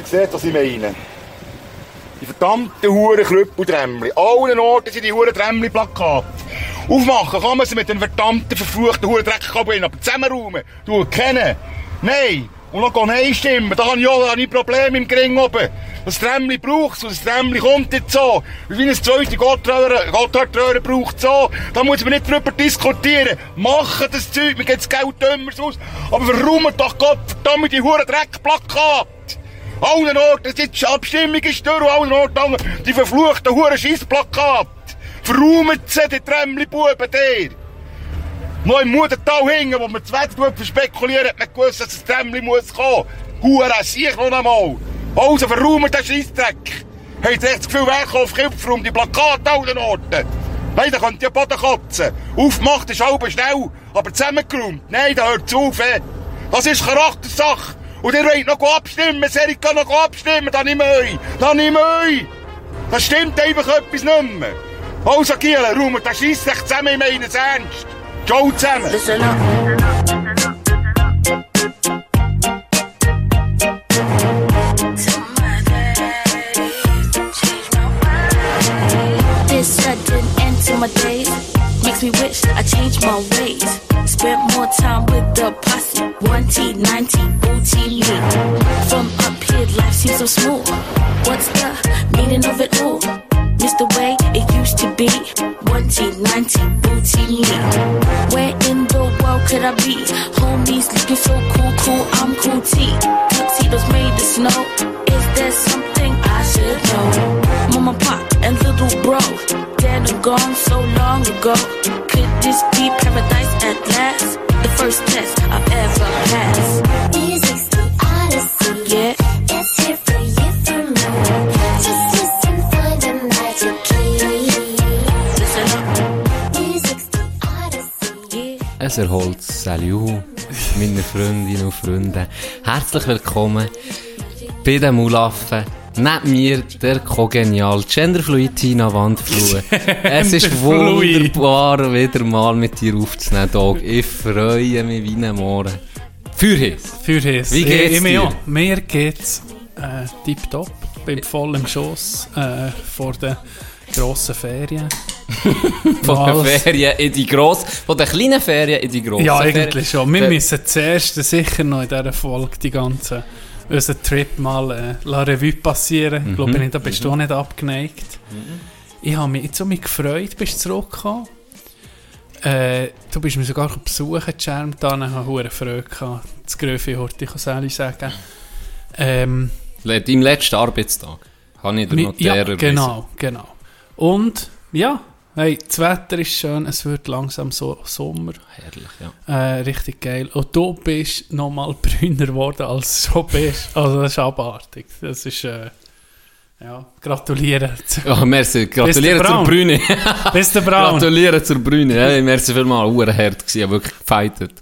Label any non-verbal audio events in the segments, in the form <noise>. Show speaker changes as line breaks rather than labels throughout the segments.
Ihr seht, was ich meine. Die verdammten Huren Krüppeldrämmli. Allen Orten sind die Huren Drämmli-Plakate. Aufmachen kann man sie mit den verdammten, verfluchten Huren Dreckkabinen, aber zusammenräumen, du kennen. Nein. Und noch Nein stimmen, da habe ich auch ein Problem im Gring oben. Das Trämmli braucht und das Trämmli kommt jetzt so. Wie ein zweites Gotthardröhre braucht so. Da muss man nicht drüber diskutieren. Machen das Zeug, mir geht das Geld dümmer aus. Aber verräumt doch Gott verdammt die Huren Dreckplakate. Allen Orten, die Abstimmung ist durch, allen Orten, die verfluchten Huren Scheissplakate. Verräumt sie, die Trämmli-Buben der. Noch im Mudental hingen, wo man das Wetter verspekulieren, hat man gewusst, dass das Trämmli muss kommen. Huren, sieh noch einmal. Also verräumt den Scheissdreck. Habt ihr das Gefühl, wer auf Kipfer um die Plakate an den Orten? Nein, da könnt ihr Boden kotzen. Aufgemacht ist halb schnell, aber zusammengeräumt. Nein, da hört es auf. Ey. Das ist Charaktersache. Und ihr wollt noch abstimmen, Serika noch abstimmen, dann nicht mehr. Dann nicht mehr. Das stimmt einfach etwas nicht mehr. Also, Giele, räumt den Scheissdreck zusammen, ich meine es ernst. Ciao zusammen.
This sudden end to my days makes me wish I changed my ways. Spent more time with the posse. One T, 90, booty me. From up here, life seems so smooth. What's the meaning of it all? Miss the way it used to be. One T, 90, booty me. Where in the world could I be? Homies looking so cool, cool, I'm cool T. Tuxedos made of snow. Is there something I should know? Mama, pop, and little bro. Dead and gone so long ago. Could this be paradise at last? The first test I've ever passed.
Music's the odyssey.
Yeah.
It's here for you, for me. Just listen for the magic key.
Listen up.
Music's the odyssey.
Yeah.
Es erholt Salut, meine Freundinnen und Freunde. Herzlich willkommen bei den Mulaffen. Neben mir der kogenial Genderfluid Tina Wandflur. <laughs> es ist wunderbar, wieder mal mit dir aufzunehmen, Dog. Ich freue mich wie ein Mohren. Fürhis.
Für Hiss.
Wie geht's
ich,
dir?
Mir geht's äh, tipptopp. Bin voll im Schoss äh, vor den grossen Ferien. <laughs>
Von den Ferien in die gross, von den kleinen Ferien in die grossen
Ja,
Ferien.
eigentlich schon. Wir müssen zuerst sicher noch in dieser Folge die ganze unseren Trip mal äh, la Revue passieren. Ich glaube,
Mhm.
da bist du auch nicht abgeneigt. Ich habe mich jetzt mich gefreut, bist du zurückgekommen. Äh, du bist mir sogar besuchen, Charm, da habe ich Freude gehabt. Das Gröfe heute, ich kann es sagen. Ähm,
Le- Deinem letzten Arbeitstag habe ich den
Mi-
Notär
ja, genau, genau. Und ja, hey, das Wetter ist schön, es wird langsam so Sommer,
Herrlich, ja.
äh, richtig geil. Und du bist nochmal brüner geworden, als du schon bist. Also das ist abartig. Das ist, äh, ja, gratulieren.
Ja, merci. Gratuliere zur? Brüne. <laughs>
Bist du braun?
Gratuliere zur Brüne. Ja, merci vielmals. Uhr hart gewesen. Wirklich gefeitet.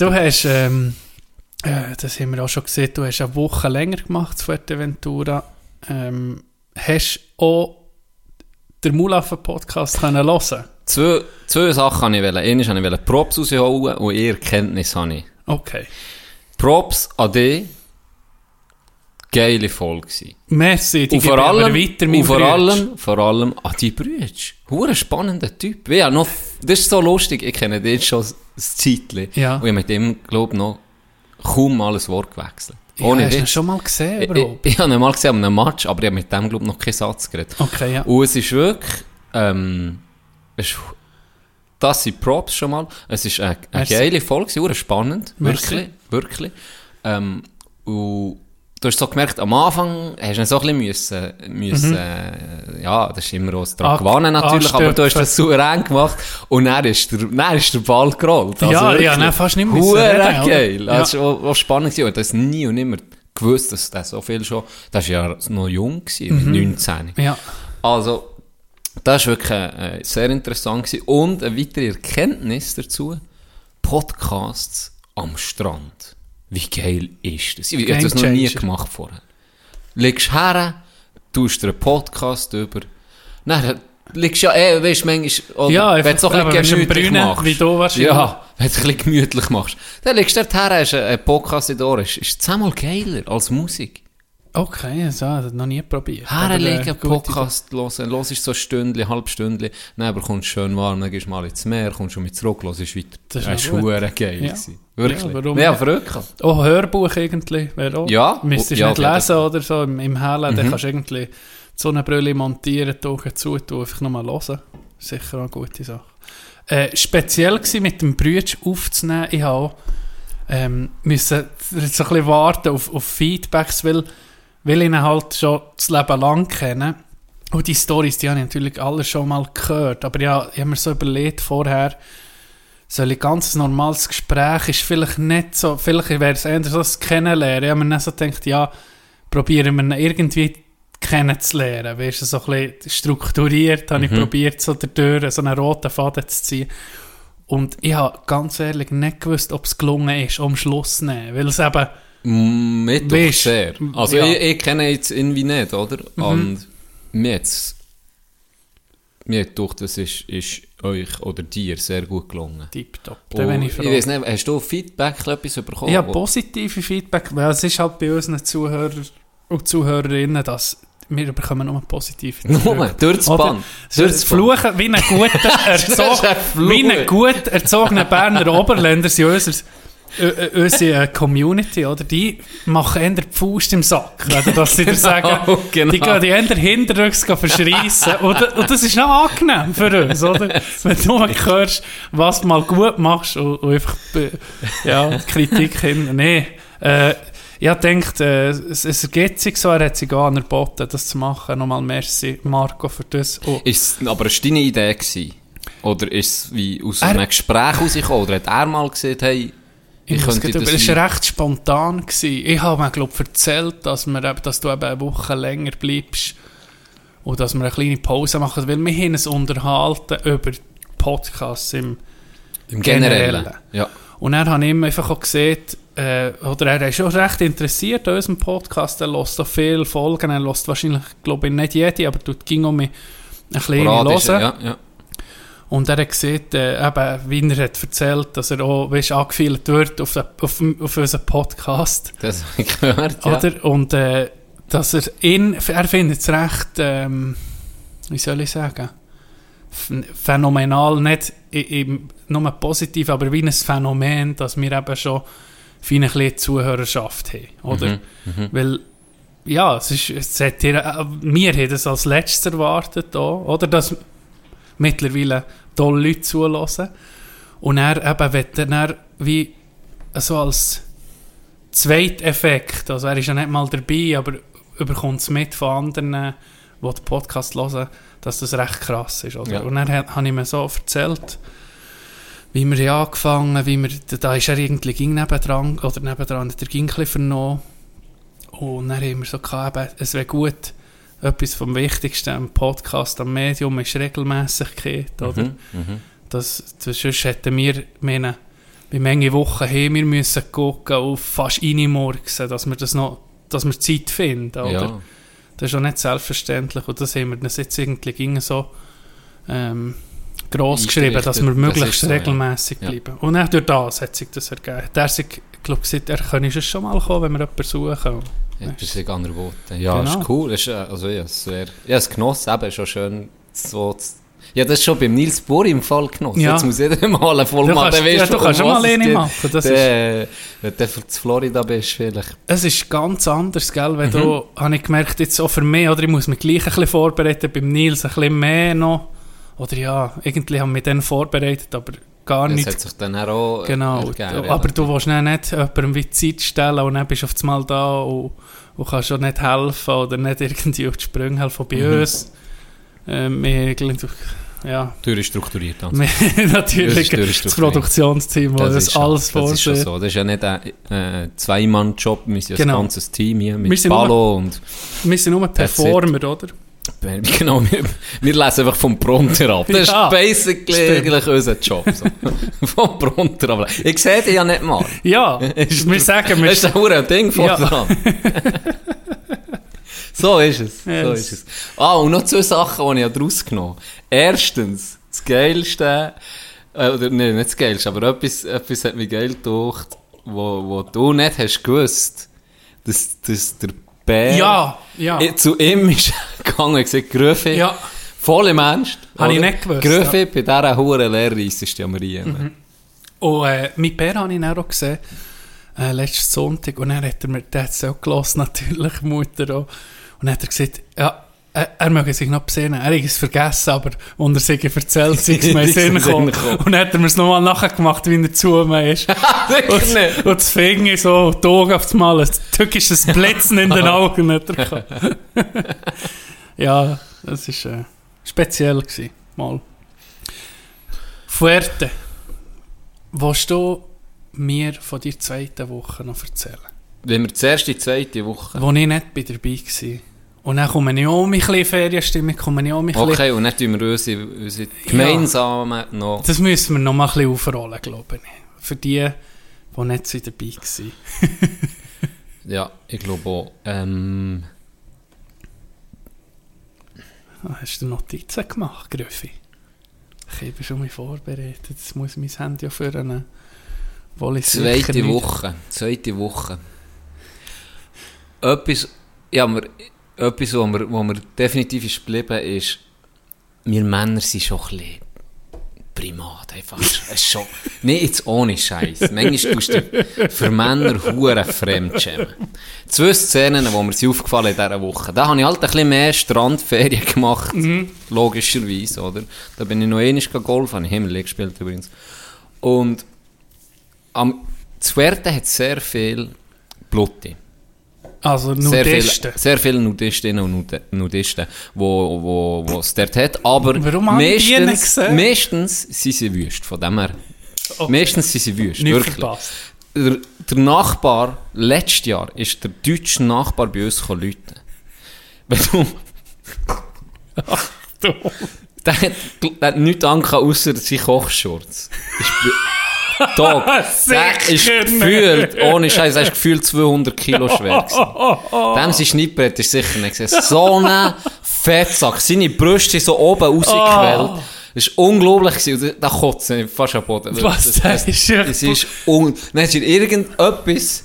Du hast, ähm, äh, das haben wir auch schon gesehen, du hast eine Woche länger gemacht, Fuerteventura. Ähm, hast auch den Mulaffen-Podcast können hören
Zwei, zwei Sachen habe ich wollen. Eines habe ich Props rausholen und eher Kenntnis habe ich.
Okay.
Props an dich. Geile Folge gewesen.
Merci, die
Und vor allem,
weiter,
und vor allem, vor allem an die Brüder. Hure spannender Typ. Ja, noch, das ist so lustig. Ich kenne den schon ein Zeitchen.
Ja.
Und ich mit dem, glaube ich, noch kaum mal ein Wort gewechselt.
Ja,
Ohne
hast du ihn schon mal gesehen
Ich, ich,
überhaupt?
ich habe ihn mal gesehen an einem Match, aber ich habe mit dem, glaube ich, noch keinen Satz geredet.
Okay, ja.
Und es ist wirklich, ähm, es ist, das sind Props schon mal. Es ist eine, eine
Merci.
geile Folge, sehr spannend.
Merci.
Wirklich, wirklich. Ähm, und du hast so gemerkt, am Anfang hast du so ein bisschen müssen, müssen äh, ja, das ist immer auch das dran
An-
gewonnen natürlich, aber du hast das souverän gemacht und dann ist der, dann ist der Ball gerollt. Also
Ja, ja, dann fast nicht mehr
geil.
Ja.
Das war auch, auch spannend und das nie und nimmer gewusst, dass der so viel schon, das war ja noch jung gewesen,
Mhm.
mit 19.
Ja,
Also, das war wirklich äh, sehr interessant. Gewesen. Und eine weitere Erkenntnis dazu: Podcasts am Strand. Wie geil ist das? Ich habe das noch nie gemacht vorher. Legst her, tust dir einen Podcast über. Nein, liegst ja eh, weißt du, manchmal, oder,
Ja,
wenn du so ein bisschen gemütlich machst.
wie du wahrscheinlich.
Ja, wenn du ein bisschen gemütlich machst. Dann legst du dort her, hast einen Podcast in den Ohren. Ist, ist zehnmal geiler als Musik.
Okay, also, das noch nie probiert.
Herlegen,
Aber, äh,
Podcast hören, hörst so ein Stündchen, halb Stündchen, dann bekommst du schön warm, dann gehst du mal ins Meer, kommst schon mit zurück, hörst weiter.
Das ist gut.
verdammt geil.
Ja.
Wirklich.
Ja, warum
Ja, verrückt.
Auch Hörbuch irgendwie. Wäre auch.
Ja,
Müsstest du
ja,
nicht
jeden
lesen oder so im, im Hellen,
Mhm.
dann kannst du irgendwie so eine Brille montieren, die Augen zu, tun, einfach nochmal hören. Sicher eine gute Sache. Äh, speziell war mit dem Brütsch aufzunehmen, ich habe ähm, müssen so ein bisschen warten auf, auf Feedbacks, weil, weil ich ihn halt schon das Leben lang kenne. Und die Storys, die habe ich natürlich alle schon mal gehört, aber ja, ich habe mir so überlegt vorher, soll ich ganz normales Gespräch, ist vielleicht nicht so, vielleicht wäre es eher so das Kennenlernen. Ich habe mir dann so gedacht, ja, probieren wir ihn irgendwie kennenzulernen. Weißt du, so ein bisschen strukturiert, habe ich probiert, so dadurch so einen roten Faden zu ziehen. Und ich habe ganz ehrlich nicht gewusst, ob es gelungen ist, am Schluss zu nehmen. Weil es eben,
Doch
Weisst,
sehr. Also
ja.
ich, ich kenne jetzt irgendwie nicht, oder? Und mir jetzt mir hat gedacht, das ist, ist euch oder dir sehr gut gelungen.
tipptopp, da bin ich
ich
froh.
weiß nicht, hast du Feedback etwas bekommen?
Ich
Wo-
positive Feedback, weil es ist halt bei unseren Zuhörern und Zuhörerinnen, dass wir bekommen nur positive <laughs>
Nur, durch das? Band. Durch
das. Fluchen wie ein guter, <laughs> erzog,
ein Fluch.
wie ein gut erzogener Berner Oberländer sind unser, äh, unsere Community, oder? Die machen eher die Faust im Sack, wenn das sie dir <laughs> sagen.
genau.
Die gehen die eher hinterrücks verschreissen. <laughs> Und, und das ist noch angenehm für uns, oder? Wenn du mal hörst, was du mal gut machst und, und einfach äh, ja, Kritik hin. Nee, äh, ich gedacht, äh, es, es ergibt sich so, er hat sich auch anerboten, das zu machen. Nochmal merci, Marco, für das. Und
Ist es, aber ist deine Idee gewesen? Oder ist es wie aus
Er-
einem Gespräch rausgekommen? Oder hat er mal gesagt, hey, ich, könnte das
es war recht spontan. Gewesen. Ich habe mir, glaube erzählt, dass, wir, dass du eben eine Woche länger bleibst und dass wir eine kleine Pause machen, weil wir haben uns unterhalten über Podcasts im
im
Generellen.
Generellen? Ja.
Und habe ich ihm einfach auch gesehen, äh, oder er ist schon recht interessiert an unserem Podcast, er hört auch viele Folgen, er hört wahrscheinlich, glaube ich, nicht jede, aber tut ging um mich ein bisschen hören.
ja, ja.
Und er hat gesehen, äh, eben, wie er hat erzählt, dass er auch weißt, angefielt wird auf, den, auf, auf unseren Podcast.
Das habe ich gehört, ja.
Oder? Und äh, dass er ihn, er findet es recht, ähm, wie soll ich sagen, ph- phänomenal, nicht im, nur positiv, aber wie ein Phänomen, dass wir eben schon für eine kleine Zuhörerschaft haben. Oder?
Mhm, mhm.
Weil, ja, es ist, es hat ihr, äh, wir haben es als letztes erwartet, auch, oder? Dass mittlerweile tolle Leute zulassen. Und er eben, wenn er wie so als Zweiteffekt, also er ist ja nicht mal dabei, aber überkommt es mit von anderen, die den Podcast hören, dass das recht krass ist. Oder?
Ja.
Und dann hat- habe ich mir so erzählt, wie wir ja angefangen, wie wir, da ist er irgendwie ging nebendran, oder nebendran hat er ging vernommen. Und dann haben wir so gehabt, es wäre gut, etwas vom Wichtigsten am Podcast, am Medium ist Regelmäßigkeit, oder?
Mhm, mhm.
Das, das, sonst hätten wir, meine, wie viele Wochen haben wir müssen gucken auf fast reinmurksen, dass wir das noch, dass wir Zeit finden, oder?
Ja.
Das ist auch nicht selbstverständlich und das haben wir das jetzt irgendwie ging so ähm, gross geschrieben, dass wir
das
möglichst
ist so,
regelmäßig
Ja.
bleiben. Und dann durch das hat sich das ergeben. Der sich, glaube ich, er könnte schon mal kommen, wenn wir jemanden suchen.
Etwas sich angeboten. Ja,
Genau.
ist cool. Ist, äh, also, ja, es wär, ja, es genossen, eben, ist auch schön, so ja, das ist schon beim Nils Bohr im Fall genossen.
Ja.
Jetzt muss jeder <laughs> mal eine Voll
Du
machen.
kannst- ja, du kannst schon mal eine machen, das
Dann, Wenn du zu Florida bist, vielleicht.
Es ist ganz anders, gell? Wenn
Mhm.
du, habe ich gemerkt, jetzt auch für mich, oder ich muss mich gleich ein bisschen vorbereiten, beim Nils ein bisschen mehr noch. Oder ja, irgendwie haben wir dann vorbereitet, aber gar
Das
nicht.
hat sich dann auch
Genau,
ergeben,
aber du willst dann nicht jemandem wie Zeit stellen und dann bist du auf einmal da und, und kannst schon nicht helfen oder nicht irgendwie auf die Sprünge helfen. Bei
Mhm.
uns, ähm, wir, ja,
Durchstrukturiert. Also.
wir, <laughs> natürlich
Das ist
das. Produktsteam, das, das
schon-
alles
das ist schon
vorsieht.
so. Das ist ja nicht ein äh, Zwei-Mann-Job, wir sind
Genau.
ein ganzes Team hier
Wir
mit
sind
Palo und
Wir sind nur. Performer, oder? <laughs>
Genau, wir, wir lesen einfach vom Prompter ab. Das
Ja,
ist basically eigentlich unser Job. So. <laughs> vom Prompter ab. Ich sehe dich ja nicht mal.
Ja, <laughs>
Ist-
wir sagen, wir
Das ist ein Ding vor
Ja.
dran. so ist es. So
Yes.
ist es. Ah, und noch zwei Sachen, die ich daraus genommen habe. Erstens, das Geilste, äh, oder nee, nicht das Geilste, aber etwas, etwas hat mich geil gedacht, wo, wo du nicht hast gewusst, dass, dass der Bär.
Ja, ja.
Ich- Zu ihm <laughs> ist gegangen und gesagt, Gröfe,
Ja.
voll im Ernst.
Hab ich nicht gewusst,
Gröfe, bei dieser Hure Lehrreise ist ja Maria.
Und äh, mein Bär habe ich dann auch gesehen, äh, letzten Sonntag. Und dann hat er mir, der hat es auch gelassen, <laughs> natürlich, die Mutter auch. Und dann hat er gesagt, ja, er, er möge sich noch besinnen. Er hat es vergessen, aber als er sich erzählt, sei es mir <laughs> in den Sinn gekommen. Und dann hat er mir es nochmal nachgemacht, wie er zu mir ist. <laughs>
Sicher nicht.
Und, und das Finger so, die Augen auf das Mal, ein tückisches Blitzen in den Augen. Hat er <laughs> ja, das war äh, speziell. Gewesen, mal. Fuerte. Willst du mir von der zweiten Woche noch erzählen?
Wenn wir zuerst die zweite Woche.
Wo ich nicht bei dabei war. Und dann komme ich auch um ein bisschen Ferienstimmung, komme ich auch um bisschen...
Okay, und dann tun wir unsere, unsere gemeinsamen noch.
Das müssen wir noch mal ein bisschen aufrollen, glaube ich. Für die, die nicht so dabei waren. <laughs>
Ja, ich glaube auch. Ähm,
Ah, Hast du Notizen gemacht, Gröffi? Ich bin schon mal vorbereitet. Jetzt muss ich mein Handy ja führen.
Zweite
nicht.
Woche. Zweite Woche. Etwas, ja, wir, etwas wo, mir, wo mir definitiv ist geblieben ist, wir Männer sind schon ein bisschen Primat. Einfach. Es ist schon, nicht jetzt ohne Scheiß. Manchmal tust du für Männer hure fremd schämen. Zwei Szenen, die mir sind aufgefallen in dieser Woche. Da habe ich halt ein bisschen mehr Strandferien gemacht. Logischerweise, oder? Da bin ich noch einmal Golf, habe ich Himmel gespielt übrigens. Und am Zwerte hat sehr viel Blutti.
Also
Sehr
Nudisten.
viel, sehr viele Nudistinnen und Nud- Nudisten, wo, wo, wo es dort hat. Aber
Warum
meistens, meistens sind sie wüst. Von dem her.
Okay.
Meistens sind sie wüst.
Nicht
wirklich.
verpasst.
Der, der Nachbar, letztes Jahr, ist der deutsche Nachbar bei uns gekommen läuten. <laughs> Wenn du,
Du.
der hat, der hat nichts an außer seinen Kochschurz. Dog, <laughs> der ist gefühlt, ohne Scheiß, er ist gefühlt 200 Kilo schwer gewesen. <laughs> Dem sein Schnittbrett ist sicher nicht gesehen. So ein Fettsack. Seine Brüste sind so oben rausgequält. Das war unglaublich. gewesen. Da kotzt ich fast am Boden.
Was, das ist ja-
Es ist un... Dann irgendetwas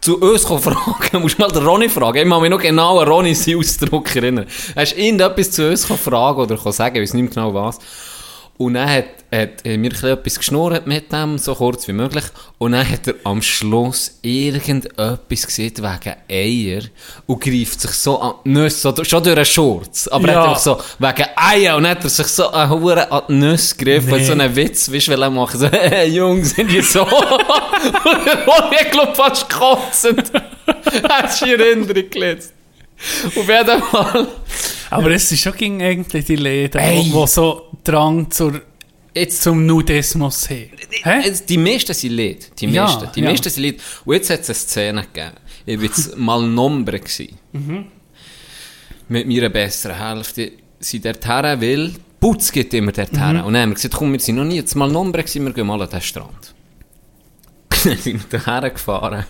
zu uns fragen. <laughs> Musst mal den Ronny fragen. Ich kann mich noch genau an Ronny seinen Ausdruck erinnern. Er ist irgendetwas zu uns fragen oder sagen, ich weiß nicht mehr genau was. Und dann hat, hat er mir etwas geschnurrt mit dem, so kurz wie möglich. Und dann hat er am Schluss irgendetwas gesehen wegen Eier und greift sich so an die Nüsse, so, schon durch den Schurz. Aber
Ja.
er hat einfach so, wegen Eier, und dann hat er sich so Hure an die Nüsse gegriffen,
Nee.
so einen Witz, weißt du, will er machen, so, <laughs> hey, Jungs, sind die so? <laughs> und ich glaube fast kotzend. <laughs> er hat sich in Erinnerung gelesen. Auf jeden Fall.
Aber es ist schon gegen eigentlich die Läden, wo, wo so Drang zur,
Jetzt
zum Nudismus haben. Hä?
Jetzt, Die meisten sind Lied. Die
Ja,
meisten. die
ja.
meisten sind Lied. Und jetzt hat es eine Szene gegeben. Ich war jetzt mal Nombre.
Mhm.
Mit meiner besseren Hälfte. Sie dorthin will. Putz geht immer dorthin.
Mhm.
Und dann haben wir gesagt, komm, wir sind noch nie jetzt mal Nombre wir gehen mal an den Strand. <laughs> Dann sind wir dorthin gefahren.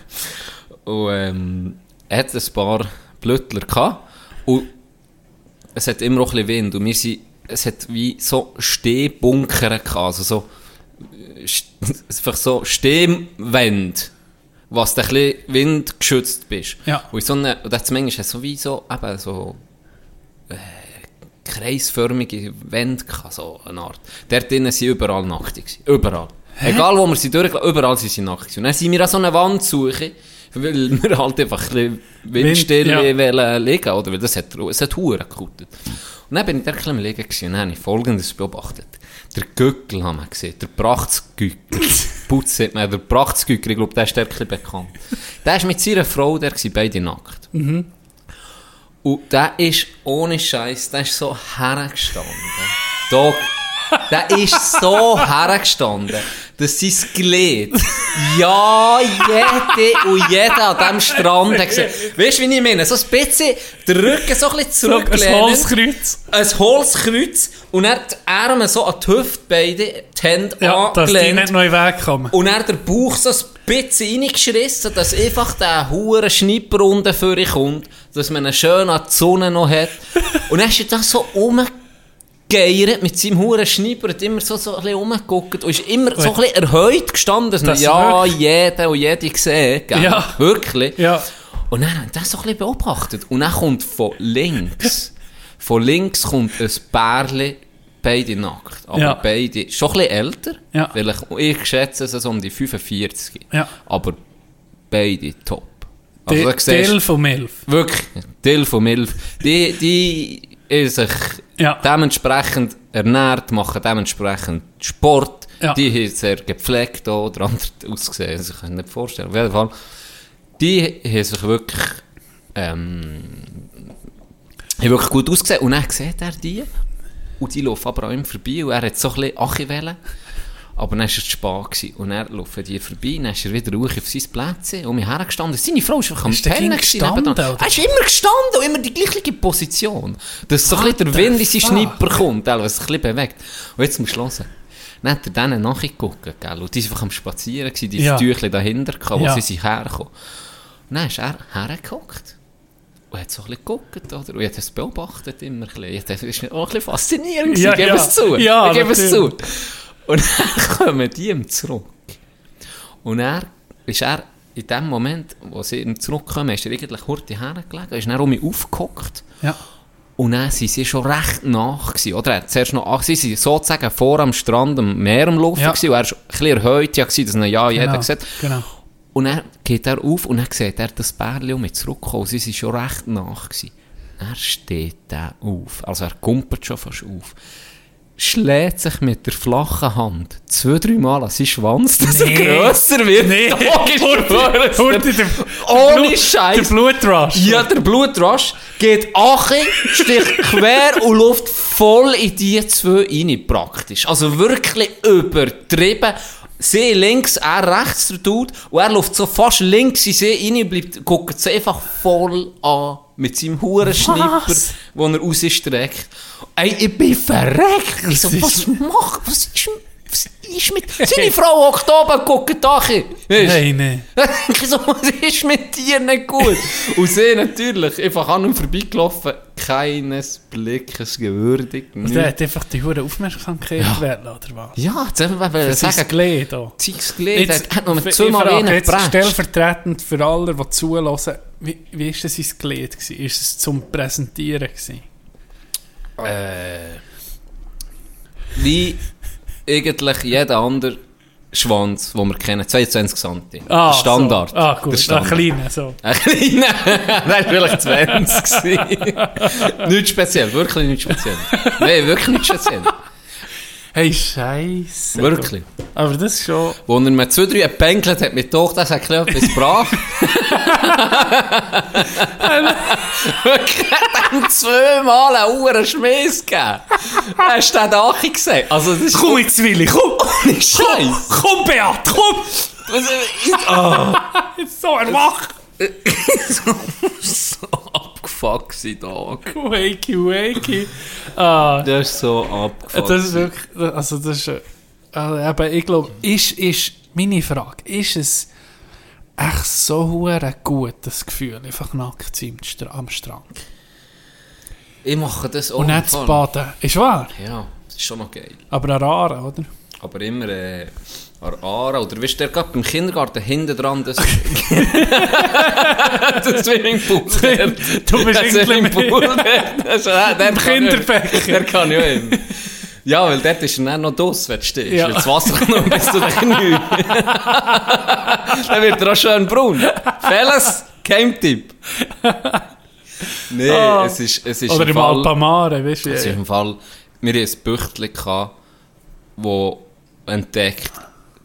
Und ähm, hat ein paar Blöttler gehabt. Und es hat immer auch ein bisschen Wind. Und wir sind, es hat wie so Stehbunker gehabt. Also so, st- <laughs> einfach so Stehwände, was du ein bisschen windgeschützt bist.
Ja.
Und so eine, und das manchmal so wie so, eben so, äh, kreisförmige Wände gehabt, so eine Art. Dort drinnen sind überall nackt. Überall. Egal wo wir sie durchgelaufen, überall sind sie nackt. Und dann sind wir an so einer Wand suchen, weil <laughs> wir halt einfach ein windstill
ja.
wollen liegen, oder? Weil das hat, es hat Huren. Und dann bin ich da ein bisschen liegen gewesen, und dann habe ich Folgendes beobachtet. Der Gückel haben wir gesehen, der Prachtsgückel. <laughs> Putz hat man, der Prachtsgückel, ich glaube, der ist der ein bekannt. Der ist mit seiner Frau, der waren beide nackt. Und der ist ohne Scheiß, der ist so hergestanden. Dog, der ist so hergestanden, dass sein Glied, <laughs> ja, jede und jeder an diesem Strand hat gesehen. Weißt du, wie ich meine? So ein bisschen, der Rücken so ein bisschen
So ein. Holzkreuz.
Ein Holzkreuz und er die Arme so an die Hüfte, beide, die Hände
Ja, dass die
angelehnt.
nicht noch in den Weg kommen.
Und er der Bauch so ein bisschen reingeschrissen, dass einfach der hure Schnipper unten für ihn kommt, dass man ihn schön an die Sonne noch hat. Und dann ist er da so rumgeiert mit seinem huren Schnipper, hat immer so, so ein bisschen rumgeguckt und ist immer so ein bisschen erhöht gestanden, dass
Das
ja
wirklich?
jeder und jede gesehen, gell?
Ja.
Wirklich.
Ja.
Und dann hat er das so ein bisschen beobachtet. Und dann kommt von links, <laughs> von links kommt ein Bärli, beide nackt. Aber
Ja.
beide, schon ein bisschen älter.
Ja.
Weil ich, schätze es so um die 45.
Ja.
Aber beide top. Also,
Del von Milf.
Wirklich, Dill von Milf. Die, die sich
Ja.
dementsprechend ernährt, machen dementsprechend Sport.
Ja.
Die haben sehr gepflegt oder anders ausgesehen. Also, ich kann mir nicht vorstellen. Auf jeden Fall. Die haben sich wirklich, ähm, haben wirklich gut ausgesehen. Und dann sieht er die. Und die laufen aber auch immer vorbei. Und er hat so ein bisschen Achi wollen. Aber dann war es zu spät. Und dann laufen die vorbei. Dann ist er wieder ruhig auf sein Plätzchen. Und mir hergestanden. Seine Frau ist einfach am Pennen
gestanden?
Er ist immer gestanden und immer die gleiche Position. Dass so ein bisschen der Wind in seinen? Schnipper kommt, was sich ein bisschen bewegt. Und jetzt musst du hören. Dann hat er denen nachgeguckt, gell, und die waren einfach am Spazieren, gewesen, die
Ja.
Tüchlein dahinter, wo
Ja.
sie sind hergekommen. Und dann ist er hergeguckt. Und hat so ein bisschen geguckt, oder? Und ich habe das beobachtet immer ein bisschen. Das war auch ein bisschen faszinierend.
Ja,
ich gebe
ja.
es zu.
Ja,
ich gebe es zu. Und <laughs> dann kommen die ihm zurück. Und er ist er in dem Moment, wo sie ihm zurückkommen, ist er eigentlich hurtig hergelegen, ist dann um mich aufgehockt.
Ja.
Und dann waren sie schon recht nach. Gewesen, oder? Er zuerst noch, ach, sie waren sozusagen vor am Strand, am Meer am Laufen.
Ja.
Gewesen, und er war ein bisschen erhöht, ja, gewesen, dass ihn ja jeder
Genau.
sieht.
Genau.
Und dann geht er auf und dann sieht er das Bärli um mich zurückkommen. Sie waren schon recht nach. Gewesen. Er steht da auf. Also er kumpelt schon fast auf. Schlägt sich mit der flachen Hand zwei, drei Mal an seinen Schwanz, dass
Nee.
er grösser wird.
Nee. <laughs> Hurti, der,
Ohne Scheiß.
Der Blutrush.
Ja, der Blutrasch geht ache, sticht <laughs> quer und läuft voll in die zwei rein, praktisch. Also wirklich übertrieben. Sie links, er rechts, der Dude, und er läuft so fast links in sie rein und bleibt, guckt sie einfach voll an. Mit seinem Hurenschnipper, den er rausstreckt. Ey, ich bin verreckt. Ich so, was macht, was ist, was ist mit... Seine Frau hockt oben und guckt?
Hey, nee. <laughs>
ich so, was ist mit dir nicht gut? <laughs> Und sie natürlich, einfach an ihm vorbeigelaufen, keines Blickes gewürdigt.
Der
nichts.
hat einfach die hure Aufmerksamkeit gewählt, oder was?
Ja, jetzt
Das ist
sagen,
Gelegt hier.
Zeugs gelesen,
Jetzt,
hat noch mit
ich
zweimal einen
jetzt stellvertretend für alle, die zulassen, wie, wie ist das sein Gelegt gewesen? Ist es zum Präsentieren gewesen?
Wie eigentlich jeder andere Schwanz, den wir kennen, 22 cm.
Ah,
Standard.
So. Ah, gut. Ein
Standard.
kleiner, so. <laughs>
Ein kleiner, war vielleicht 20 gewesen. Nichts speziell, wirklich nichts speziell. Nein, wirklich nichts speziell.
Hey, Scheiße.
Wirklich.
Aber das ist schon...
Wo er mir zwei, drei gepänkelt hat mit Tochter, sagt etwas brav. <laughs> Wirklich, ihm zweimal einen Uhren Schmiss gegeben. Hast du den Achi gesehen? Also, das ist
Komm jetzt, Willi, komm!
ohne Scheiß.
Komm, Beat, komm! <laughs> Jetzt so erwacht! <laughs>
so abgefuckt gewesen, Tag.
Wakey, wakey. Ah,
Das ist so abgefuckt.
das ist wirklich... Also, das ist... äh, Also, eben, ich glaube, ist, ist... Meine Frage, ist es echt so hure gut, das Gefühl, einfach nackt zu sein am Stra- am Strand?
Ich mache das auch
Und nicht zu baden. Ist wahr?
Ja, das ist schon noch geil.
Aber eine Rare, oder?
Aber immer äh, an Aare, oder du, der gerade beim Kindergarten hinten dran, das, <laughs> das Swimmingpool.
Du bist irgendwie
Swimmingpool, der, der, ist- der, der kann
Kinderbecher.
ich- Der kann auch immer. Ja, weil dort ist er dann noch draus, wenn du stehst.
Ja.
Das Wasser kommt noch bis zu den Knien. <laughs> dann wird er auch schön braun. Fellas, Game-Tipp. Nee,
Ah.
es ist, es ist
Oder
im
im
Fall...
Alpamare, weißt du?
Es ist im Fall, wir hatten ein gehabt, wo entdeckt,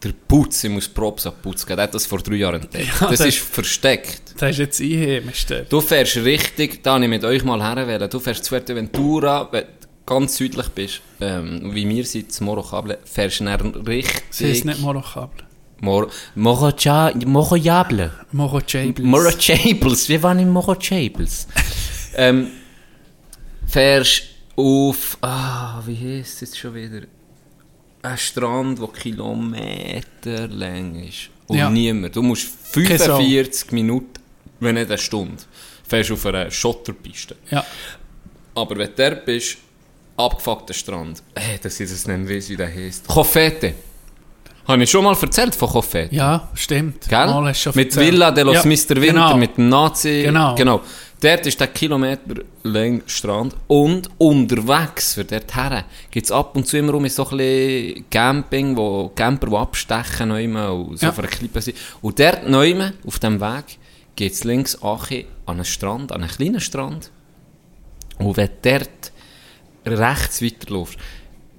der Putz, ich muss Props an Putz geben, der hat das vor drei Jahren entdeckt.
Ja,
das
der-
ist versteckt.
Das ist jetzt einheimisch.
Du fährst richtig, da habe ich mit euch mal herwählen, du fährst zu Fuerteventura, wenn du ganz südlich bist, ähm, wie wir sind, zu Morocable, fährst du dann richtig...
Sie ist nicht Morocable.
Mor Morocha Morojable.
Morochables.
Morochables, wir waren in Morochables. <laughs> ähm, fährst auf, ah, wie heisst es jetzt schon wieder? Ein Strand, der Kilometer lang ist. Und
Ja.
niemand. Du musst
Keine Sau.
45 Minuten, wenn nicht eine Stunde, fährst auf einer Schotterpiste.
Ja.
Aber wenn du dort bist, abgefuckter Strand. Äh, dass ich das nicht weiss, wie der heisst. Kofete. Habe ich schon mal erzählt von Coffee?
Ja, stimmt.
Gell? Mit. Villa de los
Ja,
Mr. Winter,
genau.
mit dem Nazi.
Genau.
genau. Dort ist der Kilometer lang Strand. Und unterwegs, für dort her, gibt es ab und zu immer um so ein bisschen Camping, wo Camper, die abstechen, neume, und so
Ja.
für eine Klippe sind. Und dort neume, auf dem Weg, geht es links an einen Strand, an einen kleinen Strand. Und wenn du dort rechts weiterläufst,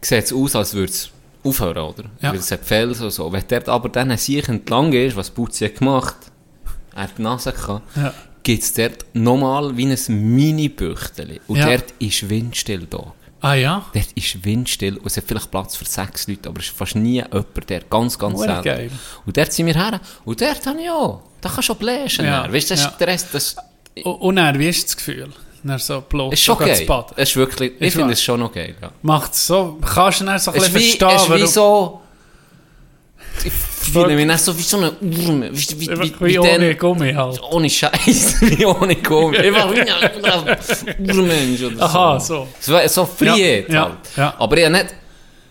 sieht es aus, als würde es aufhören, oder?
Ja.
Weil es hat Felsen und so. Wenn dort aber dann sich entlang ist, was Putzi hat gemacht, er hat die Nase gehabt,
Ja.
Gibt es dort nochmal wie ein Mini-Büchteli. Und
Ja.
dort ist windstill da.
Ah ja?
Dort ist windstill und es hat vielleicht Platz für sechs Leute, aber es ist fast nie jemand der. Ganz, ganz
Hure
selten.
geil.
Und dort sind wir her. Und dort habe ich auch. Da kannst du auch bläschen.
Ja.
Weißt du, das
ja.
ist der Rest, das
Und, und dann, wie ist das Gefühl? Dann so bloß
ist schon geil. Es ist wirklich, ich finde es schon noch geil. Ja.
Macht es so, kannst du dann so ein bisschen verstehen,
es ist wie so, fühle mich so wie so eine Urm. Wie, wie, wie,
wie ohne Gummi halt.
ohne Scheiß, <laughs> wie ohne Gummi. <laughs> Einfach wie ein Urmensch oder
Aha,
so.
so.
So, so Freiheit
Ja, ja,
halt.
ja.
Aber ich, nicht,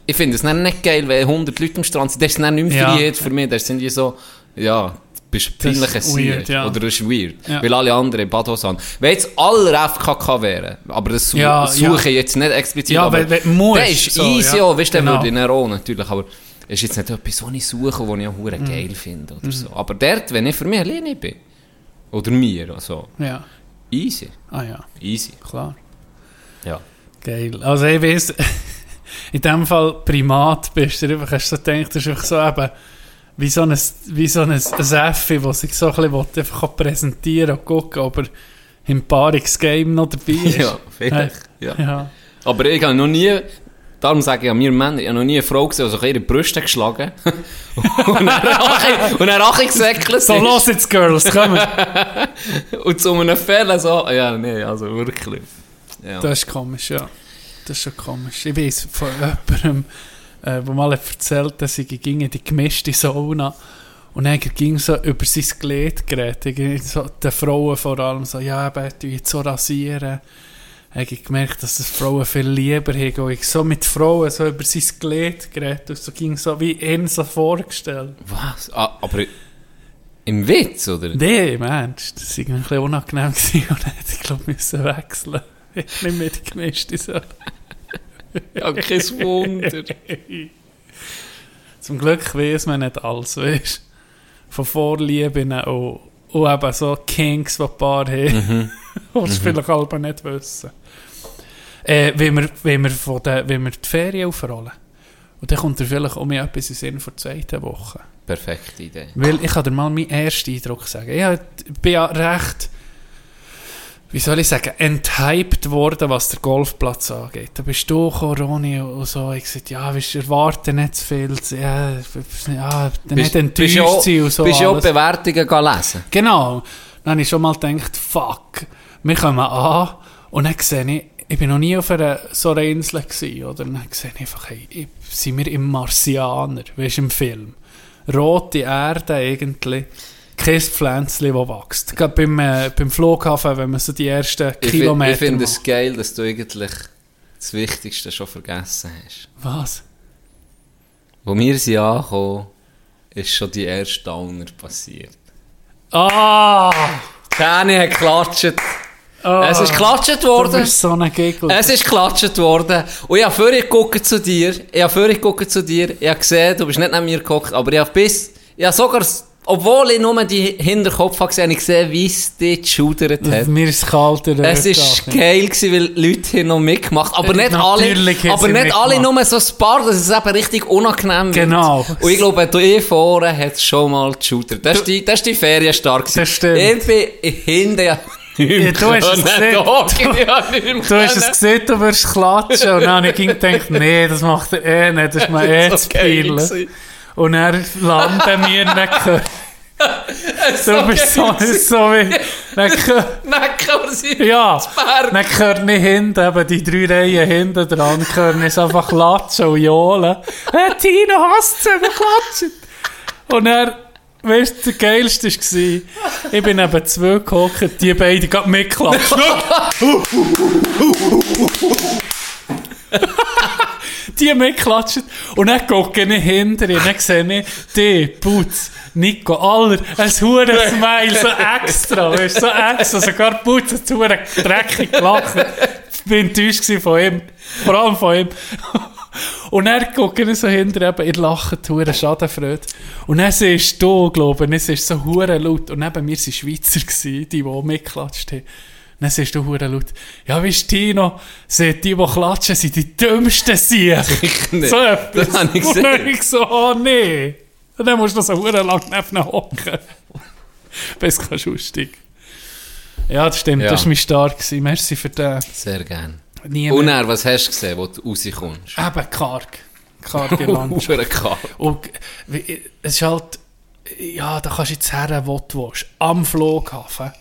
ich finde es nicht geil, wenn 100 Leute am Strand sind. Das ist nicht mehr
Ja.
Freiheit für mich. Das sind die so, ja, bist
Das ist
peinliches
weird, ja.
Oder das ist weird.
Ja.
Weil alle anderen Badhose haben. Wenn jetzt alle FKK wären, aber das su
Ja,
suche
ja.
ich jetzt nicht explizit,
Ja,
aber
wenn du musst,
der ist
so,
easy,
ja.
ja. weißt du,
Genau.
würde ich auch natürlich, aber es ist jetzt nicht etwas, was ich suche, was ich auch
Mhm.
geil finde oder so. Aber dort, wenn ich für mich alleine bin, oder mir, also,
Ja.
easy,
Ah ja,
easy,
klar.
ja.
Geil. Also ich weiss, <laughs> in dem Fall Primat bist du einfach, hast du so gedacht, das ist einfach so eben wie so ein, wie so ein, ein Effi, der sich so ein bisschen will, einfach präsentieren und gucken, ob er im Paarungsgame noch dabei <laughs> ist.
Ja, vielleicht, ja.
ja.
Aber ich habe noch nie, darum sage ich an mir Männer, ich habe noch nie eine Frau gesehen, die sich ihre Brüste geschlagen <laughs> und dann Rache, gesäckelt
So,
ist.
los jetzt, Girls, komm. <laughs>
Und zu einem Fällen so, ja, nee, also wirklich. Ja.
Das ist komisch, ja. Das ist schon komisch. Ich weiss von jemandem, äh, der mal erzählt dass ich ging in die gemischte Sauna und dann ging so über sein Glied geredet. So, den Frauen vor allem so, ja, eben, du jetzt so rasieren. Habe ich gemerkt, dass das Frauen viel lieber haben. Und ich so mit Frauen so über sein Glied geredet und so ging so wie ihn so vorgestellt.
Was? Ah, aber im Witz, oder?
Nee, Mensch, das war ein bisschen unangenehm gewesen <laughs> und dann hätte ich glaube müssen wechseln. <laughs> Nicht mehr die gemischte Sauna.
Ja, kein Wunder.
Zum Glück weiß man nicht alles, weißt Von Vorlieben und, und eben so Kings, die ein paar haben, <laughs> die es vielleicht aber nicht wissen. Äh, wenn, wir, wenn, wir von der, wenn wir die Ferien aufrollen, und dann kommt dir vielleicht auch mir etwas in den Sinn von der zweiten Woche.
Perfekte Idee.
Weil ich kann dir mal meinen ersten Eindruck sagen. Ich bin ja recht, wie soll ich sagen, enthyped worden, was der Golfplatz angeht. Da bist du Ronny, und so. Ich gesagt, ja, wir erwarten nicht zu viel. Ja, ja nicht enttäuscht
auch-
sein und so.
bist ja auch. Bewertungen gehen lesen.
Genau. Dann habe ich schon mal gedacht, fuck, wir kommen an und dann sehe ich, ich bin noch nie auf einer so einer Insel gewesen, oder? Und dann sehe ich einfach, hey, sind wir im Marsianer, weißt du, im Film. Rote Erde eigentlich, kein Pflänzchen, das wächst. Gerade beim, äh, beim Flughafen, wenn man so die ersten
Ich,
Kilometer
ich finde es geil, dass du eigentlich das Wichtigste schon vergessen hast.
Was?
Wo wir sind angekommen, ist schon die erste Downer passiert.
Ah!
Kenny hat geklatscht.
Ah
Es ist geklatscht worden.
so.
Es ist geklatscht worden. Und ich habe vorher geguckt zu dir. Ich habe vorher geguckt zu dir. Ich habe gesehen, du bist nicht neben mir geguckt. Aber ich habe bis, ich habe sogar, obwohl ich nur die Hinterkopf habe gesehen, habe ich gesehen, wie es dich geschudert hat.
Mir ist kalt. in der
Es war geil, gewesen, weil Leute haben noch mitgemacht Aber nicht alle,
natürlich haben
aber nicht alle
mitgemacht.
nur so ein paar, dass es eben richtig unangenehm wird.
Genau.
Und ich glaube, du eh vorne hat es schon mal geschudert. Das ist die, das ist die Ferienstark. gewesen.
Das stimmt.
Ich bin hinten Ja,
du hast es gesehen. <laughs>
gesehen.
Du hast es gesehen, du wirst klatschen. Und dann habe ich gedacht, nee, das macht er eh nicht. Das ist mir eh <laughs> zu peinlich. Und er landen wir <laughs> nicht. Du bist so, so wie...
Necken
Ja, dann gehört nicht hinten, eben die drei Reihen hinten dran, gehört nicht einfach klatschen und johlen. Hey, Tino hasst es, wir klatschen. Und er, weißt du, der geilste war, ich bin neben zwei gehockt, die beiden gerade mitklatschen. <laughs> die mitklatscht. Und dann gucke ich hinter ihr, dann sehe ich, die, Putz, Nico, aller, ein hure Smile, so extra, weißt so extra, sogar Putz hat hure dreckig gelacht. Ich bin enttäuscht von ihm, vor allem von ihm. Und dann gucke ich so hinter eben, ihr lacht, hure Schadenfreude. Und dann siehst du, glaube ich, es ist so hure laut. Und neben mir waren Schweizer, gewesen, die, die mitgeklatscht haben. Dann siehst du hure laut, ja, wie Tino, seht die, die klatschen, sind die dümmsten sie. <laughs>
nicht.
So etwas.
Das habe ich
Und
gesehen.
ich so, oh nee. Und dann musst du so hure lang neben hocken. <laughs> Bis du kannst aussteigen. Ja, das stimmt,
Ja.
das war mein Start. gewesen. Merci für den.
Sehr gern.
Nie
Und
mehr.
dann, was hast du gesehen, wo du rauskommst?
Eben karg. Karge <laughs> Landschaft.
Karl.
Und es ist halt, ja, da kannst du jetzt her, wo du willst. Am Flughafen,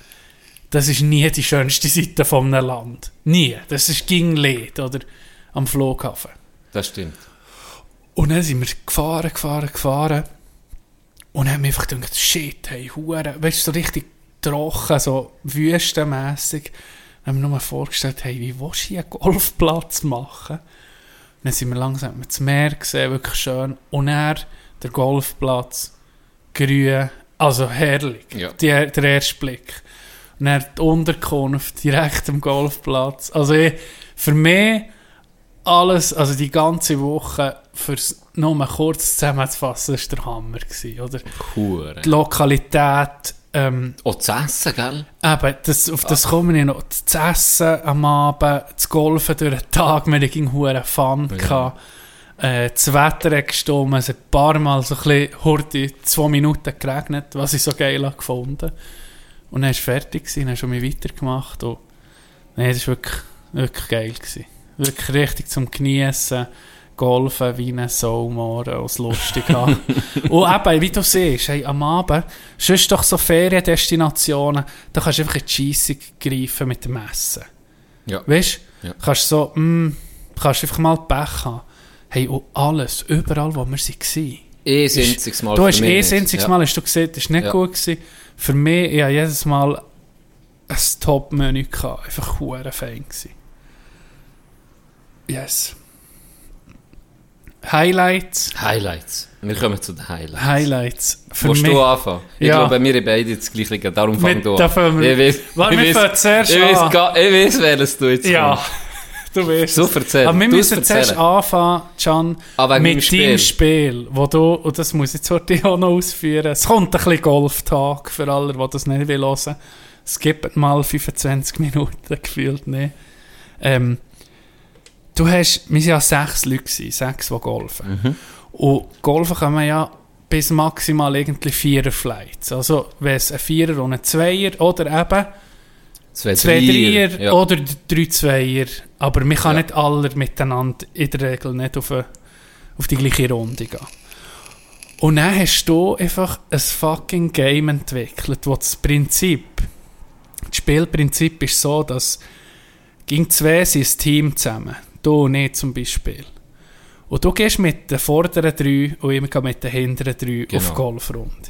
das ist nie die schönste Seite von einem Land. Nie. Das ist gegen Lied, oder? Am Flughafen.
Das stimmt.
Und dann sind wir gefahren, gefahren, gefahren. Und dann haben wir einfach gedacht, shit, hey, Hure. Weißt du, so richtig trocken, so wüstenmässig. Dann haben wir nur vorgestellt, hey, wie willst du hier einen Golfplatz machen? Dann sind wir langsam das Meer gesehen, wirklich schön. Und dann der Golfplatz, grün, also herrlich.
Ja.
Die, der erste Blick. Und dann die Unterkunft direkt am Golfplatz. Also ich, für mich alles, also die ganze Woche, fürs nur mal kurz zusammenzufassen, war der Hammer. Gewesen, oder?
Hure.
Die Lokalität, ähm,
Auch zu essen, gell?
Eben, das, auf das komme ich noch. Das Essen am Abend, das Golfen durch den Tag, wir hatten hure Fun. Ja. Äh, das Wetter hat gestimmt, es hat ein paar Mal so ein bisschen hurti, zwei Minuten geregnet, was ich so geil habe gefunden. Und dann war es fertig, gewesen, dann hast du mich weitergemacht. Und, nee, das war wirklich, wirklich geil. Gewesen. Wirklich richtig zum Genießen. Golfen wie ein und es lustig haben. und eben, wie du siehst, hey, am Abend, sonst doch so Feriendestinationen, da kannst du einfach in die Scheissung greifen mit dem Essen.
Ja.
Weißt du?
Ja.
Kannst so, mm, kannst einfach mal Pech haben. Hey, und alles, überall, wo wir waren.
Eh einziges Mal
Du hast eh
nicht.
das einzige
Ja.
Mal hast du gesehen, das war nicht
Ja.
gut. Gewesen. Für mich, ich hatte jedes Mal ein Top-Menü. gehabt. Einfach hure fein. Gewesen. Yes. Highlights.
Highlights. Wir kommen zu den Highlights.
Highlights. Für
Willst
mich.
du anfangen? Ich
Ja.
glaube, wir beide das gleiche, darum fang du an.
fangen wir-
Ich weiss,
Warte,
ich
wir zuerst
ich
an.
Ich weiß, welches du jetzt
Ja,
kommst. <laughs>
du weißt.
So
es.
erzähl.
Aber wir
Du
müssen
es
zuerst
erzählen.
anfangen, Can,
Ah, wegen
mit
meinem Spiel.
deinem Spiel, wo du, und das muss ich heute auch <laughs> noch ausführen, es kommt ein bisschen Golftag für alle, die das nicht will hören. Es gibt mal 25 Minuten, <laughs> gefühlt nicht. Ähm, du hast, wir waren ja sechs Leute, gewesen, sechs, die golfen.
Mhm.
Und golfen kann man ja bis maximal irgendwie vierer Flights. Also, wenn es ein Vierer und ein Zweier oder eben
Zwei,
zwei
Dreier.
Dreier
Ja.
oder drei Zweier. Aber man kann
Ja.
nicht alle miteinander in der Regel nicht auf, eine, auf die gleiche Runde gehen. Und dann hast du einfach ein fucking Game entwickelt, wo das Prinzip, das Spielprinzip ist so, dass gegen zwei sind ein Team zusammen. Du und ich zum Beispiel. Und du gehst mit den vorderen drei und ich mit den hinteren drei
Genau.
auf Golfrunde.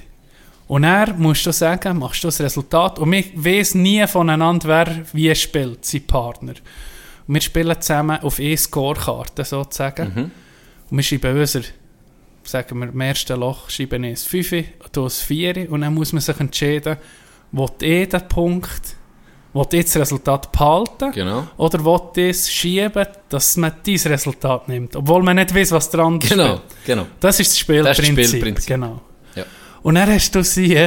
Und dann musst du sagen, machst du das Resultat. Und wir wissen nie voneinander, wer wie spielt, sein Partner. Und wir spielen zusammen auf eine Scorekarte sozusagen.
Mhm.
Und wir schreiben unser, sagen wir, im ersten Loch schreiben ich ein 5, du ein 4 und dann muss man sich entscheiden, will ich den Punkt, will ich das Resultat behalten
Genau.
oder will ich es schieben, dass man dieses Resultat nimmt, obwohl man nicht weiß, was der andere
Genau.
spielt.
Genau.
Das ist das Spielprinzip.
Das ist das Spielprinzip.
Genau.
Ja.
Und dann hast du sich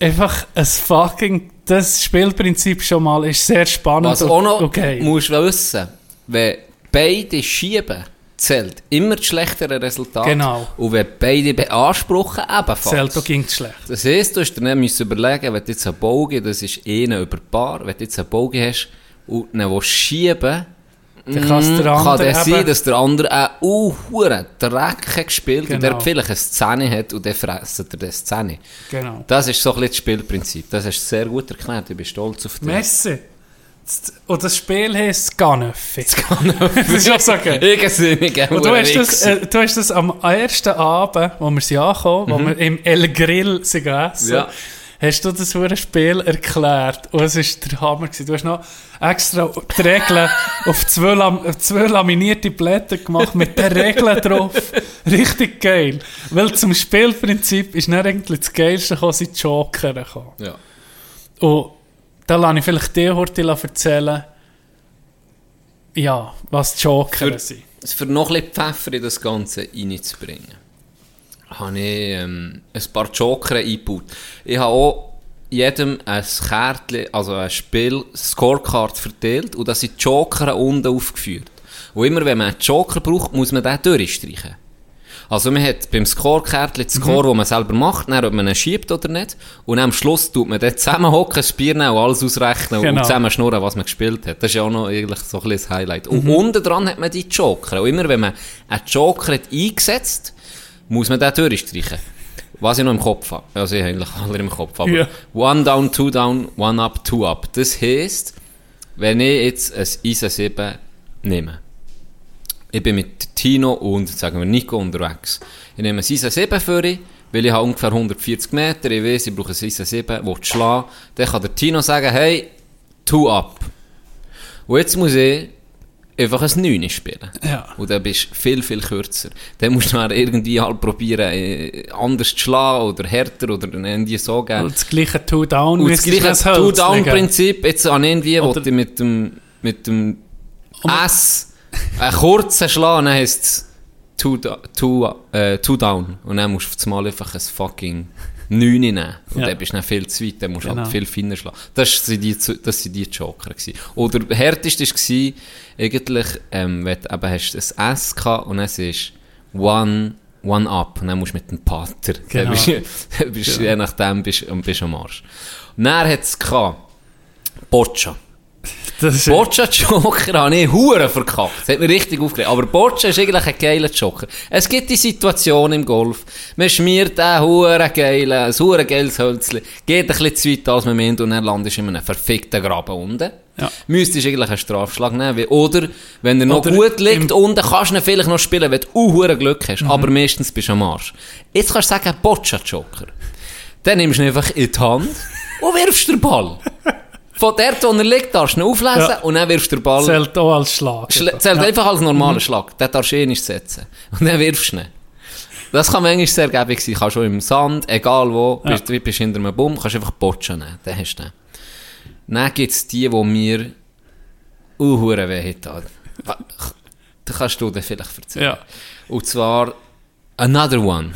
einfach ein fucking, das Spielprinzip schon mal ist sehr spannend.
Was
und-
auch noch
okay.
musst du wissen, wenn beide schieben, zählt immer das schlechtere Resultat.
Genau.
Und wenn beide beanspruchen, ebenfalls.
Zählt, da ging es schlecht.
Das heisst, du hast dir dann müssen überlegen, wenn du jetzt einen Bogen, das ist einer über Paar, wenn du jetzt einen Bogen hast und ihn willst schieben
Dann der
kann
andere
der
eben-
sein, dass der andere auch uh, hure Dreck hat gespielt und
Genau.
der vielleicht eine Szene hat und dann fresst er die Szene.
Genau.
Das ist so ein bisschen das Spielprinzip. Das hast du sehr gut erklärt. Ich bin stolz auf dich.
Messi. Und das Spiel heisst Ganöffi. das <laughs> ist auch so geil.
Irgendwie, gell,
Und du hast, das, äh, du hast das am ersten Abend, wo wir sind angekommen, wo wir im El Grill sind gegessen,
Ja.
hast du das hure Spiel erklärt und es ist der Hammer gewesen. Du hast noch extra die Regeln <laughs> auf zwei, Lam zwei laminierte Blätter gemacht mit den Regeln drauf. Richtig geil. Weil zum Spielprinzip ist nicht eigentlich das Geilste gekommen, sind die Joker gekommen.
Ja.
Und da lasse ich vielleicht dir heute erzählen, ja, was die Joker
Für-
sind.
Für noch ein bisschen Pfeffer in das Ganze reinzubringen, habe ich ähm, ein paar Joker eingebaut. Ich habe auch jedem ein Kärtchen, also ein Spiel, Scorecard verteilt und da sind die Joker unten aufgeführt. Und immer wenn man einen Joker braucht, muss man den durchstreichen. Also man hat beim Scorekärtchen den Score, den man selber macht, dann, ob man ihn schiebt oder nicht. Und am Schluss tut man dann zusammenhocken, das Bier nehmen und alles ausrechnen
Genau.
und zusammen schnurren, was man gespielt hat. Das ist ja auch noch eigentlich so ein bisschen das Highlight. Und unten dran hat man die Joker. Und immer wenn man einen Joker hat eingesetzt, muss man den durchstreichen. Was ich noch im Kopf habe. Also ich habe eigentlich alle im Kopf. Aber
Ja.
one down, two down, one up, two up. Das heisst, wenn ich jetzt ein ISA 7 nehme, ich bin mit Tino und, sagen wir, Nico unterwegs. Ich nehme ein ISA 7 für ihn, weil ich habe ungefähr 140 Meter, ich weiß, ich brauche ein ISA 7, will schlagen. Dann kann der Tino sagen, hey, two up. Und jetzt muss ich einfach ein 9 spielen.
Ja.
Und dann bist du viel, viel kürzer. Dann musst du dann irgendwie halt probieren, äh, anders zu schlagen oder härter oder irgendwie so geben.
Und das gleiche Two-Down
Und das gleiche. Two-Down-Prinzip, jetzt an irgendwie,
Oder-
wo du mit dem, mit dem S einen kurzen Schlag, dann heisst es two, two, äh, two Down. Und dann musst du auf einmal einfach ein fucking 9 nehmen. Und
Ja.
dann bist du dann viel zu weit, dann musst du
Genau.
halt viel feiner schlagen. Das sind die, das sind die Joker gewesen. Oder der härteste war eigentlich, ähm, wenn du eben hast ein S gehabt und es ist One, One Up. Und dann musst du mit dem Pater.
Genau.
Dann bist, <laughs> dann bist, du- Je nachdem bist du bist am Arsch. Und dann hat es gehabt, Boccia. Boccia-Joker habe ich hure verkackt. Das hat mich richtig aufgeregt. Aber Boccia ist eigentlich ein geiler Joker. Es gibt die Situation im Golf. Man schmiert einen hure geilen, ein hure geiles Hölzchen, geht ein bisschen zu weit, als man meint, und dann landest du in einem verfickten Graben unten.
Ja.
Müsstest du eigentlich einen Strafschlag nehmen. Oder, wenn er noch
Oder
gut liegt unten, kannst du ihn vielleicht noch spielen, wenn du auch Glück hast.
Mhm.
Aber meistens bist du am Arsch. Jetzt kannst du sagen, Boccia-Joker. Dann nimmst du ihn einfach in die Hand <laughs> und wirfst den Ball. Von dort, wo er liegt, darfst du ihn auflesen
Ja.
und dann wirfst du den Ball.
zählt auch als Schlag.
Schle- Zählt einfach als normaler Schlag. Den darfst du eh nicht setzen. Und dann wirfst du ihn. Das kann manchmal sehr gäbig sein. Kannst du im Sand, egal wo,
Ja.
bist, du bist hinter einem Baum, kannst einfach botschen nehmen. Dann hast du den. Dann gibt es die, die mir unhuren weh haben. Da kannst du dir vielleicht erzählen.
Ja.
Und zwar Another One.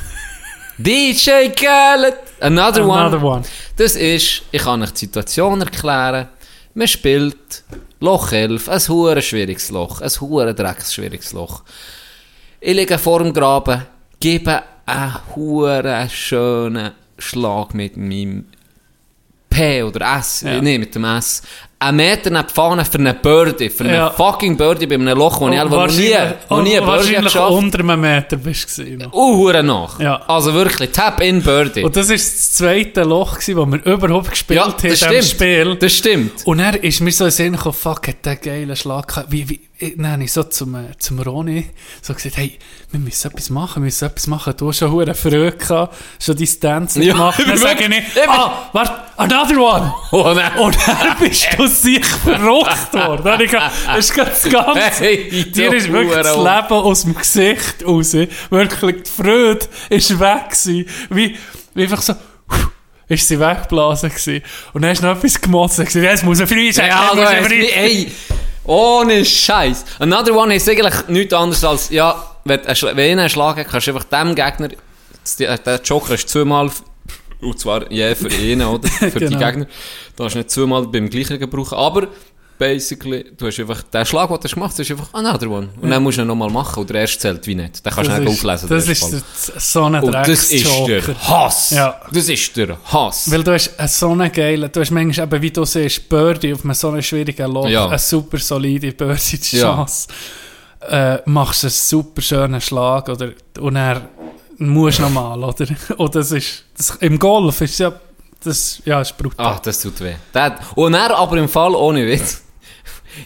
DJ Khaled! Another,
Another
One.
one.
Das ist, ich kann euch die Situation erklären. Man spielt Loch 11, ein hure schwieriges Loch, ein hure drecksschwieriges Loch. Ich liege vor dem Graben, gebe einen hure schönen Schlag mit meinem P oder S,
Ja.
nee, mit dem S. Ein Meter die Fahne für eine Birdie, für eine
Ja.
fucking Birdie bei einem Loch, wo ich einfach noch nie, noch nie eine Birdie habe geschafft
unter einem Meter bist du gewesen noch.
Uh, nach.
Ja.
Also wirklich, Tap-in Birdie.
Und das war das zweite Loch, gewesen, das wir überhaupt gespielt
ja,
haben diesem. Spiel.
Das stimmt.
Und dann ist mir so in den Sinn gekommen, fuck, hat der geilen Schlag gehabt. Wie, wie, dann habe ich so zum, äh, zum Roni so gesagt, hey, wir müssen etwas machen, wir müssen etwas machen. Du hast schon hure Freude gehabt, schon dein Dancing
Ja,
gemacht. Dann sage ich, ah, warte, another one. <laughs>
Oh nein.
Und dann bist du sich verrückt worden. Dann habe ich gedacht, Das ist ganz ganz... <laughs>
Hey,
Dir ist wirklich das Leben aus dem Gesicht raus. Wirklich, die Freude ist weg gewesen. Wie, wie einfach so... <laughs> Ist sie weggeblasen gewesen. Und dann hast du noch etwas gemotzt und gesagt, jetzt muss er frei sein.
Ja, du
muss
hast
frei
mich, ey, ohne Scheiß. Another One ist eigentlich nichts anderes als, ja, wenn, du einen Schlag hat, kannst du einfach dem Gegner, das- der Joker ist zweimal, und zwar je für ihn, oder? <laughs> Für die
Genau.
Gegner. Du hast nicht zweimal beim gleichen gebrauchen, aber basically, du hast einfach, den Schlag, den du hast gemacht, ist einfach another one. Und dann musst du ihn nochmal machen, und der erste zählt wie nicht. Den kannst du nicht auflesen.
das ist der- so ein
Und das ist der Hass.
Ja.
Das ist der Hass.
Weil du hast so einen geilen, du hast manchmal eben, wie du siehst, Birdie auf einem so einem schwierigen Loch,
Ja.
eine super solide
Ja.
Birdie-Chance. Äh, machst einen super schönen Schlag, oder, und er musst nochmal, oder? <laughs> Und das ist, das, im Golf ist ja, das, ja, ist brutal.
Ach, das tut weh. Das, und er aber im Fall ohne Witz.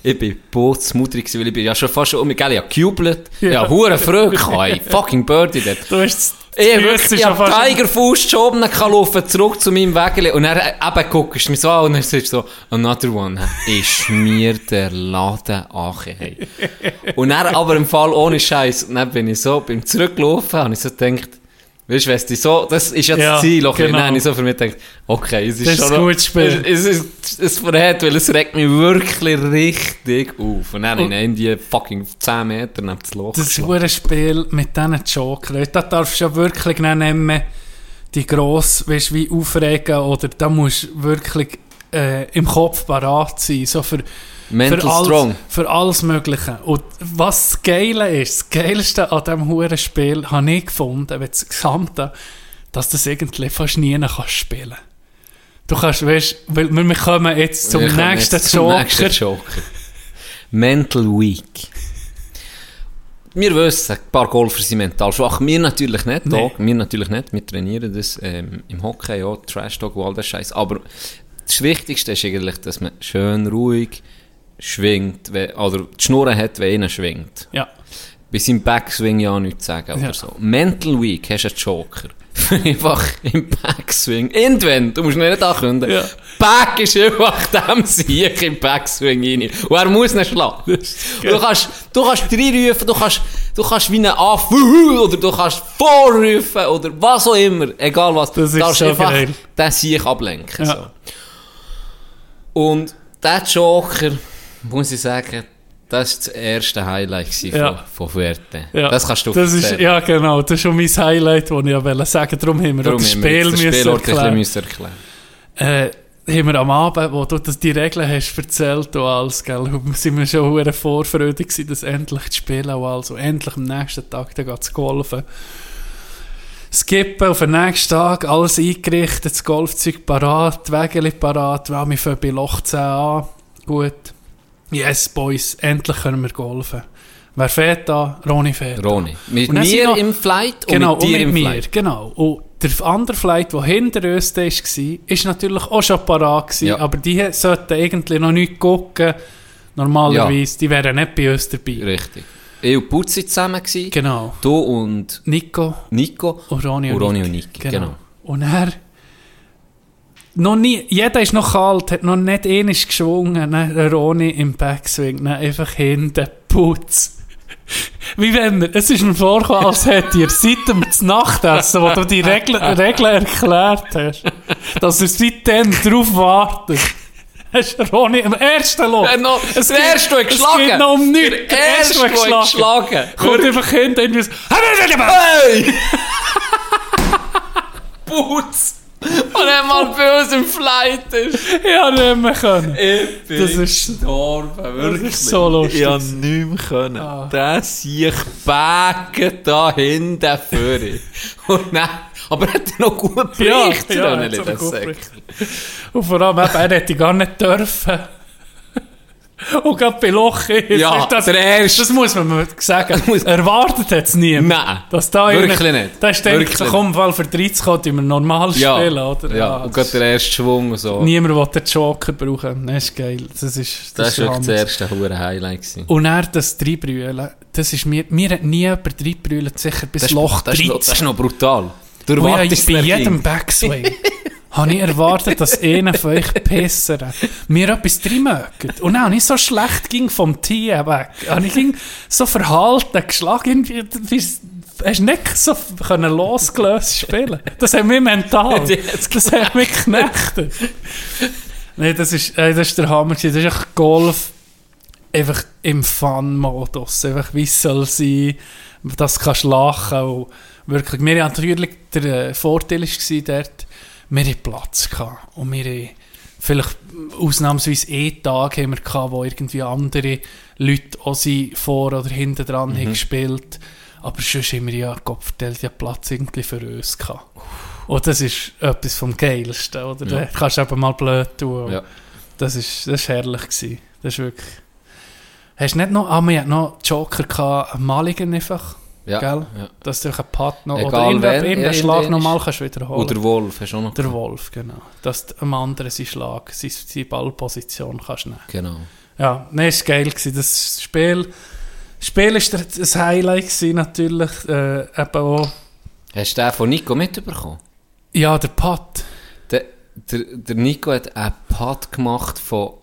Ich bin bootsmutig, weil ich bin ja schon fast um mich, gell, ich hab gejubelt.
Ja.
Ja, hure Freude gehabt. Fucking Birdie dort.
Du hast
Ich habe wirklich, ich
schon
hab
fast-
Tiger Fuß geschoben, kann laufen zurück zu meinem Weg und dann eben guckst du mich so an und dann sagst du so, another one, ist mir der Laden angehe. <laughs> und dann aber im Fall ohne Scheiß, dann bin ich so, beim Zurücklaufen, habe ich so gedacht, weißt du, weißt du, so, das ist ja das Ziel, auch
genau.
ich so für mich gedacht, okay, es ist
Das ist
schon
ein gutes Spiel.
Es, es ist, es verrät, weil es regt mich wirklich richtig auf. Und dann
Und-
in die fucking 10 Meter neben das Loch
Das
geschlagen.
hure Spiel mit diesen Jokern, da darfst du ja wirklich nicht nehmen, die gross, weißt, wie aufregen oder da musst du wirklich äh, im Kopf parat sein, so für,
Mental
für, alles,
strong.
für alles Mögliche. Und was das Geile ist, das Geilste an diesem huren Spiel habe ich gefunden, wenn das Gesamte, dass du das irgendwie fast nie kannst spielen Du kannst, weißt, weil wir kommen jetzt zum
Wir
nächsten
jetzt zum
Joker.
nächsten Joker. Mental Weak. Wir wissen, ein paar Golfer sind mental schwach. Wir natürlich nicht,
Nee.
Wir natürlich nicht. Wir trainieren das ähm, im Hockey, ja, Trash Talk und all das Scheiß. Aber das Wichtigste ist eigentlich, dass man schön ruhig schwingt, oder die Schnur hat, wenn einer schwingt.
Ja.
Bei seinem Backswing ja nichts sagen oder
Ja.
so. Mental Weak hast du einen Joker. <laughs> einfach im Backswing. Irgendwann, du musst ihn nicht ankündigen.
Ja.
Back ist einfach dem Sieg im Backswing rein. Und er muss ihn schlagen. Du kannst, du kannst reinrufen, du kannst, du kannst wie einen Aff, <laughs> oder du kannst vorrufen, oder was auch immer. Egal was.
Das ist
du darfst
so
einfach
geil.
den Sieg ablenken.
Ja.
So. Und der Joker, muss ich sagen, das war das erste Highlight
Ja.
von, von Fuerte.
Ja,
Das kannst du
das ist. Ja, genau. Das ist schon mein Highlight, das ich ja wollte sagen Darum haben wir
Darum
das Spiel müssen erklären.
müssen erklären.
Äh, haben wir am Abend, wo du das, die Regeln hast erzählt und alles, gell, <laughs> sind wir schon hure vorfreudig gewesen, das endlich zu spielen und alles. Und endlich am nächsten Tag, dann geht es golfen. Skippen auf den nächsten Tag, alles eingerichtet, das Golfzeug parat, die Wägele parat, wir fangen bei Loch 10 an. Gut. Yes, Boys, endlich können wir golfen. Wer fährt da? Ronny fährt. da.
Roni. Mit
Und dann sind
mir
noch-
im Flight
Genau,
und mit dir
und
im
mit mir,
Flight.
genau. Und der andere Flight, der hinter uns da war, ist natürlich auch schon parat gewesen,
Ja.
aber die sollten eigentlich noch nicht gucken, normalerweise, die wären nicht bei uns dabei.
Richtig. Ich und Putzi zusammen gewesen.
Genau.
Du und
Nico
Nico.
und Ronny und,
Und und Nick,
Genau.
genau.
Und er, noch nie, jeder ist noch kalt, hat noch nicht einmal geschwungen, ne, Ronny im Backswing, ne, einfach hinten, Putz. <laughs> Wie wenn er, es ist mir vorgekommen, als hätte ihr seit dem Nachtessen, wo du die Regeln, Regeln erklärt hast, dass er seitdem drauf wartet. Hast Ronny im ersten Loch.
Er noch,
Es
der erste, der
es
geschlagen
geht noch um nichts.
Der erste,
der geschlagen.
geschlagen
Kommt einfach hinten irgendwie so,
Hey! <laughs> Putz! Und er mal bei uns im Flight ist.
ja, nicht mehr können.
Ich bin
Das ist-
gestorben, wirklich.
ist so lustig.
Ich hab nicht mehr können.
Ah.
Der sich Backen da hinten vorne. Und dann, aber er hat er noch gut
Ja,
berichtet,
ja, er
das
gut. Und vor allem, er hätte gar nicht dürfen. Und gerade bei Loch ist
Ja,
das,
der erste.
das muss man mal sagen. <laughs> Erwartet hat es niemand.
Nein,
Dass da
wirklich
einer-
nicht.
Da ist
Wirklich nicht.
komm, Fall für 30 kommt, wir normal
Ja,
spielen, oder?
ja. und gerade der erste Schwung so.
Niemand will den Joker brauchen. Das ist geil. Das ist,
Das wirklich
Hammer.
das erste hure Highlight. Gewesen.
Und er das Dreibrüllen, das ist mir, mir hat nie jemand Dreibrüllen, sicher bis
Das,
Loch
ist, das, ist noch,
13.
das ist noch brutal. Du
ja,
erwartest
bei jedem. Backswing <laughs> habe ich erwartet, dass einer von euch Pisser mir etwas drin mögt. Und auch nicht so schlecht ging vom Tee weg. Und ich ging so verhalten, geschlagen. Hast nicht so können losgelöst spielen Das hat mich mental. Das hat mich geknechtet. Nein, das ist, das ist der Hammer. Das ist echt Golf einfach im Fun-Modus. Einfach wie soll sein, dass du kannst lachen und wirklich, wir haben natürlich, der äh, Vorteil war dort, wir hatten Platz gehabt und wir haben vielleicht ausnahmsweise einen Tag haben wir gehabt, wo irgendwie andere Leute auch vor oder hinten dran
Mhm.
haben gespielt aber sonst haben wir ja, Gott vertellt, ja Platz irgendwie für uns gehabt. Und das ist etwas vom Geilsten, oder?
Ja.
Da kannst du eben mal blöd tun.
Ja.
Das ist, das ist herrlich gewesen. Das ist wirklich... Hast du nicht noch... Ah, wir hatten noch Joker gehabt, einen Maligen einfach,
Ja.
gell?
ja.
Dass du einen Putt noch...
Egal
oder irgendeinen
wen,
irgendeinen Schlag nochmal
ist-
kannst wiederholen.
Oder Wolf, hast du auch noch
der. Wolf, genau. Dass du einem anderen seinen Schlag, seine, seine Ballposition kannst nehmen.
Genau.
Ja, es war geil. Gewesen. Das Spiel... Spiel war das Highlight gewesen, natürlich. Äh, eben auch...
Hast du den von Nico mitbekommen?
Ja, der Pat.
Der, der, der Nico hat einen Putt gemacht von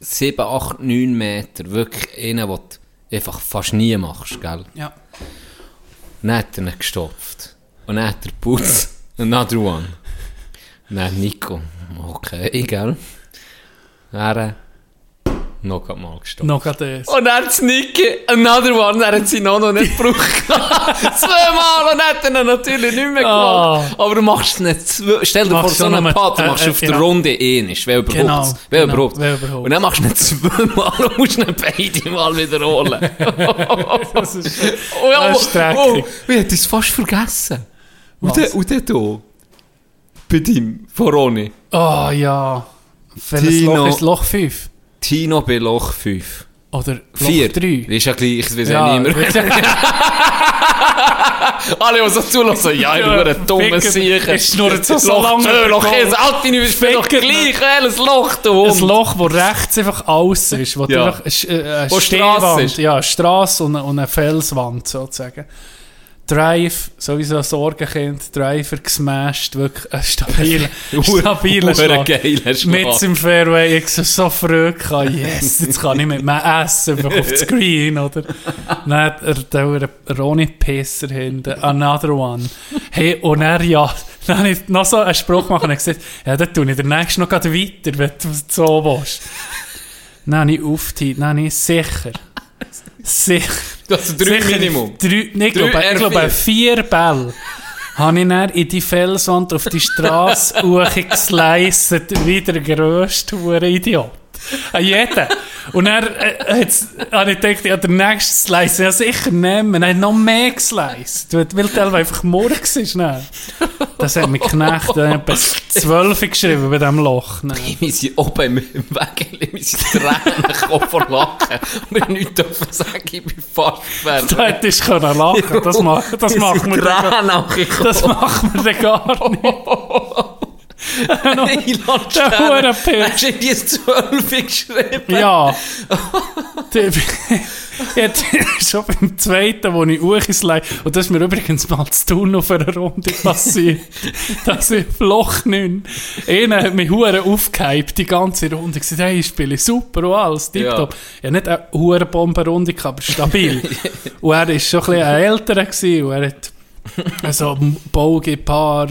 7, 8, 9 Meter. Wirklich einen, den du einfach fast nie machst, gell?
Ja.
Dann hat er ihn gestopft. Und dann hat der Putz another <laughs> one. Dann Nico. Okay, gell? Er noch mal gestopft.
Noch gerade das.
Und dann hat Nicky another one, er hat sie noch, noch nicht gebraucht. <laughs> Zweimal und hat er ihn natürlich nicht mehr
Ah.
gemacht. Aber du machst es nicht zwei. Stell dir vor, so einen Pad, du
äh,
machst
äh,
auf der
genau.
Runde ähnlich. Wer überhaupt?
Genau,
Wer
genau,
überhaupt? Und dann machst du nicht zweimal und musst nicht beide Mal wiederholen. <laughs>
Das ist,
Oh ja,
Das ist
oh, oh,
dreckig.
ich hätte es fast vergessen. Und der, und der. Bei dem, von Ronny.
oh ja. Welches
Tino.
Loch ist Loch 5?
Tino bei Loch 5.
Oder Loch
Vier.
3?
Ist ja gleich, das weiß
Ja,
ja niemand. <laughs> Alle, die so zulassen, ja, ich bin ein dummer Sicher.
es schnurrt so- so
Loch
lange
Loch
den
eins, Alter, ich bin doch gleich, welches Loch, du
Ein
Hund.
Loch, wo rechts einfach alles ist. Wo
Ja.
einfach, äh, eine
Wo
Stehwand,
Strasse ist.
Ja, eine Strasse und eine, und eine Felswand sozusagen. Drive, sowieso Sorgenkind, Driver gesmashed, wirklich ein stabiler, <laughs> stabiler Schlag.
geiler Schlag.
Mit im Fairway, ich so, so früh gehabt, yes, jetzt kann ich mit mir essen, einfach auf das <laughs> Green, oder? Dann er der Ronny Pisser hinten, another one. Hey, und er ja, dann habe ich noch so einen Spruch machen und gesagt, ja, dann tue ich den nächsten noch gerade weiter, wenn du so willst. Dann habe ich aufgeteilt, dann habe ich sicher, sicher,
Das ist drei Minimum.
Drei, nee, ich
Drei
glaube, ich
R4.
glaube, vier Bälle habe ich dann in die Felswand auf die Straße <laughs> hochgesliced, wie der grösste Idiot. An jeden. Und dann äh, hat's- habe ich gedacht, ja, der nächste Slice ja sicher nehmen. Dann hat noch mehr gesliced, weil der einfach morgen war. Das hat mich. Dann habe ich etwa 12 geschrieben bei diesem Loch. Dann.
Wir sind oben im Weg, wir sind Tränen gekommen vor Lachen. Und wir haben nichts dürfen sagen, ich bin fast fertig.
Da hättest du können lachen Das, ma das machen wir
Tränen
das machen wir gar nicht. <laughs>
Ich lasse <laughs>
Der.
Hast du die 12 geschrieben?
Ja. Jetzt schon beim zweiten, wo ich hochgeslide, und das ist mir übrigens mal zu tun auf einer Runde passiert, dass ich Loch 9, einer hat mich hure aufgehypt, die ganze Runde, gesagt, hey, ich spiele super und alles, tipptopp. Ja. nicht eine hure Bombenrunde, gehabt, aber stabil. <laughs> und er war schon ein bisschen ein älterer gewesen, und er hat <laughs> so Bogey, Paar,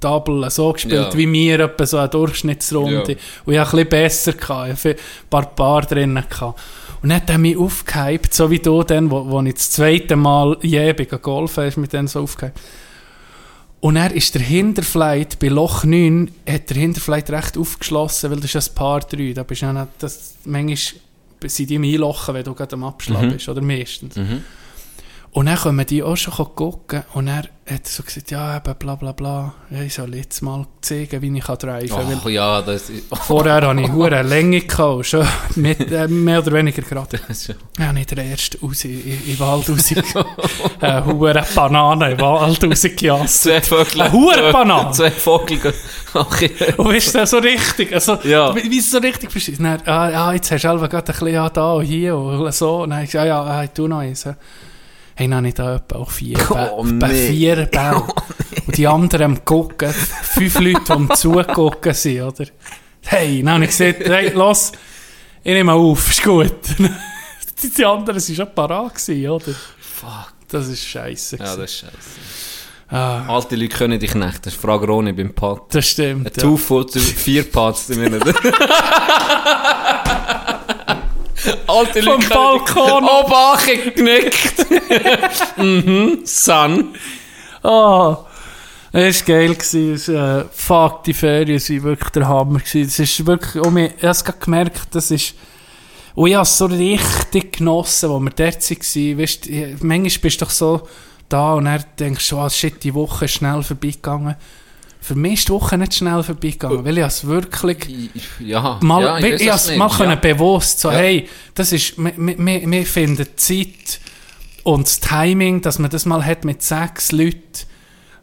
Double so gespielt
Ja.
wie mir, etwa so eine Durchschnittsrunde.
Ja.
Und ich hatte ein bisschen besser, gehabt. ich hatte ein paar Paar drinnen. Gehabt. Und dann hat er mich aufgehypt, so wie du dann, wo, wo ich das zweite Mal je bin golfen, ist mich dann so aufgehypt. Und er ist der Hinterflight bei Loch 9, hat der Hinterflight recht aufgeschlossen, weil das ist ein Paar 3. Da bist du ja nicht, das, manchmal sind die im Einlochen, wenn du gerade am Abschlag
Mhm.
bist, oder meistens. Und dann können die auch schon gucken und er hat so gesagt, ja, eben, bla bla bla, ja, ich soll jetzt mal zeigen, wie ich kann driven kann.
Ach ja, das ist... <laughs>
Vorher hatte ich hure Länge gehabt, schon mit, äh, mehr oder weniger gerade.
Ja-
nicht der erste raus, in, in Wald raus. <laughs> Eine hure Banane in den Wald rausgejasst.
Zwei Vögel.
Eine Hurenbanane.
Zwei Vögel. Okay.
Und ist das so richtig? Also,
Ja.
Wie, es so richtig? Dann, ah, ja, jetzt hast du selber gerade ein bisschen ja, da und hier und so. Und dann ich, ja, ja, ich tu noch eins. Hey, habe ich da etwa auch vier,
Oh,
Bä-
nee.
vier <laughs> Bälle. Und die anderen am gucken, fünf Leute, die am zugucken sind, oder? Hey, dann habe ich gesagt, hey, los, ich nehme auf, ist gut. <laughs> die, anderen waren schon parat, gewesen, oder?
Fuck.
Das ist scheiße.
Ja, das ist scheiße.
ah,
Alte Leute können dich nicht. Das ist Frage Ronny beim Pad.
das stimmt.
Ein
Ja.
Two-Foot, vier Pads im Minute. Alte
Vom Balkon.
Obache genickt. <laughs> mhm, Son.
Ah, es war geil. Es, äh, fuck, die Ferien waren wirklich der Hammer. Gewesen. Es ist wirklich, oh, mir- ich habe gemerkt, das ist, und ich habe es so richtig genossen, wo wir dort waren. Weißt, manchmal bist du doch so da und dann denkst du, oh, shit, die Woche ist schnell vorbeigegangen. Für mich ist die Woche nicht schnell vorbeigegangen, weil ich es wirklich
Ja,
mal,
ja,
ich, ich mal können
ja.
bewusst so,
Ja.
hey, das ist, wir, wir, wir finden Zeit und das Timing, dass man das mal hat mit sechs Leuten,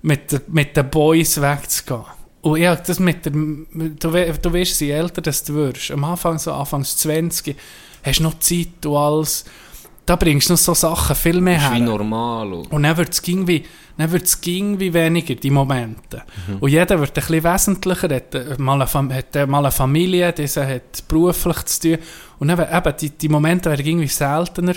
mit, mit den Boys wegzugehen. Und ja, das mit der, du, we- du weißt, je älter du wirst, am Anfang, so Anfangs 20, hast du noch Zeit und alles. Da bringst du noch so Sachen viel mehr
Das ist wie
her.
normal. Und
dann wird es irgendwie, dann wird's irgendwie weniger, die Momente.
Mhm.
Und jeder wird ein bisschen wesentlicher, hat, äh, mal eine, hat äh, mal eine Familie, dieser hat beruflich zu tun. Und dann, eben, die, die Momente werden irgendwie seltener.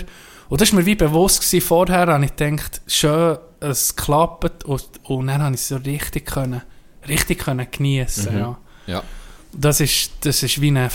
Und das war mir wie bewusst gewesen, vorher, habe ich gedacht, schön, es klappt. Und, und dann habe ich es so richtig können, richtig können geniessen,
Mhm.
ja.
ja.
Das ist, das ist wie eine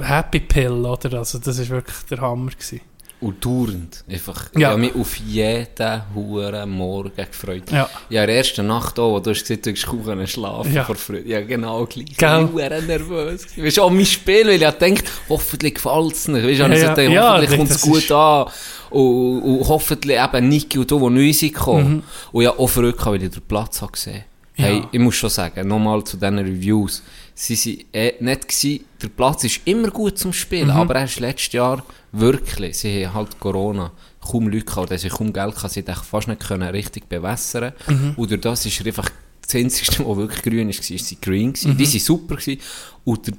Happy Pill, oder? Also, das ist wirklich der Hammer gewesen.
Und dauernd. Einfach,
Ja.
Ich habe mich auf jeden Huren Morgen gefreut.
Ja.
Ja, in der ersten Nacht auch, wo du hast gesagt, du hast kaum schlafen
Ja.
vor Freude. Ja, genau gleich.
Gell?
Ich war nervös. gewesen. Weißt du, auch mein Spiel, weil ich gedacht, hoffentlich gefällt es nicht. Weißt du,
Ja,
ich
ja.
ja, gedacht,
Ja,
hoffentlich kommt es gut
ist-
an. Und, und hoffentlich eben Niki und du, die neu sind gekommen. Und ja, auch gehabt, weil ich den Platz habe gesehen.
Mhm. Ja.
Hey, ich muss schon sagen, nochmal zu diesen Reviews. Sie waren eh nicht gewesen, der Platz ist immer gut zum Spielen,
Mhm.
aber erst letztes Jahr wirklich, sie haben halt Corona, kaum Leute gehabt, oder sie kaum Geld gehabt, sie hätten fast nicht können richtig bewässern
Mhm.
Und durch das ist er einfach das Einzige, <laughs> was wirklich grün ist, war, sie green
Mhm.
gewesen. Die waren super gewesen. Und der,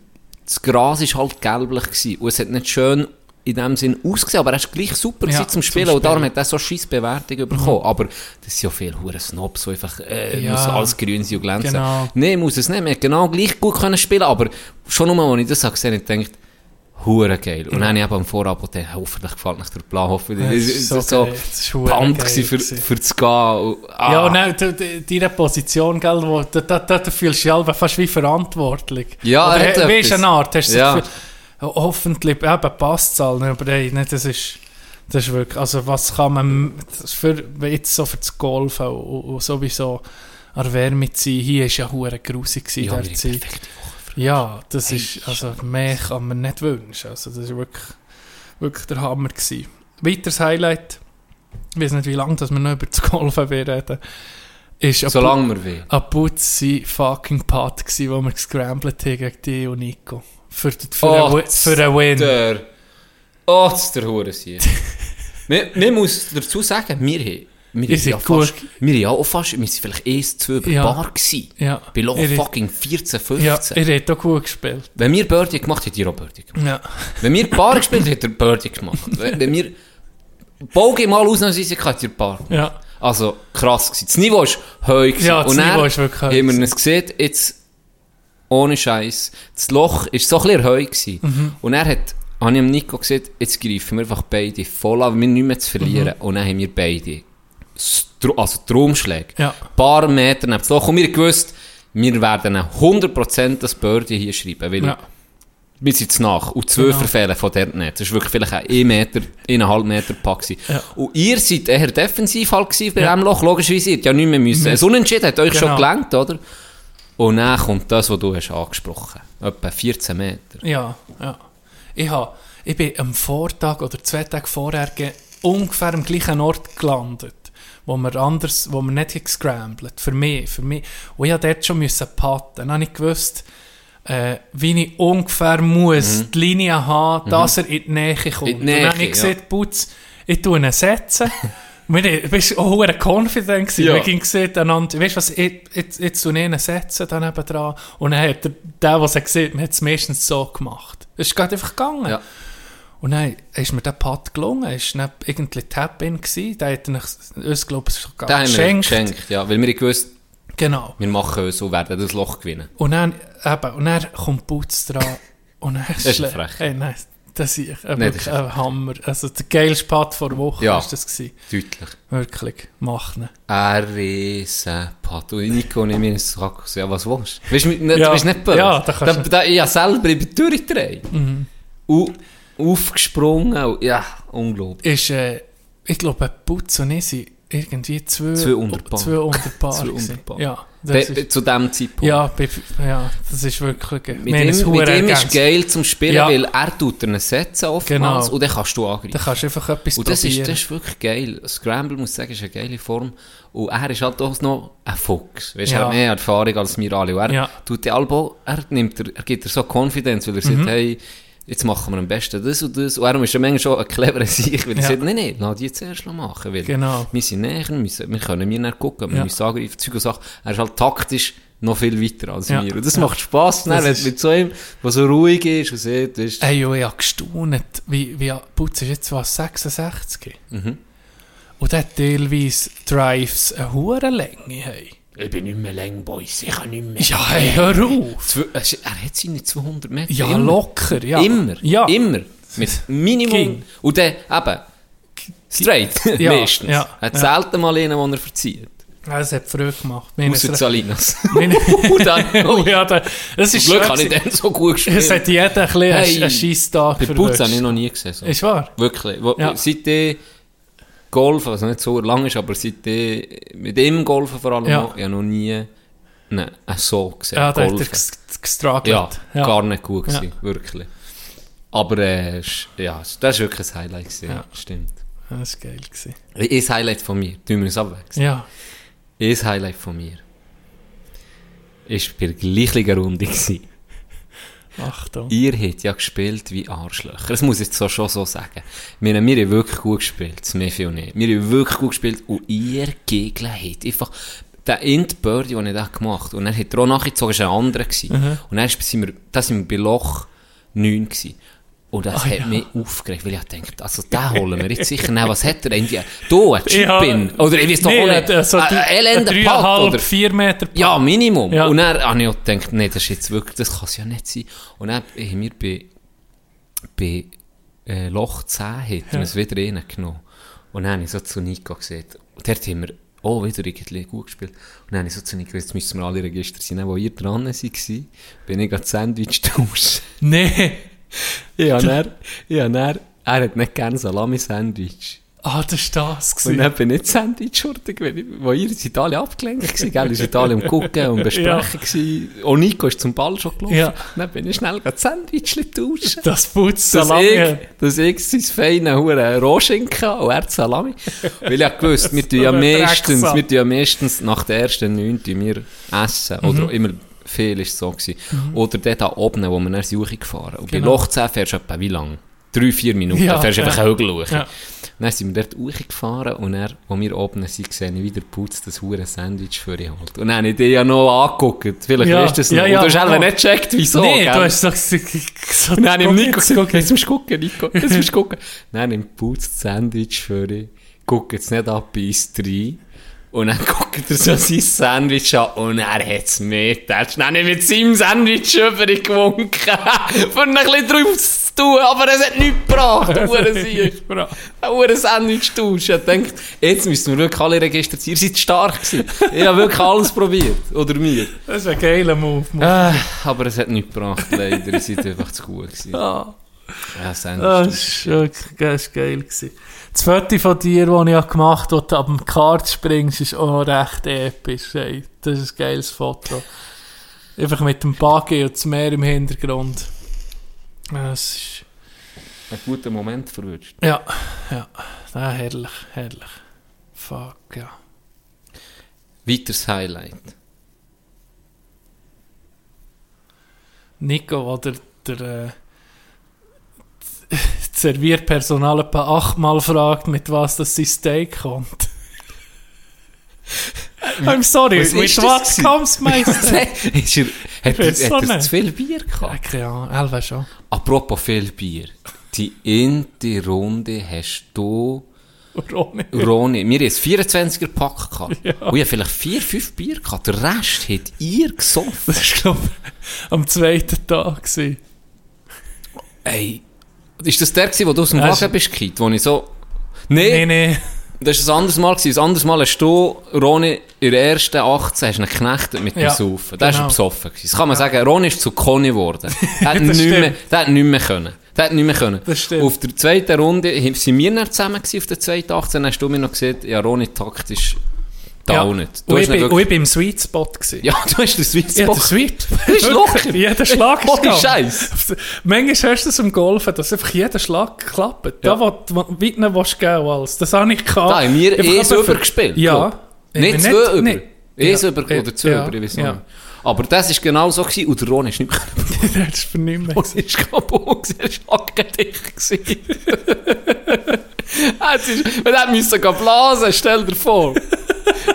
das Gras war halt gelblich gewesen. Und es hat nicht schön in dem Sinn ausgesehen, aber er ist gleich super
Ja,
zum
zum
Spielen. Und darum
Spielen.
hat er so scheiß Bewertung bekommen. Aber das sind ja viele hure Snobs, die einfach, äh,
Ja.
muss alles grün sein und glänzen.
Genau.
Nein, muss es nicht. Man hat genau gleich gut können spielen, aber schon nur, als ich das gesehen habe, ich gedacht, hure geil. Und dann habe ich eben am Vorabend gedacht, hoffentlich gefällt nicht der Plan, hoffentlich.
Das
Das
ist
ist
so
so,
geil. Das
für, zu gehen. Und, ah.
Ja, und dann, deine Position, gell, wo, da, da, da, da fühlst du dich fast wie verantwortlich.
Ja,
Oder,
er
he- ist eine Art, hast du
Ja.
das Gefühl, ho- hoffentlich, eben, passt es allen, aber hey, ne, das ist, das ist wirklich, also was kann man, das für, jetzt so für das Golfen und, und sowieso zu sein, hier ist ja hure grusig gewesen
Ja,
in der Zeit.
perfekte
Ja, das ist, also mehr kann man nicht wünschen. Also das ist wirklich, wirklich der Hammer gewesen. Weiteres Highlight, ich weiß nicht, wie lange dass wir noch über das Golfen reden, ist
Solange wir will.
ein Putzi fucking Putt gewesen, wo wir gescrambled haben gegen die und Nico. Für, für,
Oh,
einen, für einen Win.
Der. Oh, das ist der Hurensieg. <laughs> man, man muss dazu sagen, wir haben. Wir
Ihr
haben ja fast, wir haben ja auch fast, wir sind vielleicht eins, zwei über
Ja.
Bar gewesen.
Ja.
Bei Loch fucking 14, 15.
Ja, ihr habt auch gut gespielt.
Wenn wir Birdie gemacht haben, hat ihr auch Birdie gemacht.
Ja.
Wenn wir Bar gespielt haben, hat er Birdie gemacht. Wenn wenn wir Bogen mal ausnahmsweise hatten, hat ihr Bar gemacht.
Ja.
Also krass gewesen. Das Niveau war heu gewesen.
Ja, das
Und
Niveau ist wirklich heu
haben wir
gewesen.
es gesehen, jetzt ohne Scheiß. Das Loch war so ein bisschen heu gewesen.
Mhm.
Und er hat, habe ich Nico gesagt, jetzt greifen wir einfach beide voll an, wir nichts mehr zu verlieren.
Mhm.
Und dann haben wir beide, also Traumschläge,
Ja.
ein paar Meter neben das Loch. Und wir gewusst, wir werden 100% das Birdie hier schreiben, weil
Ja.
wir sind nach. Und zwei
Genau.
verfehlen von dort nicht. Das war wirklich vielleicht ein 1 Meter, 1,5 Meter Pack.
Ja.
Und ihr seid eher defensiv halt gewesen bei
Ja.
diesem Loch. Logischerweise, ihr ja nicht mehr müssen. Ein Unentschieden hat euch schon
Genau.
gelangt, oder? Und dann kommt das, was du hast angesprochen hast. Etwa 14 Meter.
Ja, ja. Ich, hab, ich bin am Vortag oder zwei Tage vorher ge- ungefähr am gleichen Ort gelandet, wo wir anders, wo wir nicht gescrambled. Für mich, für mich. Und ich musste dort schon müssen patten. Dann habe ich gewusst, äh, wie ich ungefähr muss die Linie haben, dass er in die Nähe kommt.
Mhm. In die
Und dann habe
Nähe,
ich gesagt, Putz, ich tue ihn setzen. <laughs> Wir bist auch sehr confident gewesen.
Ja.
Wir gingen gesehen einander, weißt du was, ich- jetzt, jetzt tue ich ihn setzen, da dran. Und dann hat der, der, was er gesehen hat, es meistens so gemacht. Es ist gerade einfach gegangen.
Ja.
Und dann ist mir der Putt gelungen, es war irgendwie Tap-In der hat uns, glaube ich, sogar geschenkt.
geschenkt, ja. Weil wir gewusst,
Genau.
wir machen so, werden das Loch gewinnen.
Und dann, eben, und dann kommt Putz dran. <laughs> Und dann
ist
schlä-
frech.
Hey, nein, das ist ein,
Nee,
wirklich
das ist
ein Hammer. Also der geilste Putt vor der Woche
Ja.
war das. Gewesen.
Deutlich.
Wirklich, mach ihn.
Ein riesen Pat. Und Nico und ich mir gesagt, ja, was willst du? Weißt du, bist nicht böse.
Ja, da kannst
da, Ich habe selber ich bin durchgedreht. Und aufgesprungen. Ja, unglaublich.
Ist, äh, ich glaube, Putz und ich sind irgendwie zwei,
Zwei unter Paar.
Zwei unter Paar.
Zwei <laughs>
gewesen.
unter Paar.
Ja, ist,
zu dem Zeitpunkt.
ja, ja, das ist wirklich...
Mit
wir
ihm, mit ihm ist geil zum Spielen,
Ja.
weil er tut einen Setzen oftmals
Genau.
und dann kannst du angreifen.
Da kannst du einfach etwas
Und das ist,
probieren.
das ist wirklich geil. Scramble, muss ich sagen, ist eine geile Form. Und er ist halt auch noch ein Fuchs. Weißt,
Ja.
Er hat mehr Erfahrung als wir alle. Und er,
Ja.
tut die Albo, er, nimmt, er, er gibt dir so Confidence, weil er
Mhm.
sagt, hey, jetzt machen wir am besten das und das. Und er ist ja manchmal schon ein cleverer Sieg, weil er
Ja.
sagt, nein, nein, lass die zuerst machen. Weil
Genau.
wir sind näher, wir, müssen- wir können mir nicht gucken, wir
Ja.
müssen angreifen, Zeug und Sachen. Er ist halt taktisch noch viel weiter als
Ja.
mir. Und das
Ja.
macht Spass, ne,
ist-
mit so einem, der so ruhig ist und sieht, weißt,
Ey, jo, ich habe gestaunt, wie, wie Putz ist jetzt was, 66?
Mhm.
Und der hat teilweise Drives eine hohe Länge haben.
Ich bin nicht mehr lang, Boys, ich kann nicht mehr.
Ja, hey, hör auf!
Zwei- er hat seine 200 Meter.
Ja,
immer.
locker, ja.
Immer.
Ja.
Immer. Mit Minimum.
Ging.
Und dann eben straight.
Ja, <laughs>
Meistens.
ja,
Hat
ja.
selten mal einen, den er verzieht.
Ja, Das hat früh gemacht.
Außer Salinas. <laughs> <laughs> dann,
oh, ja, da, das ist
Zum Glück habe ich den so gut gespielt.
Es hat jeder ein bisschen
Hey.
einen Scheisstag
Bei Putz habe ich noch nie gesehen. So.
Ist wahr?
Wirklich. Wo,
Ja.
Seit ich Golf, also nicht so lang ist, aber seit ich mit ihm golfen vor allem,
Ja.
noch, ich habe noch nie ne, so gesehen.
Ja, da hat er
golfen.
ges- gestruggelt.
Ja, gar nicht gut
Ja.
gewesen, wirklich. Aber äh, ja, das war wirklich ein Highlight. Gewesen,
Ja.
Stimmt.
Das war geil. Gewesen.
Ein Highlight von mir, tun wir uns abwechseln.
Ja.
Ein Highlight von mir ist bei der gleichen Runde gewesen.
Achtung.
Ihr habt ja gespielt wie Arschlöcher. Das muss ich jetzt so schon so sagen. Wir, haben- wir haben wirklich gut gespielt, das Mefi und ich. Wir haben wirklich gut gespielt und ihr Gegner habt einfach den Int Birdie, den ich da gemacht habe, und dann hat er auch nachgezogen, war ein anderer. gewesen. Und dann sind wir, da sind wir bei Loch 9 gewesen. Und das
Ah,
hat
ja.
mich aufgeregt, weil ich dachte, also den holen wir jetzt sicher nicht. Was hat er denn? Du, ein <laughs>
Ja.
Chip-In. Oder ich weiß doch
Nee,
auch nicht.
äh, so
Ein elender oder?
vier Meter Putt.
Ja, Minimum.
Ja.
Und dann habe ich auch gedacht, nee, das ist jetzt wirklich, das kann es ja nicht sein. Und dann haben wir bei, bei äh, Loch 10 hätten wir es wieder reingenommen. Und dann habe ich so zu Nico gesagt, und dort haben wir auch wieder irgendwie gut gespielt. Und dann habe ich so zu Nico jetzt müssen wir alle Register sein, wo ihr dran waren, bin ich gerade Sandwich tauschen.
Nee.
Habe dann, habe dann, er hat nicht gerne Salami-Sandwich.
Ah, das war das.
Und
gewesen.
dann bin ich Sandwich-Schurtig, wo ihr in Italien abgelenkt war, gell? Seid alle am Gucken und <laughs> Besprechen gewesen. Und Nico ist zum Ball schon gelaufen.
Ja.
Dann bin ich schnell gerade Sandwich tauschen.
Das Putz
Dass
Salami.
ich, dass ich sein feine Hure Rohschinken und er Salami. Weil ich ja gewusst, wir tun ja <laughs> meistens, wir tun ja meistens nach der ersten neun tun wir essen.
Mhm.
Oder immer viel ist es so gewesen. Oder dort da oben, wo wir nach Suche gefahren. Und
Genau.
bei Loch 10 fährst du etwa wie lang? Drei, vier Minuten.
Ja,
Ja, fährst du
ja.
einfach Hügel hoch.
Ja.
Dann sind wir dort hochgefahren und dann, wo wir oben sind, sehe ich wieder putzt das hure Sandwich für ihn halt. Und dann habe ich dich ja noch angeguckt. Vielleicht
Ja,
weißt du es noch.
ja,
und
ja,
du hast einfach nicht gecheckt, wieso.
nee,
gell?
du hast so gesagt, so,
Und dann habe ich Nico gesagt, jetzt musst du gucken, Nico, jetzt musst du <laughs> gucken. Dann habe ich putzt das Sandwich für ihn. Guck jetzt nicht ab, bis rein. Und dann <laughs> guckt er so sein Sandwich an und er hat es mitgetatscht. Dann habe ich mit seinem Sandwich über ihn gewunken, <laughs> für ihn ein bisschen drauf zu tun, aber es hat nichts gebracht. <laughs> Ein hure Sandwich tausch. Ich denkt, jetzt müssen wir wirklich alle Register ziehen. Ihr seid stark gewesen. Ich habe wirklich alles probiert. Oder mir.
Das ist ein geiler Move.
Ah, aber es hat nichts gebracht, leider. Ihr seid einfach zu gut gewesen.
Ah,
Ja, Sandwich.
das das ist geil. Gewesen. Das Foto von dir, das ich gemacht habe, wo du ab dem Kart springst, ist auch recht episch. Ey. Das ist ein geiles Foto. Einfach mit dem Buggy und das Meer im Hintergrund. Das ist...
Ein guter Moment verwünscht.
Ja, ja. Ah, herrlich, herrlich. Fuck, ja.
Weiteres Highlight.
Nico, oder der, äh, das <laughs> Servierpersonal etwa achtmal fragt, mit was das sein Steak kommt. I'm sorry,
Was ist gewesen?
comes <laughs> steak?
ist er, hat er, hat er zu viel Bier
Ja,
gehabt?
keine Ahnung, Elva schon.
Apropos viel Bier. Die erste Runde hast du,
Ronny.
Roni, wir hatten ein 24er-Pack gehabt.
Ja.
Und ich hatte vielleicht vier, fünf Bier gehabt. Der Rest hat ihr gesoffen.
Das war, glaube ich, am zweiten Tag. Gewesen.
Ey, ist das der gewesen, wo du aus dem
Ja,
Wagen bist gekippt, wo ich so... Nee,
Nee, nee.
das war ein anderes Mal. Gewesen. Ein anderes Mal hast du, Roni, in der ersten 18 hast ihn geknechtet mit dem
Ja,
Saufen. Der
genau.
war besoffen. Gewesen. Das kann man sagen, Roni ist zu Conny geworden. <laughs> Der hat, nicht mehr,
stimmt.
der hat nicht mehr können. Der hat nicht mehr können.
Das stimmt.
Auf der zweiten Runde sind wir dann zusammen gewesen, auf der zweiten 18. Dann hast du mir noch gesagt, ja, Roni taktisch da auch nicht. Du
und, ich bin,
nicht
und
wirklich,
ich bin im Sweet Spot. Gewesen.
ja, du hast den Sweet
Ja,
Spot.
der Sweet. <laughs> <laughs> <laughs>
Das ist locker.
Jeder Schlag ist
Ohne. Scheiß.
Manchmal hast du es im Golfen, dass einfach jeder Schlag klappt.
Ja.
Da, wo du nicht willst geben willst. Das habe ich gehabt.
Da haben wir eh
für-
übergespielt.
Ja.
Nicht
Nicht-
zwei über.
nicht.
Eh
Ja.
über oder zwei
Ja.
über, ich weiß
Ja.
nicht. Aber das war genau so gewesen, und der Ron ist nicht mehr
das ist für nichts mehr.
Es ist kaputt, es war hätte müssen gehen blasen, stell dir vor.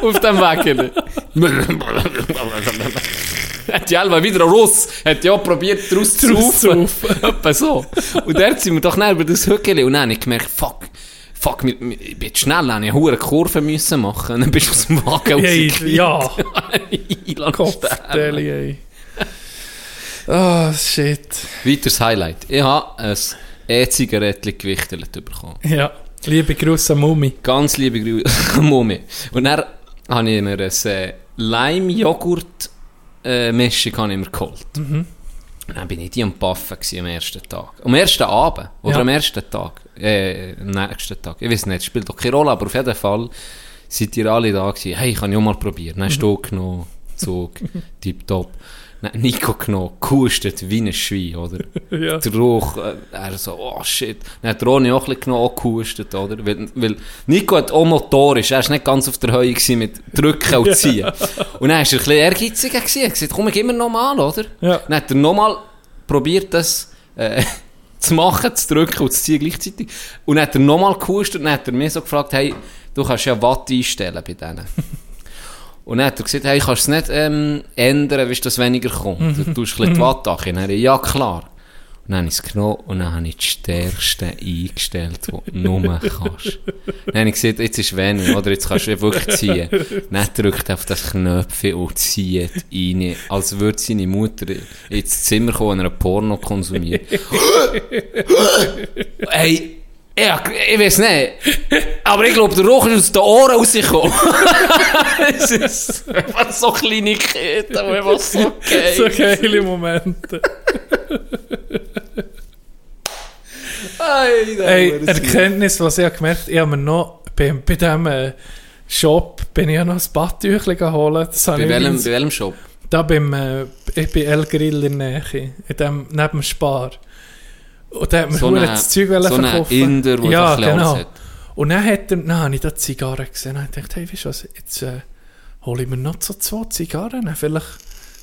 Auf dem Weg. hat ja Elva wieder ein Russ, hat ja auch probiert, daraus zu saufen. <laughs> Etwa so. Und dort sind wir doch schnell über das Hückeli und dann habe ich gemerkt, fuck, fuck, ich bin schnell, ich eine hohe Kurve müssen machen. Und dann bist du aus dem Wagen
ja, <laughs>
Eiland sterben.
Kopfdeli, ey. Ah, shit.
Weiteres Highlight. Ich habe ein E-Zigarettchen gewichtelt bekommen.
Ja, liebe Grüße an Mumi.
Ganz liebe Grüße, <laughs> Mumi. Und dann habe ich mir eine äh, Lime-Joghurt-Mischung ich mir geholt.
Mhm.
Dann bin ich die am Paffen am ersten Tag. Am ersten Abend. Oder
Ja.
am ersten Tag. Äh, am nächsten Tag. Ich weiß nicht, spielt doch keine Rolle, aber auf jeden Fall seid ihr alle da gewesen. Hey, ich kann ja auch mal probieren. Dann hast du genommen, Zug, <laughs> tipptopp. Hat Nico genommen, gehustet wie ein Schwein, oder? <laughs>
Ja.
Der Rauch, äh, er so, oh shit. Dann hat Ronny auch ein bisschen genommen, auch gehustet, oder? Weil, weil Nico hat auch motorisch, er war nicht ganz auf der Höhe gewesen mit Drücken und <laughs> Ziehen. Und dann war er ein bisschen ehrgeiziger gewesen. Er gesagt, komm, ich gib mir nochmal, oder?
Ja.
Dann hat er nochmal probiert, das äh, <laughs> zu machen, zu drücken und zu ziehen gleichzeitig. Und dann hat er nochmal gehustet und dann hat er mir so gefragt, hey, du kannst ja Watt einstellen bei denen. Und dann hat er gesagt, hey, kannst du es nicht ähm, ändern, wie das weniger kommt? Du tust ein bisschen die Watt an. Und dann ja klar. Und dann habe ich es genommen und dann habe ich die stärksten eingestellt, die du nur kannst. Dann habe ich gesagt, jetzt ist wenig, oder? Jetzt kannst du wirklich ziehen. Dann drückt er auf das Knöpfchen und zieht rein, als würde seine Mutter ins Zimmer kommen und ein Porno konsumieren. <laughs> hey, ja, ich weiß nicht. Aber ich glaube, der Rauch ist aus den Ohren rausgekommen. es ist was so kleine Kinder, aber was so geil.
So geile Momente.
Hey,
Ey, Erkenntnis, was ich habe gemerkt ich habe mir noch bei, bei diesem Shop bin ich ja noch ein Badtüchlein geholt. Das habe
Bei welchem, bei Shop?
Da beim, äh, ich bin El Grill in der Nähe, in dem, neben dem Spar. Und da hat mir
So
so
eine-
das Zeug
so ein
verkaufen.
Inder, der
ja, genau.
hat.
Und dann hat er, dann habe ich da Zigarren gesehen. Dann ich gedacht, hey, weißt du was, jetzt äh, hole ich mir noch so zwei Zigarren. Dann Vielleicht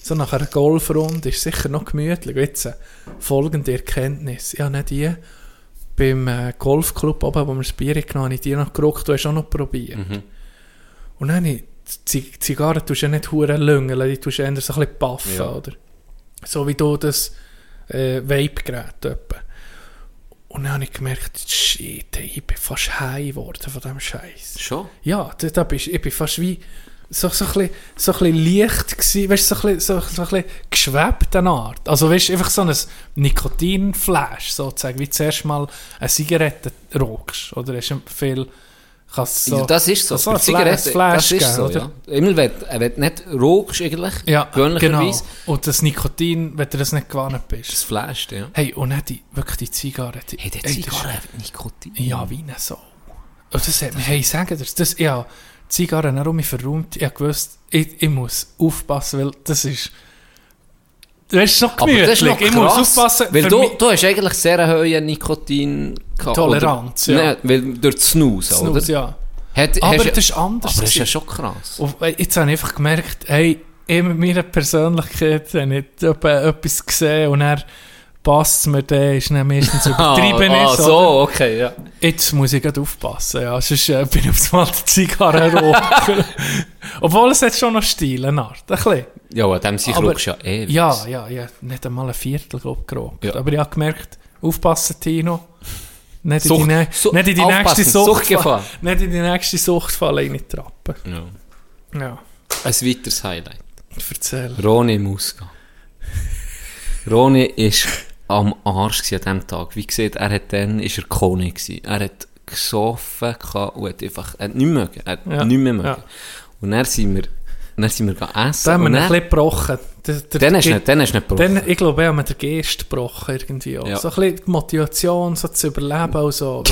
so nach einer Golfrunde ist sicher noch gemütlich. Und Jetzt äh, folgende Erkenntnis. Ich habe die beim äh, Golfclub oben, wo wir das Bier genommen haben, habe ich die noch gerockt, du hast auch noch probiert.
Mhm.
Und dann habe ich, die Zigarren tust du ja nicht hure lüngeln, die tust du eher so ein bisschen paffen,
Ja.
oder? So wie du das äh, Vape-Gerät etwa. Und dann habe ich gemerkt, shit, ich bin fast high geworden von diesem Scheiß.
Schon?
Ja, da, da bist, ich bin fast wie so, so, ein bisschen, so ein bisschen leicht gewesen, weißt so ein bisschen, so, so ein bisschen geschwebt eine Art. Also weißt du, einfach so ein Nikotinflash sozusagen, wie zuerst mal eine Zigarette rauchst. Oder hast du viel, kannst so...
Ja, das ist so.
so
Bei Zigaretten, das ist so,
oder?
ja. Immer wenn, wenn du nicht rauchst eigentlich,
Ja, genau. Und das Nikotin, wenn du das nicht gewohnt bist.
das flasht, ja.
Hey, und dann die, wirklich die Zigarre. Die,
Hey,
das
Zigarre hat Nikotin.
Ja, wie eine Sau. Und das hat mir, hey, sagen das, das, ja, Zigarren herum mich verräumt. Ich gewusst, ich, ich muss aufpassen, weil das ist, das ist so
Aber
gemütlich.
das ist noch
ich muss
krass,
aufpassen.
weil du, du hast eigentlich sehr eine hohe Nikotin gehabt,
Toleranz,
oder?
ja.
Nein, weil durch das Snooze, oder?
Snus, ja.
Hat,
Aber das ist anders.
aber das ist ja schon krass.
Und äh, jetzt habe ich einfach gemerkt, hey, ich mit meiner Persönlichkeit habe ich etwa etwas gesehen und er passt es mir, der ist dann meistens <laughs> übertrieben.
ah,
ist,
so,
oder?
okay, ja.
Jetzt muss ich gerade aufpassen, ja, sonst äh, bin ich auf einmal die Zigarre rauchen. <laughs> Obwohl es hat schon noch Stil, eine Art, ein bisschen.
Ja, an dem sich rauchst ja ewig.
Ja, ja, ja, nicht einmal ein Viertel glaub, geraucht.
Ja.
Aber ich habe gemerkt, aufpassen, Tino. Nicht in
Sucht-
die, nä-
Su-
nicht in die nächste Sucht, <laughs> nicht in die nächste Suchtfalle reintrappen.
Ja.
Ja,
Ein weiteres Highlight.
erzähl.
Muss gehen. Ronny ist am Arsch an diesem Tag. Wie gesagt, er hat dann, ist er Kone gewesen. Er hat gesoffen und hat einfach, er hat mögen. Er hat
Ja,
nicht mehr mögen.
ja.
Und dann sind wir, dann sind wir gegangen essen.
Da haben wir
und
ihn ein
dann,
bisschen gebrochen. Der, der,
dann hast nicht, dann hast du nicht gebrochen.
Ich glaube, wir haben den Geist gebrochen irgendwie auch.
Ja.
So ein bisschen die Motivation, so zu überleben und so,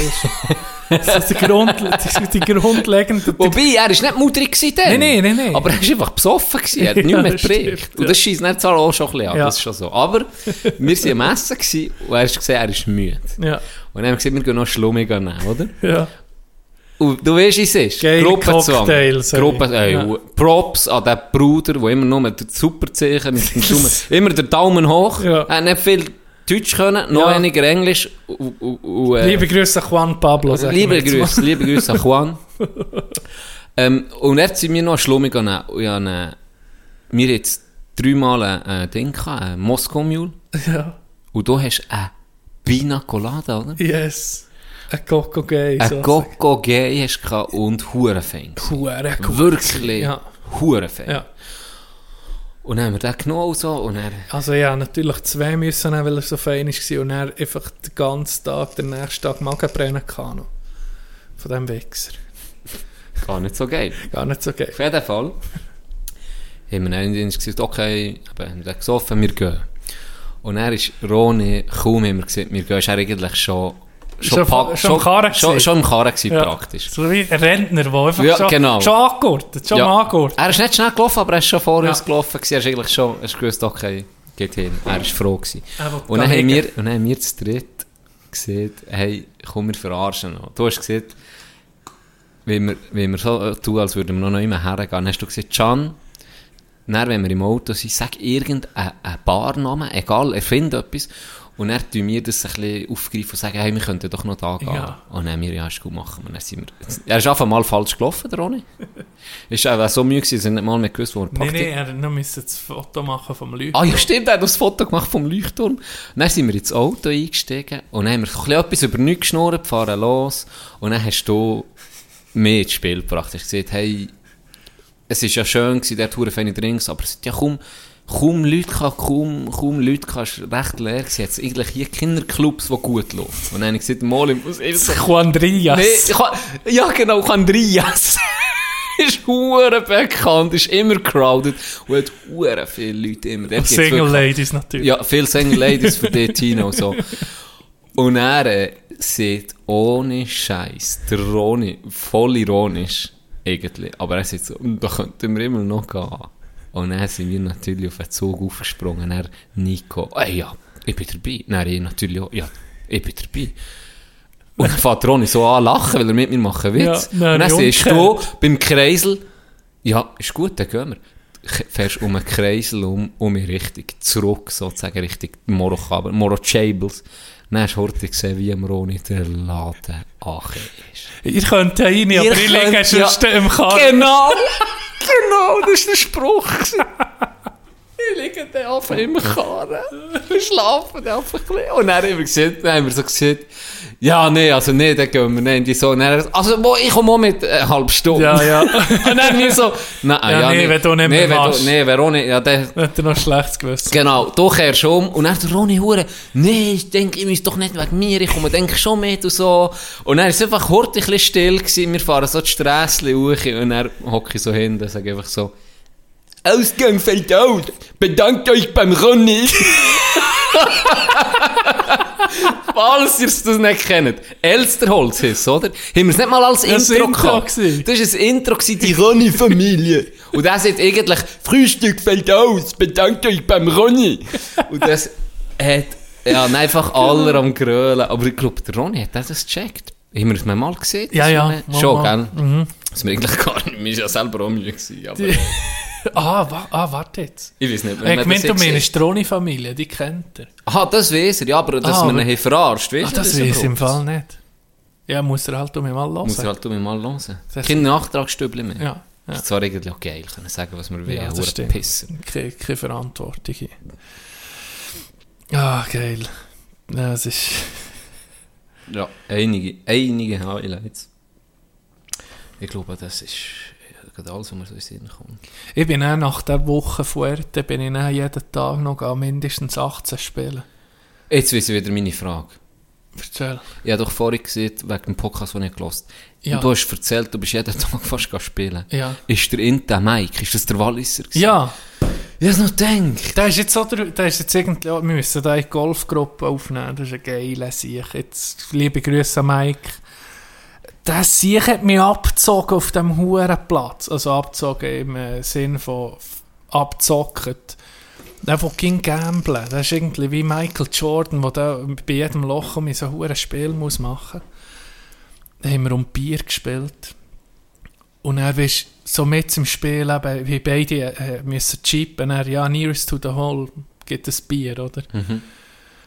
weißt du. so die, Grund, die, die grundlegenden...
Wobei, er war nicht mutig gewesen dann.
Nein, nein, nein.
Aber er war einfach besoffen gewesen. Er hat <laughs>
Ja,
nicht mehr
stimmt,
Und das schießt nicht auch schon ein bisschen an.
Ja.
Das ist schon so. Aber wir waren am Essen gewesen und er hat gesehen, er ist müde.
Ja,
Und dann haben wir gesagt, wir gehen noch Schlummig nehmen, oder?
ja.
Und du weißt, wie es ist.
Geile
Gruppenzwang.
Cocktails, ey.
Gruppe, ey,
Ja.
Props an den Bruder, der immer nur mit den Superzeichen, mit dem Daumen, <laughs> immer den Daumen hoch.
Ja.
Er hat nicht viel Deutsch können, noch
Ja.
weniger Englisch. Und, und, und, äh,
Liebe Grüße an Juan Pablo. wir
liebe. Grüße, liebe Grüße an Juan. <laughs> ähm, und er sind wir noch eine Schlummig genommen. Und ich habe, äh, mir jetzt dreimal ein, Ding gehabt, ein Moskau-Mule.
Ja.
Und du hast ein Pina Colada, oder?
Yes. Ein Coco Gay.
Ein Coco Gay hast du gehabt und Hurenfein.
Hure gut.
Wirklich
Ja.
Hurenfein.
ja.
Und dann haben wir den genommen so, und dann,
Also ja, natürlich zwei müssen nehmen, weil er so fein war und er einfach den ganzen Tag, den nächsten Tag Magenbrennen kann. noch. Von diesem Wichser.
gar nicht so geil.
Gar nicht so geil.
Auf jeden Fall haben wir dann gesagt, okay, eben, haben wir gesoffen, wir gehen. Und er ist Roni, kaum wir gesagt, wir gehen, ist er eigentlich schon,
Schon- schon
schon, im Karren gewesen,
Ja.
praktisch.
So wie ein Rentner, der einfach
Ja,
schon,
genau.
schon angegurtet, schon
Ja.
angegurtet.
Er ist nicht schnell gelaufen, aber er ist schon vor
Ja.
uns gelaufen. gewesen. Er ist eigentlich schon, er ist gewusst, okay, geht hin. Er ist froh gewesen. Und dann haben wir, und dann haben wir zu dritt gesehen, hey, komm, wir verarschen noch. Du hast gesehen, wie wir, wie wir so äh, tun, als würden wir noch nicht mehr hergehen. Dann hast du gesagt, Can, dann, wenn wir im Auto sind, sag irgendeinen einen Barnamen, egal, erfind etwas. Und dann tun wir das ein bisschen aufgreifen und sagen, hey, wir könnten doch noch da gehen.
Ja.
Und dann haben wir, ja, ist gut, machen wir. Dann sind wir, er ist einfach mal falsch gelaufen, der Ronny. <laughs> ist einfach so müde gewesen, dass er nicht mal mehr gewusst, wo er
Nein,
packt.
nein, er noch müssen das Foto machen vom Leuchten.
Ah ja, stimmt, er hat das Foto gemacht vom Leuchtturm. Dann sind wir ins Auto eingestiegen und dann haben wir ein bisschen etwas über nichts geschnurrt, fahren los. Und dann hast du mir ins Spiel gebracht. Hast gesagt, hey, es war ja schön, gewesen, der Tour Drinks, aber es hat ja kaum, kaum Leute gehabt, kaum, kaum Leute war recht leer. gewesen. Jetzt eigentlich hier Kinderclubs, die gut laufen. Und dann habe ich gesagt, mal, muss einfach
Juandrias.
Nee, kann, ja genau, Andreas. <laughs> ist hure bekannt, ist immer crowded und hat hure viele Leute immer. Dort
Single Ladies natürlich.
Ja, viele Single Ladies für <laughs> die Tino und so. Und er äh, sieht ohne Scheiß, der Roni, voll ironisch, irgendwie. Aber er sagt so, «Mm, da könnten wir immer noch gehen. Und dann sind wir natürlich auf den Zug aufgesprungen. Er, Nico, ey, ja, ich bin dabei. Dann ich natürlich auch, ja, ich bin dabei. Und dann fängt Ronny so an lachen, weil er mit mir machen will.
Ja,
und
dann
dann siehst du beim Kreisel, ja, ist gut, dann gehen wir. Fährst um einen Kreisel um, um mich richtig zurück, sozusagen, Richtung Morochaber, Morochables. Dann hast du heute gesehen, wie Ronny der Laden angeht ist.
Ihr könnt ja rein, aber ich liege
könnt-
sonst im Karren.
Genau! Genau, das war der Spruch. <laughs> Ich liege dann einfach im Karren. <laughs> Wir schlafen einfach ein bisschen. Und dann haben wir, gesehen, dann haben wir so gesagt, ja, nee, also nee, dann gehen wir nicht. Die so, dann, also, wo, ich komme auch mit äh, halbe Stunde.
Ja, ja. <laughs>
Und dann wir so, nein,
Ja,
ja,
nee, wenn du nicht mehr
nee, wenn
machst.
nee, Veroni, ja, der,
Hat er noch schlechtes Gewissen.
Genau, du kehrst um und dann Ronny Hure, nee, ich denke, ich muss doch nicht wegen mir, ich komme denke schon mit und so. Und dann ist es einfach kurz ein bisschen still gewesen, wir fahren so die Strasse hoch und dann hocke ich so hin und sage einfach so, Ausgang fällt aus, bedankt euch beim Ronny. <laughs> <laughs> Falls ihr das nicht kennt. Elsterholz ist oder? Haben wir es nicht mal als
Das
Intro gehabt? Das war ein Intro, gewesen, die Ronny-Familie. <laughs> Und der sagt eigentlich, Frühstück fällt aus, bedankt euch beim Ronny. Und das hat, ja, einfach alle am Grölen. Aber ich glaube, der Ronny hat das gecheckt. Haben wir es mal gesehen?
Ja,
Das
ja, mal,
Schon,
mal.
gell? Das wir eigentlich gar nicht, wir waren ja selber auch müde aber <laughs> <laughs>
Ah, wa ah, warte jetzt.
ich weiß nicht,
Ich
man
meine,
das
du
gesehen.
meinst die kennt er.
Aha, das weiß er, ja, aber dass
Ah,
man ihn verarscht, weißt
Ah,
du?
das weiß ich im? Fall nicht. Ja, muss er halt um mich mal
Muss er
hören.
halt um mich mal hören.
Das-
Kein Nachtragsstübli mehr.
Ja, ja.
Das ist zwar irgendwie auch geil, können sagen, was wir wollen,
Ja, das stimmt.
Pisser.
Keine, keine Verantwortung. Ah, geil. Ja, es ist...
Ja, einige, einige Highlights. Ich glaube, das ist gerade alles, was mir so in Sinn kommt.
Ich bin auch nach der Woche Fuerte, bin ich auch jeden Tag noch mindestens 18 spielen.
Jetzt weiß ich wieder meine Frage.
Erzähl.
Ich habe doch vorhin gesehen, wegen dem Podcast, den ich habe.
Ja.
Du hast erzählt, du bist jeden Tag fast spielen.
Ja.
Ist der Inta Mike, ist das der Walliser? gewesen?
Ja,
Ich habe noch gedacht.
der ist jetzt so, der, ist jetzt irgendwie, wir müssen da in die Golfgruppe aufnehmen, das ist ein geiler Sieg. Jetzt, liebe Grüße an Mike. Der Sieg hat mich abgezogen auf dem Hurenplatz. Also abgezogen im äh, Sinn von. Der, der ging gamblen. Das ist irgendwie wie Michael Jordan, der da bei jedem Loch um so ein Spiel muss machen muss. Da haben wir um Bier gespielt. Und er bist so mit im Spiel, eben, wie beide äh, müssen chippen. Er, ja, nearest to the hole gibt es Bier, oder?
Mhm.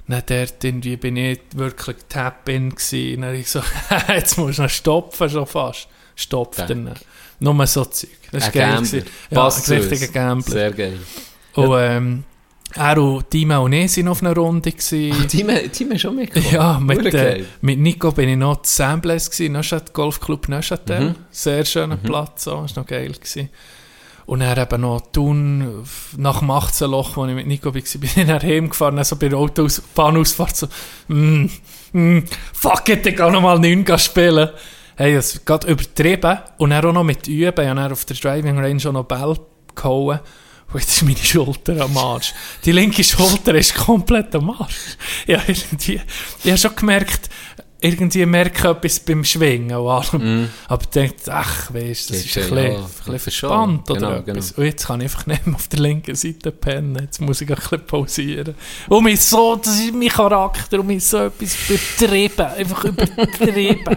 Dann dort irgendwie bin ich wirklich Tap-In gewesen. Dann ich so, <laughs> jetzt musst du noch stopfen schon fast. Stopft
Geil.
dann. Nur so Zeug. Das
Ein
ist geil. Ja, ein richtiger. Gambler.
Sehr geil.
Und ähm, er und Dima und ich sind auf einer Runde. Gewesen.
Team, Team ist schon mitgekommen.
Ja, mit, äh, mit Nico bin ich noch zu Sambles Golfclub Neuchâtel.
Mhm.
Sehr schöner Platz, so, ist noch geil gewesen. Und dann eben noch Thun, nach dem 18 Loch, wo ich mit Nico war, <laughs> bin ich nach Hause gefahren, also bei der Autobahnausfahrt so, mm, mm, fuck it, ich kann noch mal 9 gehen spielen. Hey, das geht übertrieben. Und dann auch noch mit Üben, ich habe auf der Driving Range auch noch Ball gehauen. Und jetzt ist meine Schulter am Arsch. Die linke Schulter ist komplett am Arsch. Ja, irgendwie, ich habe schon gemerkt, irgendwie merke ich etwas beim Schwingen und allem. Aber ich dachte, ach, weißt du, das.
Geht
ist ein
schon,
bisschen,
ja,
ein bisschen oder
Genau,
etwas. Und jetzt kann ich einfach nicht mehr auf der linken Seite pennen. Jetzt muss ich ein bisschen pausieren. Und mich so, das ist mein Charakter und mich so etwas übertrieben. Einfach übertrieben.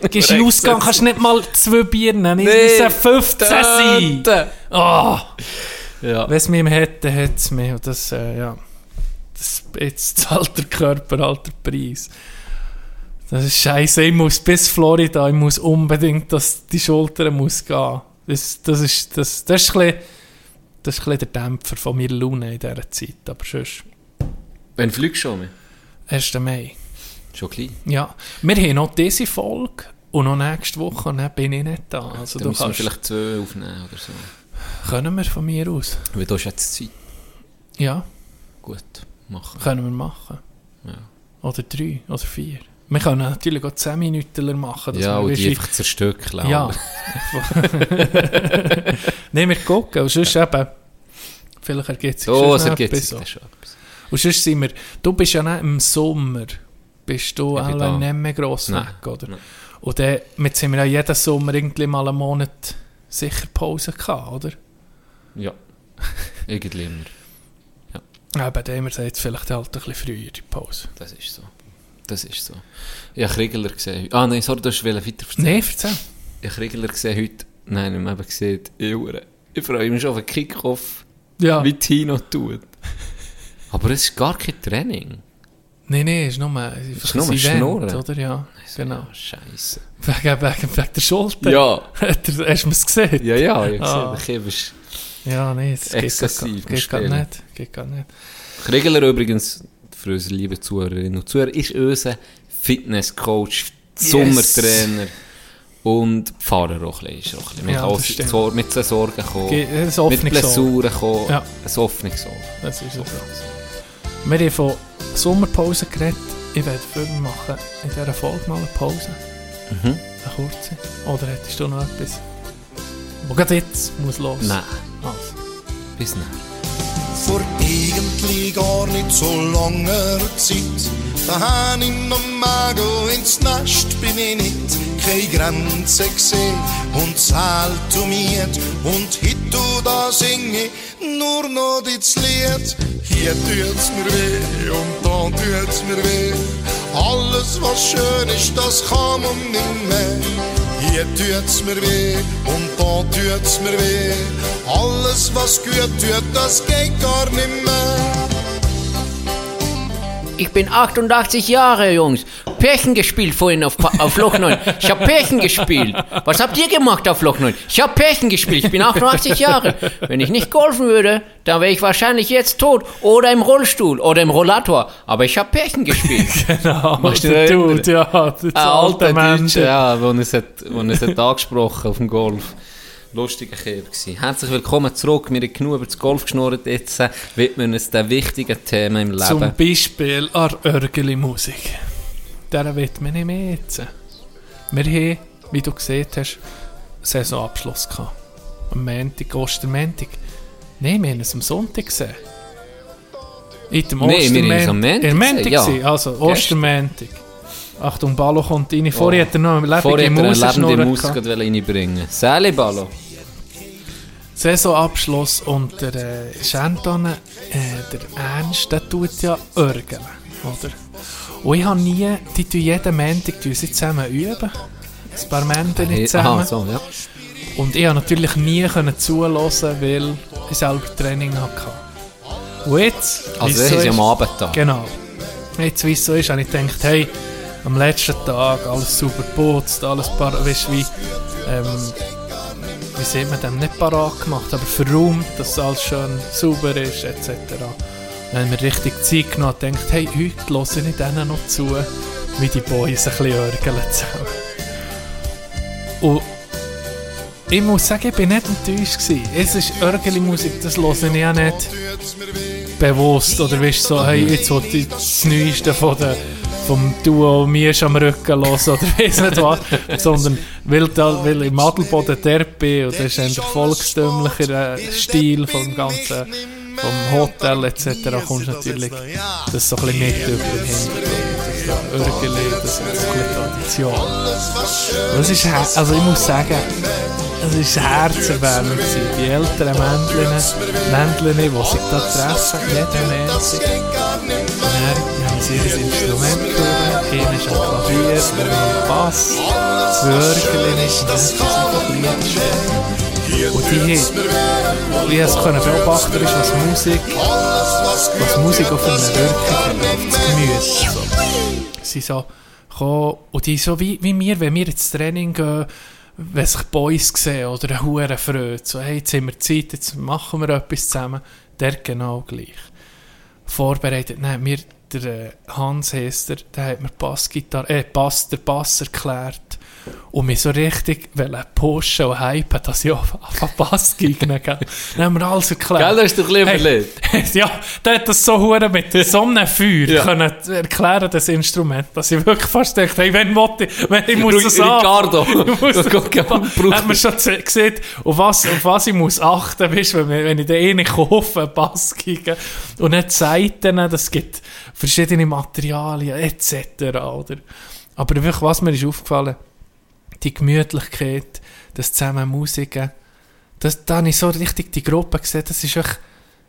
<laughs> Gehst in den Ausgang, kannst nicht mal zwei Bier nehmen. Ich
Nee,
muss 15 sein. Oh.
Ja.
Wenn es mich hätte, hätte es mich. Und das, äh, ja. Das, jetzt zahlt der Körper halt den Preis. Das ist scheiße. Ich muss bis Florida, ich muss unbedingt, dass die Schulter muss gehen. Das, das, ist, das, das, ist ein bisschen, das ist ein bisschen der Dämpfer von meiner Laune in dieser Zeit. Aber sonst,
Wann fliegst du schon?
1. Mai.
Schon klein.
Ja. Wir haben noch diese Folge und noch nächste Woche und dann bin ich nicht da. Also
Dann
du
müssen wir
kannst,
vielleicht zwei aufnehmen oder so.
können wir von mir aus.
Weil du hast jetzt Zeit.
Ja,
Gut, machen.
können wir machen.
Ja.
Oder drei oder vier. Wir können natürlich auch 10 Minuten machen. dass
Ja,
wir
und die einfach zerstückeln.
Ja. <laughs> Nein, wir gucken. Und sonst eben, vielleicht ergibt sich
Oh, es
sonst noch
ergibt
etwas
sich schon etwas.
Und sonst sind wir, du bist ja nicht im Sommer, bist du
Ich
alle nicht mehr gross
Nein,
weg, oder?
nein.
Und dann, jetzt sind wir ja jeden Sommer irgendwie mal einen Monat sicher Pause gehabt, oder?
Ja. Irgendwie immer.
Eben, dann haben wir gesagt, vielleicht halt ein bisschen früher die Pause.
Das ist so. Das ist so. Ich habe Kriegler gesehen. Ah nein, sorry, du hast weiter erzählen.
Nein, erzähl.
Ich habe Kriegler gesehen heute. Nein, ich habe eben gesehen. Ich, ich freue mich schon auf den Kickoff,
Ja.
wie Tino tut. Aber es ist gar kein Training.
Nein, nein, es ist nur, es
ist nur
ein Event, oder? Ja, genau.
Ah, Scheiße.
Wegen, wegen, wegen der Schulter.
Ja. <laughs>
Hast du es gesehen?
Ja, ja, ich habe
Ah.
gesehen. Ist
Ja, nein, das geht, gar, geht gar nicht. Geht gar nicht.
Kriegler übrigens, für unsere lieben Zuhörerinnen und Zuhörer, ist unser Fitnesscoach, Sommertrainer und Pfarrer auch ein bisschen. Auch ein bisschen.
Ja,
auch. Sor- mit so Sorgen kommen,
ein
mit Blessuren kommen,
Ja.
ein offenes Ohr.
Das ist so. Wir haben von Sommerpause geredet. Ich werde mich machen in dieser Folge mal eine Pause.
Mhm.
Eine kurze. Oder hättest du noch etwas? Wo gerade jetzt muss los?
Nein,
Also.
bis dann.
Vor eigentlich gar nicht so langer Zeit. Daheim in meinem Magen ins Nest bin ich nicht. Keine Grenze gesehen und zahlt um miet. Und hit und da sing ich nur noch das Lied. Hier tut's mir weh und da tut's mir weh. Alles was schön ist, das kann man nicht mehr. Hier toets meer weer, om daar toets meer weer. Alles was goed, dit as kyk daar nie meer.
Ich bin 88 Jahre, Jungs. Pärchen gespielt vorhin auf, Pa- auf Loch 9. Ich habe Pärchen gespielt. Was habt ihr gemacht auf Loch 9? Ich habe Pärchen gespielt. Ich bin 88 Jahre. Wenn ich nicht golfen würde, dann wäre ich wahrscheinlich jetzt tot. Oder im Rollstuhl. Oder im Rollator. Aber ich habe Pärchen gespielt. <laughs>
Genau,
du
der Dude, ja, der
Ein alter
alte Mensch.
Ja, wo er es hat, wo es hat angesprochen auf dem Golf. Lustiger Kerl gewesen. Herzlich willkommen zurück. Wir haben genug über das Golf geschnurrt. Jetzt äh, widmen wir uns den wichtigen Themen im
Zum
Leben.
Beispiel an Örgeli-Musik. Der wird mir nicht mehr jetzt. Wir haben, wie du gesehen hast, Saisonabschluss gehabt. Am Montag, Ostermontag. Nein, wir haben es am Sonntag gesehen. In dem
Nee, wir haben es am Montag gesehen, ja.
also Ostermontag. Achtung, Ballo kommt rein. Vorher hat er noch eine
Vorher
lebende
hat er eine
Maus
Maus reinbringen Sally Ballo.
Saisonabschluss und der äh, Schenton, äh, der Ernst, der tut ja Örgeln, oder? Und ich habe nie, die tun jeden Montag tun sie zusammen üben. Ein paar Männer
Hey,
zusammen.
aha, so, ja.
Und ich habe natürlich nie können zuhören, weil ich selber Training hatte. Und jetzt,
Also, das
so
ist ja am Abend da.
Genau. Jetzt, wie es so ist, habe ich gedacht, hey, am letzten Tag alles super putzt, alles paar, weißt wie, ähm, wie sieht man dem, nicht parat gemacht, aber verräumt, dass alles schön sauber ist, etc. Haben wir richtig Zeit genommen und gedacht, hey, heute höre ich denen noch zu, wie die Boys ein bisschen örgeln zusammen. Und ich muss sagen, ich bin nicht enttäuscht. Es ist Örgeli-Musik, das höre ich ja nicht bewusst. Oder weißt so, hey, jetzt will ich das Neueste von der, vom Duo mir am Rücken hören oder <laughs> weiss nicht was. Sondern weil, da, weil im Adelboden der bin und das ist ein volkstümlicher Stil vom ganzen vom Hotel etc. kommst natürlich das so ein bisschen mit über den Hintergrund. Das Örgeli, ist bisschen Tradition. Das ist, also ich muss sagen, es ist herzerwärmend. Die älteren Männchen, Männchen, die sich da treffen, regelmäßig. Und ihr Instrument gehört. Einer ist am Klavier, andere am Bass, sind sie einfach Lieder spielen. Und die haben, wie es können beobachten ist, was Musik, was Musik auf eine Wirkung hat, auf das Gemüse. So. Sie so gekommen, und die so wie, wie wir, wenn wir ins Training gehen, wenn sich Boys sehen oder eine Hure freut, so, hey, jetzt haben wir Zeit, jetzt machen wir etwas zusammen, der genau gleich. Vorbereitet, nein, mir, der äh, Hans Hester, der hat mir Bassgitarre, äh, Bass, der Bass erklärt und mich so richtig pushen und hypen, dass ich auf, auf Bass gegne, gell. <laughs> Dann haben wir alles erklärt.
Gell, das ist doch ein bisschen
Hey, <laughs> ja, der hat das so hure mit so einem Feuer können erklären, das Instrument, dass ich wirklich fast dachte, hey, wenn wollte ich, wenn ich muss an-
Ricardo. <laughs>
Ich muss
Das
hat man schon gesehen, auf was, auf was ich muss achten, weißt, wenn, wenn ich den einen kaufe, Bass gegen und nicht Seiten, das gibt verschiedene Materialien etc. Oder? Aber wirklich, was mir ist aufgefallen, die Gemütlichkeit, das zusammen Musiken, das, da habe ich so richtig die Gruppe gesehen, das war wirklich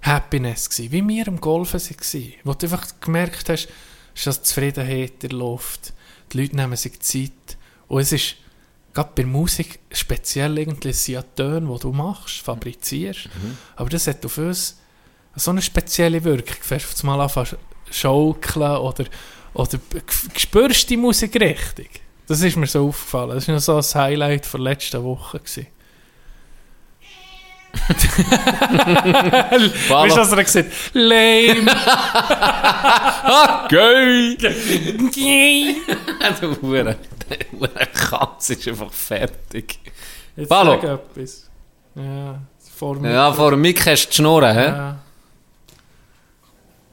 Happiness gewesen, wie wir im Golfen waren, wo du einfach gemerkt hast, es ist Zufriedenheit in der Luft, die Leute nehmen sich Zeit. Und es ist gerade bei Musik speziell irgendwie sind Töne, die du machst, fabrizierst, aber das hat auf uns so eine spezielle Wirkung, du fährst auf einmal anfangen schaukeln oder, oder spürst die Musik richtig. Das ist mir so aufgefallen. Das war so ein Highlight der letzten Woche. Gewesen. <laughs> Weißt du, was er gesagt hat? Lame. <laughs> Yay. <laughs>
Der Hure, der Hure Katz ist einfach fertig.
Jetzt
Ballo.
sag etwas. Ja, vor mir.
Ja, vor dem Mick hast du die Schnurren, hä?
Ja.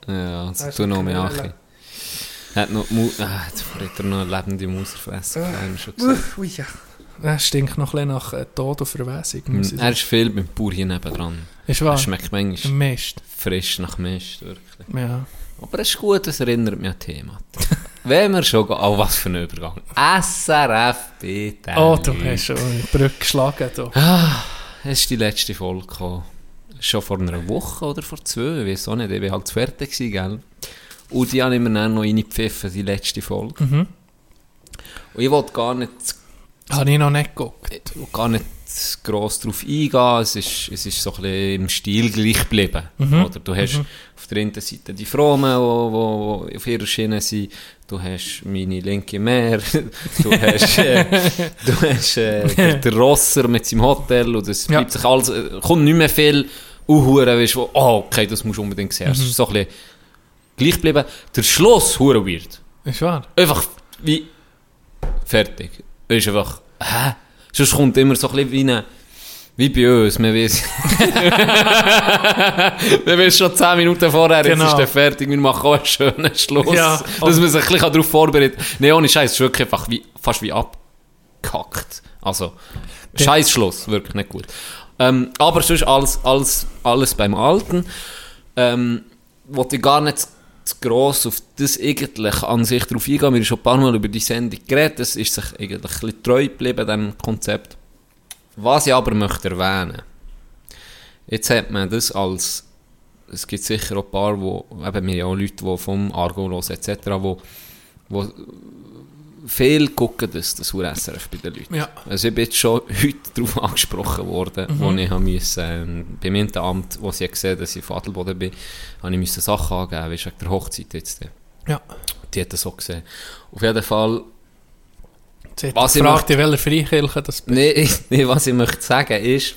Ja, das
Hast
tu noch mehr? Achi. Er hat noch, Mu ah, jetzt hat er noch eine lebende Maus gefressen, wir schon gesagt.
Uff, ui, ja. Das stinkt noch ein bisschen nach äh, Tod und Verwesung. Ich
Er ist viel beim Bauer hier nebendran.
Ist wahr?
Es schmeckt manchmal
Mist.
frisch nach Mist, wirklich.
Ja.
Aber es ist gut, es erinnert mich an Thema. <laughs> Wenn wir schon gehen, oh, was für ein Übergang. SRF, bitte.
Oh, du hast schon eine Brücke geschlagen. Du.
Es ist die letzte Folge gekommen. Schon vor einer Woche oder vor zwei, ich weiß auch nicht, ich war halt zu fertig, gewesen, gell? Und die habe ich mir dann noch reingepfiffen, die letzte Folge.
Mhm.
Und ich wollte gar nicht,
Habe ich noch nicht geguckt.
gar nicht gross darauf eingehen, es ist, es ist so ein bisschen im Stil gleich geblieben.
Mhm.
Oder du hast auf der einen Seite die Fromen, die auf ihrer Schiene sind, du hast meine linke Meer, <laughs> du hast, äh, <laughs> du hast äh, den, den Rosser mit seinem Hotel und es
Ja.
sich alles, äh, kommt nicht mehr viel Uhuren, weißt du, wo, oh, okay, das musst du unbedingt sehen. Ist so ein bisschen gleich geblieben. Der Schluss, hure weird.
Ist wahr?
Einfach wie fertig. Ist einfach, hä? Sonst kommt immer so ein bisschen wie eine, wie bei uns, man weiß. <laughs> man weiß schon 10 Minuten vorher,
Genau.
jetzt ist der fertig, wir machen auch einen schönen Schluss.
Ja.
dass man sich ein bisschen darauf vorbereitet. Nee, ohne Scheiß, es ist wirklich einfach wie, fast wie abgekackt. Also, scheiß Schluss, wirklich nicht gut. Ähm, aber sonst alles, alles, alles beim Alten. Ähm, wollte ich gar nicht zu- gross auf das eigentlich an sich drauf eingehen. Wir haben schon ein paar Mal über die Sendung geredet. Es ist sich eigentlich ein bisschen treu geblieben, dem Konzept. Was ich aber möchte erwähnen, jetzt hat man das als, es gibt sicher auch ein paar, wo, eben wir haben auch Leute, die vom Argo hören etc., wo, wo viel gucken das, das USRF bei den Leuten.
Ja.
Also ich bin jetzt schon <laughs> heute darauf angesprochen worden, wo ich müssen, ähm, beim Ämteramt, wo sie gesehen dass ich von Adelboden bin, habe ich müssen Sachen angeben, weißt wegen der Hochzeit jetzt.
Ja.
Die hat das so gesehen. Auf jeden Fall,
Sie
Was ich
fragt, in welcher Freikirche das bist.
Nee, nee, was ich möchte sagen ist,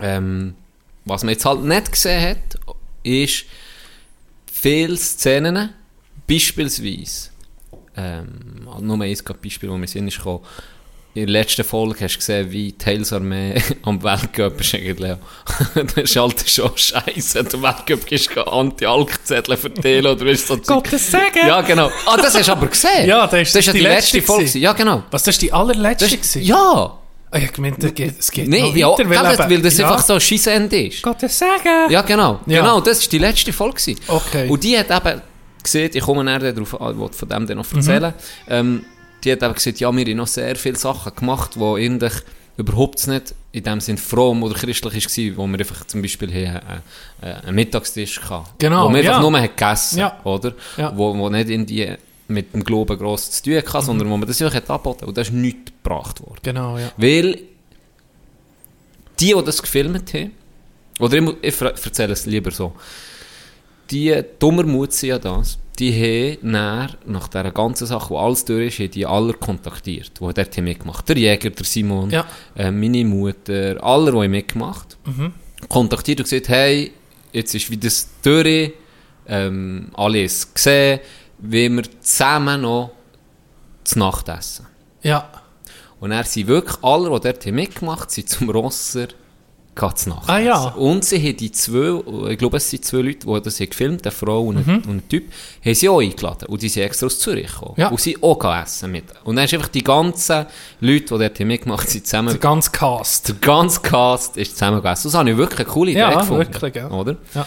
ähm, was man jetzt halt nicht gesehen hat, ist viele Szenen, beispielsweise, ähm, nur ein Beispiel, das mir Sinn ist gekommen, in der letzten Folge hast du gesehen, wie die Heilsarmee <laughs> am Weltcup ist eigentlich <laughs> das ist halt schon scheiße. Der Weltcup ist Anti-Alk-Zettel verteilen oder ist so.
Gottes Segen!
Ja, genau. Ah, das hast du aber gesehen.
Ja, das ist
das ist ja
die
die
letzte
letzte Folge. Ja, genau.
Was, das ist die allerletzte?
Das ja.
Ah, ich gemeint, es geht,
Nee,
noch
ja,
weiter,
weil,
eben-
weil das
ja.
einfach so ein Scheissende ist.
Gottes Segen!
Ja, genau.
Ja.
Genau, das war die letzte Folge.
Okay.
Und die hat eben gesehen, ich komme näher darauf an, ich von dem dann noch erzählen, ähm, die hat eben gesagt, ja, wir haben noch sehr viele Sachen gemacht, die eigentlich überhaupt nicht in dem Sinn fromm oder christlich war, wo wir einfach zum Beispiel hier äh, äh, einen Mittagstisch hatten.
Genau,
Wo man einfach
ja.
nur gegessen
Ja.
oder?
Ja.
Wo, wo nicht in die mit dem Glauben gross zu tun hatte,
Mhm.
sondern wo man das einfach hat angeboten Und da ist nichts gebracht worden.
Genau, ja.
Weil die, die das gefilmt haben, oder ich, ich erzähle es lieber so, die dummer Mut sind ja das, die haben näher, nach dieser ganzen Sache, wo alles durch ist, haben die alle kontaktiert, die dort haben mitgemacht. Der Jäger, der Simon,
Ja.
äh, meine Mutter, alle, die haben mitgemacht, kontaktiert und gesagt, hey, jetzt ist wieder das durch, ähm, alles gesehen, wie wir zusammen noch zu Nacht essen.
Ja.
Und er sind wirklich alle, die dort haben mitgemacht sind zum Rosser gegangen zu Nacht.
Ah, ja.
Und sie haben die zwei, ich glaube es sind zwei Leute, die das haben gefilmt, eine Frau und ein,
Mhm.
und ein Typ, haben sie auch eingeladen. Und die sind extra aus Zürich gekommen.
Ja.
Und sie auch essen mit. Und dann ist einfach die ganzen Leute, die dort haben mitgemacht sind, zusammen...
Der ganze Cast.
Der ganze Cast ist zusammen gegessen. Das habe ich wirklich eine coole Idee
Ja,
gefunden.
wirklich, ja.
Oder?
Ja.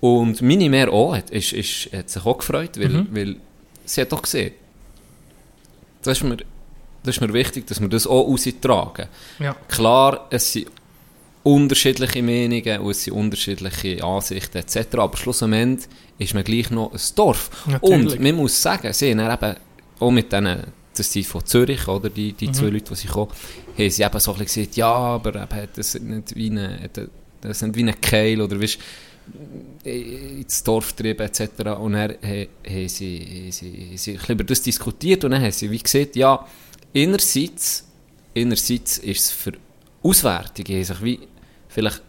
Und meine Mehr auch, hat, ist, ist, hat sich auch gefreut, weil,
Mhm.
weil sie hat doch gesehen, das ist, mir, das ist mir wichtig, dass wir das auch raustragen.
Ja.
Klar, es sind unterschiedliche Meinungen und es sind unterschiedliche Ansichten etc., aber schlussendlich ist man gleich noch ein Dorf.
Natürlich.
Und man muss sagen, sie haben eben auch mit denen, das sind von Zürich, oder, die, die zwei Leute, die sie kommen, haben sie eben so ein bisschen gesagt, ja, aber eben, das ist nicht wie eine, das ist nicht wie ein Keil, oder weißt, ins Dorf treiben etc. Und dann haben sie, sie, sie über das diskutiert und dann haben sie wie gesagt, ja, einerseits, einerseits ist es für Auswertungen, haben sich wie vielleicht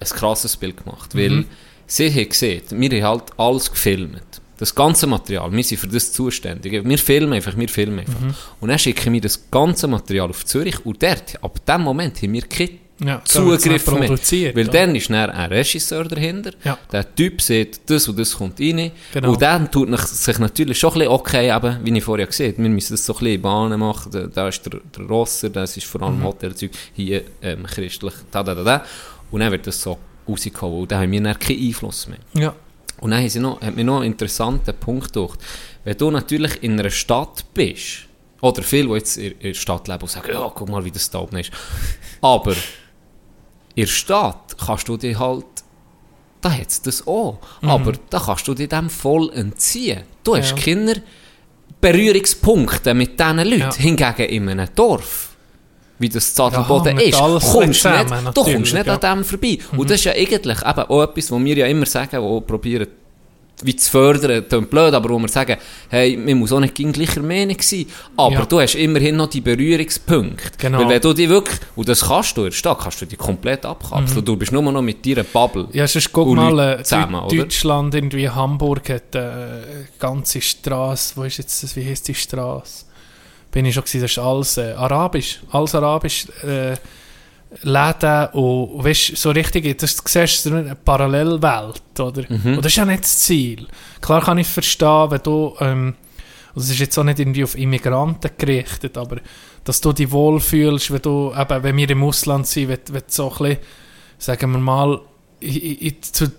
ein krasses Bild gemacht, weil sie haben gesehen, wir haben halt alles gefilmt. Das ganze Material, wir sind für das zuständig. Wir filmen einfach, wir filmen einfach. Und dann schicken wir das ganze Material auf Zürich und dort, ab dem Moment, haben wir keine
Ja,
Zugriff
mehr.
Weil
ja.
dann ist dann ein Regisseur dahinter.
Ja.
Der Typ sieht, das und das kommt rein.
Genau.
Und dann tut sich natürlich schon ein bisschen, okay, eben, wie ich vorher gesagt habe, wir müssen das so ein bisschen in Bahnen machen. Da, ist der, der Rosser, das ist vor allem
Mhm.
Hotelzeug, hier ähm, christlich, da, da, da, da. Und dann wird das so rausgehauen. Und dann haben wir dann keinen Einfluss mehr.
Ja.
Und dann sie noch, hat mir noch einen interessanten Punkt gedacht. Wenn du natürlich in einer Stadt bist, oder viele, die jetzt in in der Stadt leben und sagen, ja, guck mal, wie das da oben ist. Aber in der Stadt kannst du dich halt, da hat es das auch, aber da kannst du dich dem voll entziehen. Du hast
Ja.
keine Berührungspunkte mit diesen Leuten.
Ja.
Hingegen in einem Dorf, wie das Zadelboden
hängt
ist, kommst
zusammen,
nicht, du kommst nicht
ja. Mhm.
an dem vorbei. Und das ist ja eigentlich eben auch etwas, was wir ja immer sagen, auch probieren, wie zu fördern, klingt blöd, aber wo wir sagen, hey, man muss auch nicht gleicher Meinung sein, aber
Ja.
du hast immerhin noch die Berührungspunkte.
Genau.
Weil wenn du die wirklich, und das kannst du in der Stadt, kannst du die komplett abkapseln. Du bist nur noch mit deiner Bubble.
Mhm. Ja, sonst guck mal,
Leute
äh,
zusammen,
Deu-
oder?
Deutschland, irgendwie Hamburg hat äh, eine ganze Straße, wo ist jetzt das, wie heißt die Straße? Bin ich schon gewesen, das ist alles äh, arabisch, alles arabisch, äh, Läden und weißt, so richtig, das, du siehst so eine Parallelwelt, oder?
Mhm.
Und das ist ja nicht das Ziel. Klar kann ich verstehen, wenn du, ähm, und es ist jetzt auch nicht irgendwie auf Immigranten gerichtet, aber dass du dich wohlfühlst, wenn du, eben, wenn wir im Ausland sind, wenn, wenn du so ein bisschen, sagen wir mal, i- i- i- zu,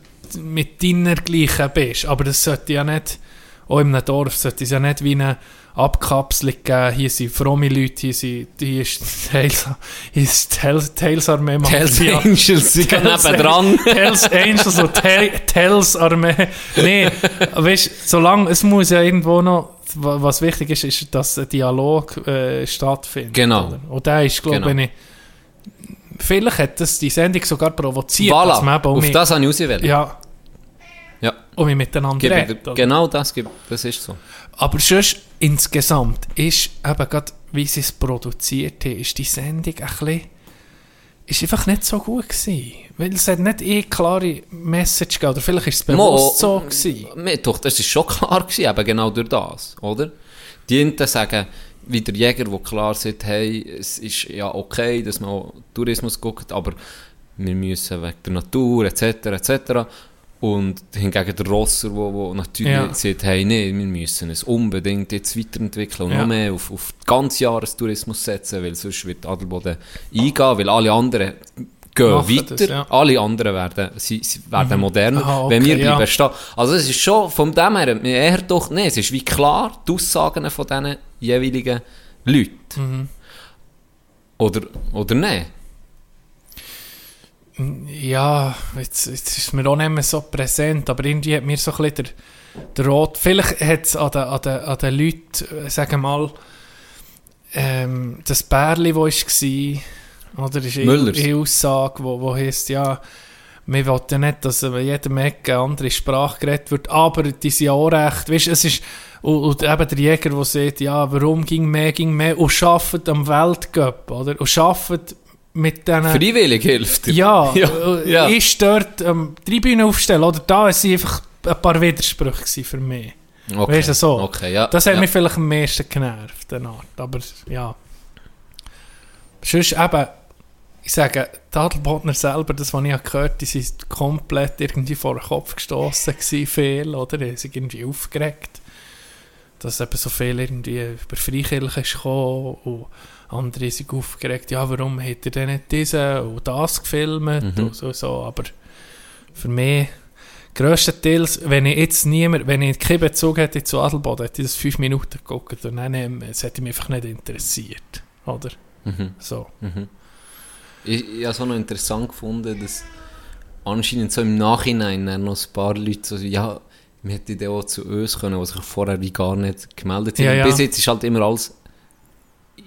mit deiner gleichen bist. Aber das sollte ja nicht, auch in einem Dorf, sollte es ja nicht wie eine Abkapselung geben. Hier sind fromme Leute, hier, sind, hier ist Hells, hier ist die Hells Armee. Mafia.
Angels sind
Hells
nebendran.
Hells Angels und Hells Armee. Nee, weißt solange, es muss ja irgendwo noch, wa- was wichtig ist, ist, dass ein Dialog äh, stattfindet.
Genau.
Oder? Und der ist, glaube
Genau.
ich, vielleicht hat das die Sendung sogar provoziert.
Voilà,
dass man
auf das habe ich ausgewählt.
Ja,
Ja.
und wir miteinander reden.
genau das, gibt- das ist so.
Aber sonst, insgesamt, ist eben gerade, wie sie es produziert haben, ist die Sendung ein bisschen, ist einfach nicht so gut gewesen. Weil es hat nicht eh klare Message gegeben, oder vielleicht ist es bewusst so gewesen.
Mir- Doch, das ist schon klar gewesen, eben genau durch das, oder? Die einen sagen, wie der Jäger, der klar sagt, hey, es ist ja okay, dass man Tourismus guckt, aber wir müssen wegen der Natur etc. etc. Und hingegen der Rosser, der wo, wo natürlich
Ja.
sagt, hey, nee, wir müssen es unbedingt jetzt weiterentwickeln und
Ja.
noch mehr auf, auf ganz Jahrestourismus setzen, weil sonst wird Adelboden eingehen, weil alle anderen gehen
Machen
weiter,
das, ja.
alle anderen werden, sie, sie werden moderner,
Ah,
wenn wir
okay,
bleiben stehen. Also es ist schon, von dem her, mir eher doch, nee, es ist wie klar, die Aussagen von diesen jeweiligen Leuten.
Mhm.
Oder, oder nein?
Ja, jetzt, jetzt ist mir auch nicht mehr so präsent, aber irgendwie hat mir so ein bisschen der, der Rot, vielleicht hat es an den, an, den, an den Leuten, äh, sagen wir mal, ähm, das Bärli, das war, oder ist
Müllers.
eine Aussage, wo, wo heisst, ja, wir wollen ja nicht, dass an jedem Ecke eine andere Sprache geredet wird, aber die sind ja auch recht, weißt, es ist, und, und eben der Jäger, der sagt, ja, warum ging mehr, ging mehr, und arbeitet am Weltcup, oder, und arbeitet mit diesen...
Freiwillig hilft er.
Ja, <laughs>
ja,
äh,
ja.
ist dort ähm, die Tribüne aufstellen, oder da waren einfach ein paar Widersprüche für mich.
Okay.
Weißt du, so.
Okay, ja.
Das hat
ja.
mich vielleicht am meisten genervt, den Art. Aber ja. Sonst eben, ich sage, die selber, das, was ich habe gehört die sind komplett irgendwie vor den Kopf gestoßen gewesen, viel, oder? Die sich irgendwie aufgeregt. Dass eben so viel irgendwie über Freikirche ist gekommen und andere sind aufgeregt, ja, warum hat er denn nicht diese und das gefilmt
Mhm.
und so, so. Aber für mich, grösstenteils, wenn ich jetzt niemand, wenn ich keinen Bezug hätte zu Adelboden, hätte ich das fünf Minuten geguckt und dann, ähm, es hätte mich einfach nicht interessiert, oder?
Mhm.
So.
Mhm. Ich, ich habe es auch noch interessant gefunden, dass anscheinend so im Nachhinein noch ein paar Leute so, ja, wir hätten dann auch zu uns können, die sich vorher wie gar nicht gemeldet haben.
Ja, ja.
Bis jetzt ist halt immer alles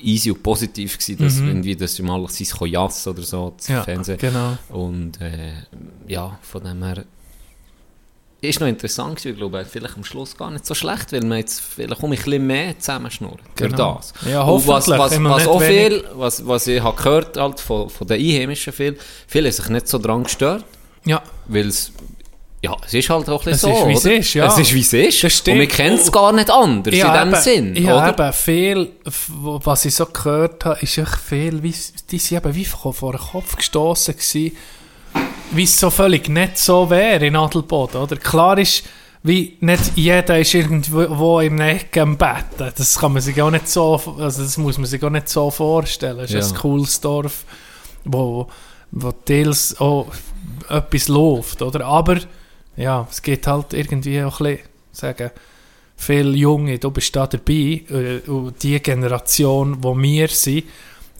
easy und positiv gewesen, dass
Mhm.
irgendwie, dass mal sein Kojas oder so zu
Ja,
Fernsehen.
genau.
Und äh, ja, von dem her ist noch interessant gewesen, ich glaube, vielleicht am Schluss gar nicht so schlecht, weil man jetzt vielleicht um ein bisschen mehr zusammenschnurren durch
Genau.
das.
Ja,
Und was,
hoffentlich,
was, was auch
wenig.
viel, was, was ich habe gehört halt von, von den Einheimischen viel, viele haben sich nicht so dran gestört,
Ja,
weil es ja, es ist halt auch ein
Es
bisschen
ist,
so,
wie es ist, ja.
Es ist, wie es ist.
Das stimmt.
Und wir kennen es gar nicht anders in dem
eben,
Sinn,
ich habe
oder?
eben viel, was ich so gehört habe, ist echt viel, wie, die sind eben wie vor den Kopf gestoßen gewesen, wie es so völlig nicht so wäre in Adelboden, oder? Klar ist, wie nicht jeder ist irgendwo in einer Ecke am Betten. Das kann man sich auch nicht so, also das muss man sich auch nicht so vorstellen. Es ist
Ja.
ein cooles Dorf, wo, wo teils auch etwas läuft, oder? Aber, ja, es geht halt irgendwie auch ein bisschen, sagen, viele Junge, du bist da dabei, äh, und die Generation, wo wir sind,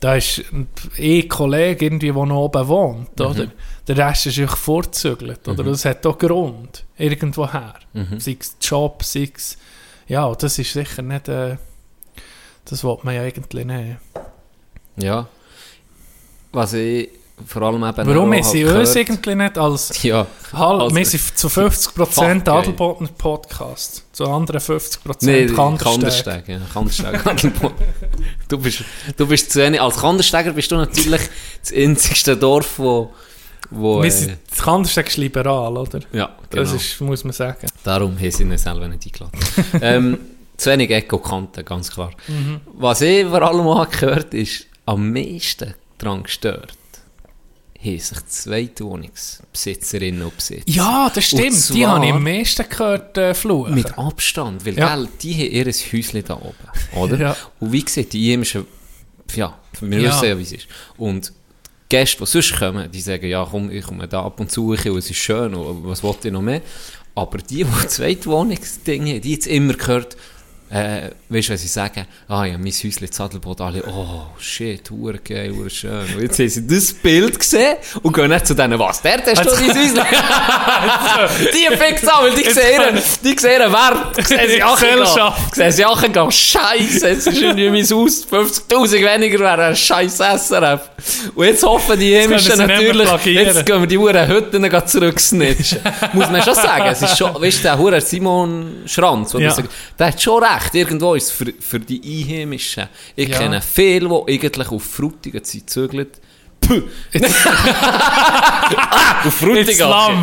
da ist ein Kollege irgendwie, der noch oben wohnt, oder? Der Rest ist einfach vorzügelt, oder? Das hat auch Grund, irgendwoher.
Mhm.
Sei es Job, sei es... Ja, das ist sicher nicht... Äh, das will man ja eigentlich nicht.
Ja. Was ich vor allem eben
Warum
auch
haben sie uns irgendwie nicht als... <laughs>
Ja.
Halt,
Also-
wir sind zu 50%
Fuck, ey.
Adelbodner Podcast, zu anderen 50%
Nee,
Kandersteg.
Kandersteg, ja. <laughs> Du, bist, du bist zu wenig. Als Kandersteger bist du natürlich das einzigste Dorf, wo. wo
Wir
äh,
sind, Kandersteg ist liberal, oder?
ja, genau.
Das ist, muss man sagen.
Darum haben sie ihn selber nicht eingeladen. <laughs> ähm, zu wenig Echo Kanten, ganz klar.
Mhm.
Was ich vor allem auch gehört ist, am meisten daran gestört, haben sich Zweitwohnungsbesitzerinnen und Besitzer.
Ja, das stimmt. Die habe ich am meisten gehört äh, fluchen.
Mit Abstand, weil
Ja.
gell, die haben ihr Häuschen da oben, oder? <laughs>
Ja.
Und wie gesagt, die Einheimischen, ja, wir
Ja.
wissen ja, wie es ist. Und die Gäste, die sonst kommen, die sagen, ja komm, ich komme da ab und zu rein und es ist schön und was wollt ihr noch mehr? Aber die, die <laughs> Zweitwohnungsdinge haben, die jetzt immer gehört, äh, weißt du, wenn sie sagen, ah ja, mein Häuschen in Sadelboden, alle, oh shit, hure geil, hure schön. Und jetzt haben sie das Bild gesehen und gehen nicht zu denen, was, der, der ist doch dein Häuschen. <laughs> die fix an, weil die sehen die sehen ihren Wert. <laughs> Sehen sie auch. Sehen sie auch gehen, scheisse, es ist irgendwie mein Haus, 50'000 weniger wäre ein scheiß SRF. Und jetzt hoffen die Hämischen
mehr
natürlich, jetzt gehen wir die Huren Hütten zurücksnitchen. Muss man schon sagen, es ist schon, weißt du, der Huren Simon Schranz, der
Ja.
der hat schon recht, irgendwo ist es für, für die Einheimischen. Ich
Ja.
kenne viele, die eigentlich auf Frutigen sind zügelt. Puh. ah, <laughs> auf Frutigen.
In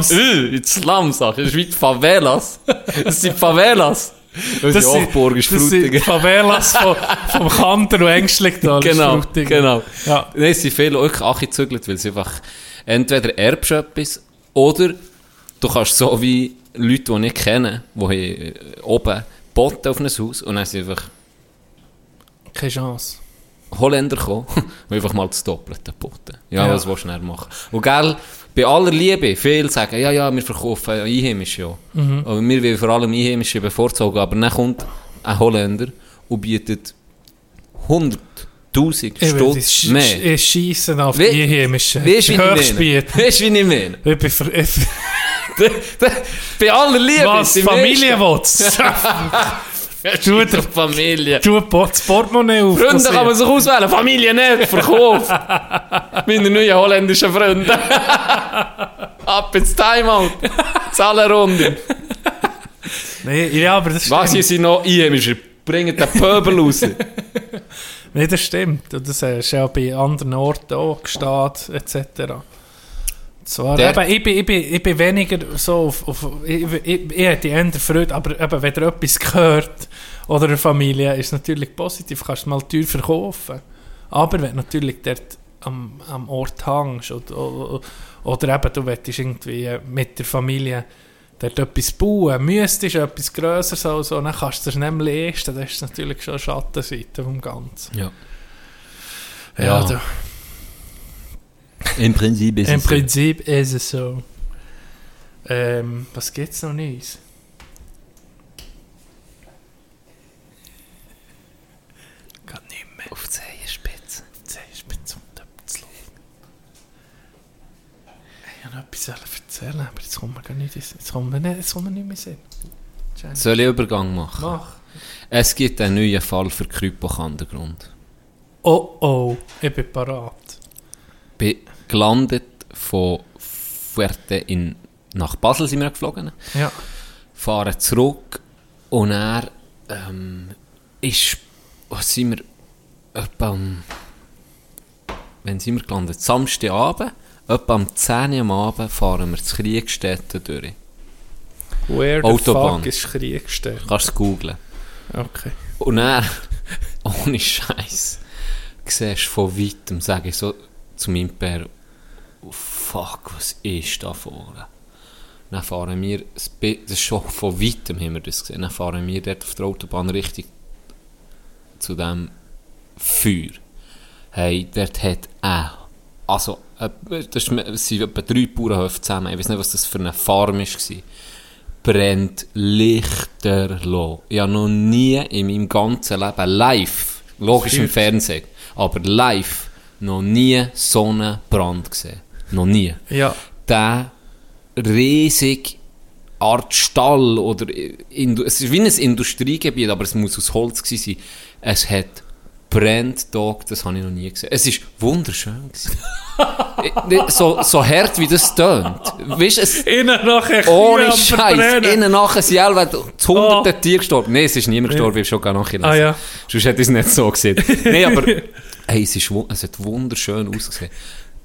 Slums.
In Slums. Das ist wie die Favelas. Das sind Favelas. Das,
Das
ist
sind,
Hochburg, ist Frutigen.
Favelas <laughs> vom, vom Kanter und ist
Genau,
Frutigen.
genau.
Ja.
Nein, es sind viele auch angezügelt, weil sie einfach entweder erbst etwas oder du kannst so wie Leute, die ich kenne, die äh, oben boten auf ein Haus und dann sind einfach
Keine Chance.
Holländer gekommen <laughs> und einfach mal das Doppelte boten. Ja,
Ja.
was willst du dann machen? Und gell, bei aller Liebe, viele sagen, ja, ja, wir verkaufen Einheimische, ja.
Mhm.
Aber wir wollen vor allem Einheimische bevorzugen, aber dann kommt ein Holländer und bietet 100'000
Ich will das
Stutz mehr.
Sch Schiessen auf die Einheimischen.
Weißt du, wie ich meine? Weißt du, wie ich meine? Bei aller Liebe.
Was? Familienwotz? <laughs>
Du der Familie.
Du das Portemonnaie auf.
Freunde kann man sich auswählen, Familie nicht, Verkauf. <laughs> Meine neuen holländischen Freunde. Ab ins Timeout. Zahlenrunde.
Nee, ja, aber das stimmt.
Was, hier sind noch Einheimische? Bringen den Pöbel raus. <laughs>
Nee, das stimmt. Das ist ja bei anderen Orten auch, Gstaad etc. Zwar,
Der-
eben, ich, bin, ich, bin, ich bin weniger so auf... auf ich, ich, ich hätte eher Freude, aber eben, wenn dir etwas gehört oder eine Familie, ist es natürlich positiv, kannst du mal teuer verkaufen. Aber wenn du natürlich dort am, am Ort hängst oder, oder, oder eben du willst irgendwie mit der Familie dort etwas bauen, müsstest etwas Größeres oder so, dann kannst du es nicht mehr leisten, das ist natürlich schon eine Schattenseite vom Ganzen.
Ja.
Ja,
Ja.
du,
Im Prinzip ist
im Prinzip ist es so. Ähm, was gibt's noch Neues? Geht nicht mehr.
Auf die Zehenspitze.
Zehenspitze und Töpfel. Ich habe noch etwas erzählen, aber jetzt kommt mir gar nicht, in- jetzt kommt mir nicht, jetzt kommt mir nicht mehr Sinn. Jenny,
Soll ich Übergang machen?
Mach.
Es gibt einen neuen Fall für Krypo-Kandergrund.
Oh oh, ich bin parat.
bin gelandet von Fuerte in, nach Basel sind wir geflogen,
Ja.
fahren zurück und er ähm, ist, was sind wir, etwa um, wenn sind wir gelandet? Samstagabend, etwa um 10 Uhr am Abend fahren wir zu Kriegstätten durch.
Where the
Autobahn.
fuck ist?
Kannst du googlen.
Okay.
Und er, <laughs> ohne Scheiß, siehst von weitem, sage ich so zu meinem Pär, oh, fuck, was ist da vorne? Dann fahren wir, das ist schon von weitem haben wir das gesehen, dann fahren wir dort auf der Autobahn richtig zu dem Feuer. Hey, dort hat er, also, äh, das sind etwa drei Bauernhöfe zusammen, ich weiß nicht, was das für eine Farm war brennt lichterloh. Ich habe noch nie in meinem ganzen Leben live, logisch im Fernsehen, aber live noch nie so einen Brand gesehen. Noch nie.
Ja.
Der riesig Art Stall oder Indu es ist wie ein Industriegebiet, aber es muss aus Holz gewesen sein. Es hat brennt Tag, das habe ich noch nie gesehen. Es ist wunderschön gewesen. Nicht <laughs> so, so hart wie das tönt. Weißt es,
Innen nachher
ohne Scheiß. Innen nachher sind alle zu hunderten
Oh.
Tiere gestorben. Nein, es ist niemand gestorben, ich habe schon gar nachgelesen.
Ah, ja.
Sonst hätte ich es nicht so gesehen. Nein, aber <laughs> hey, es, ist, es hat wunderschön ausgesehen.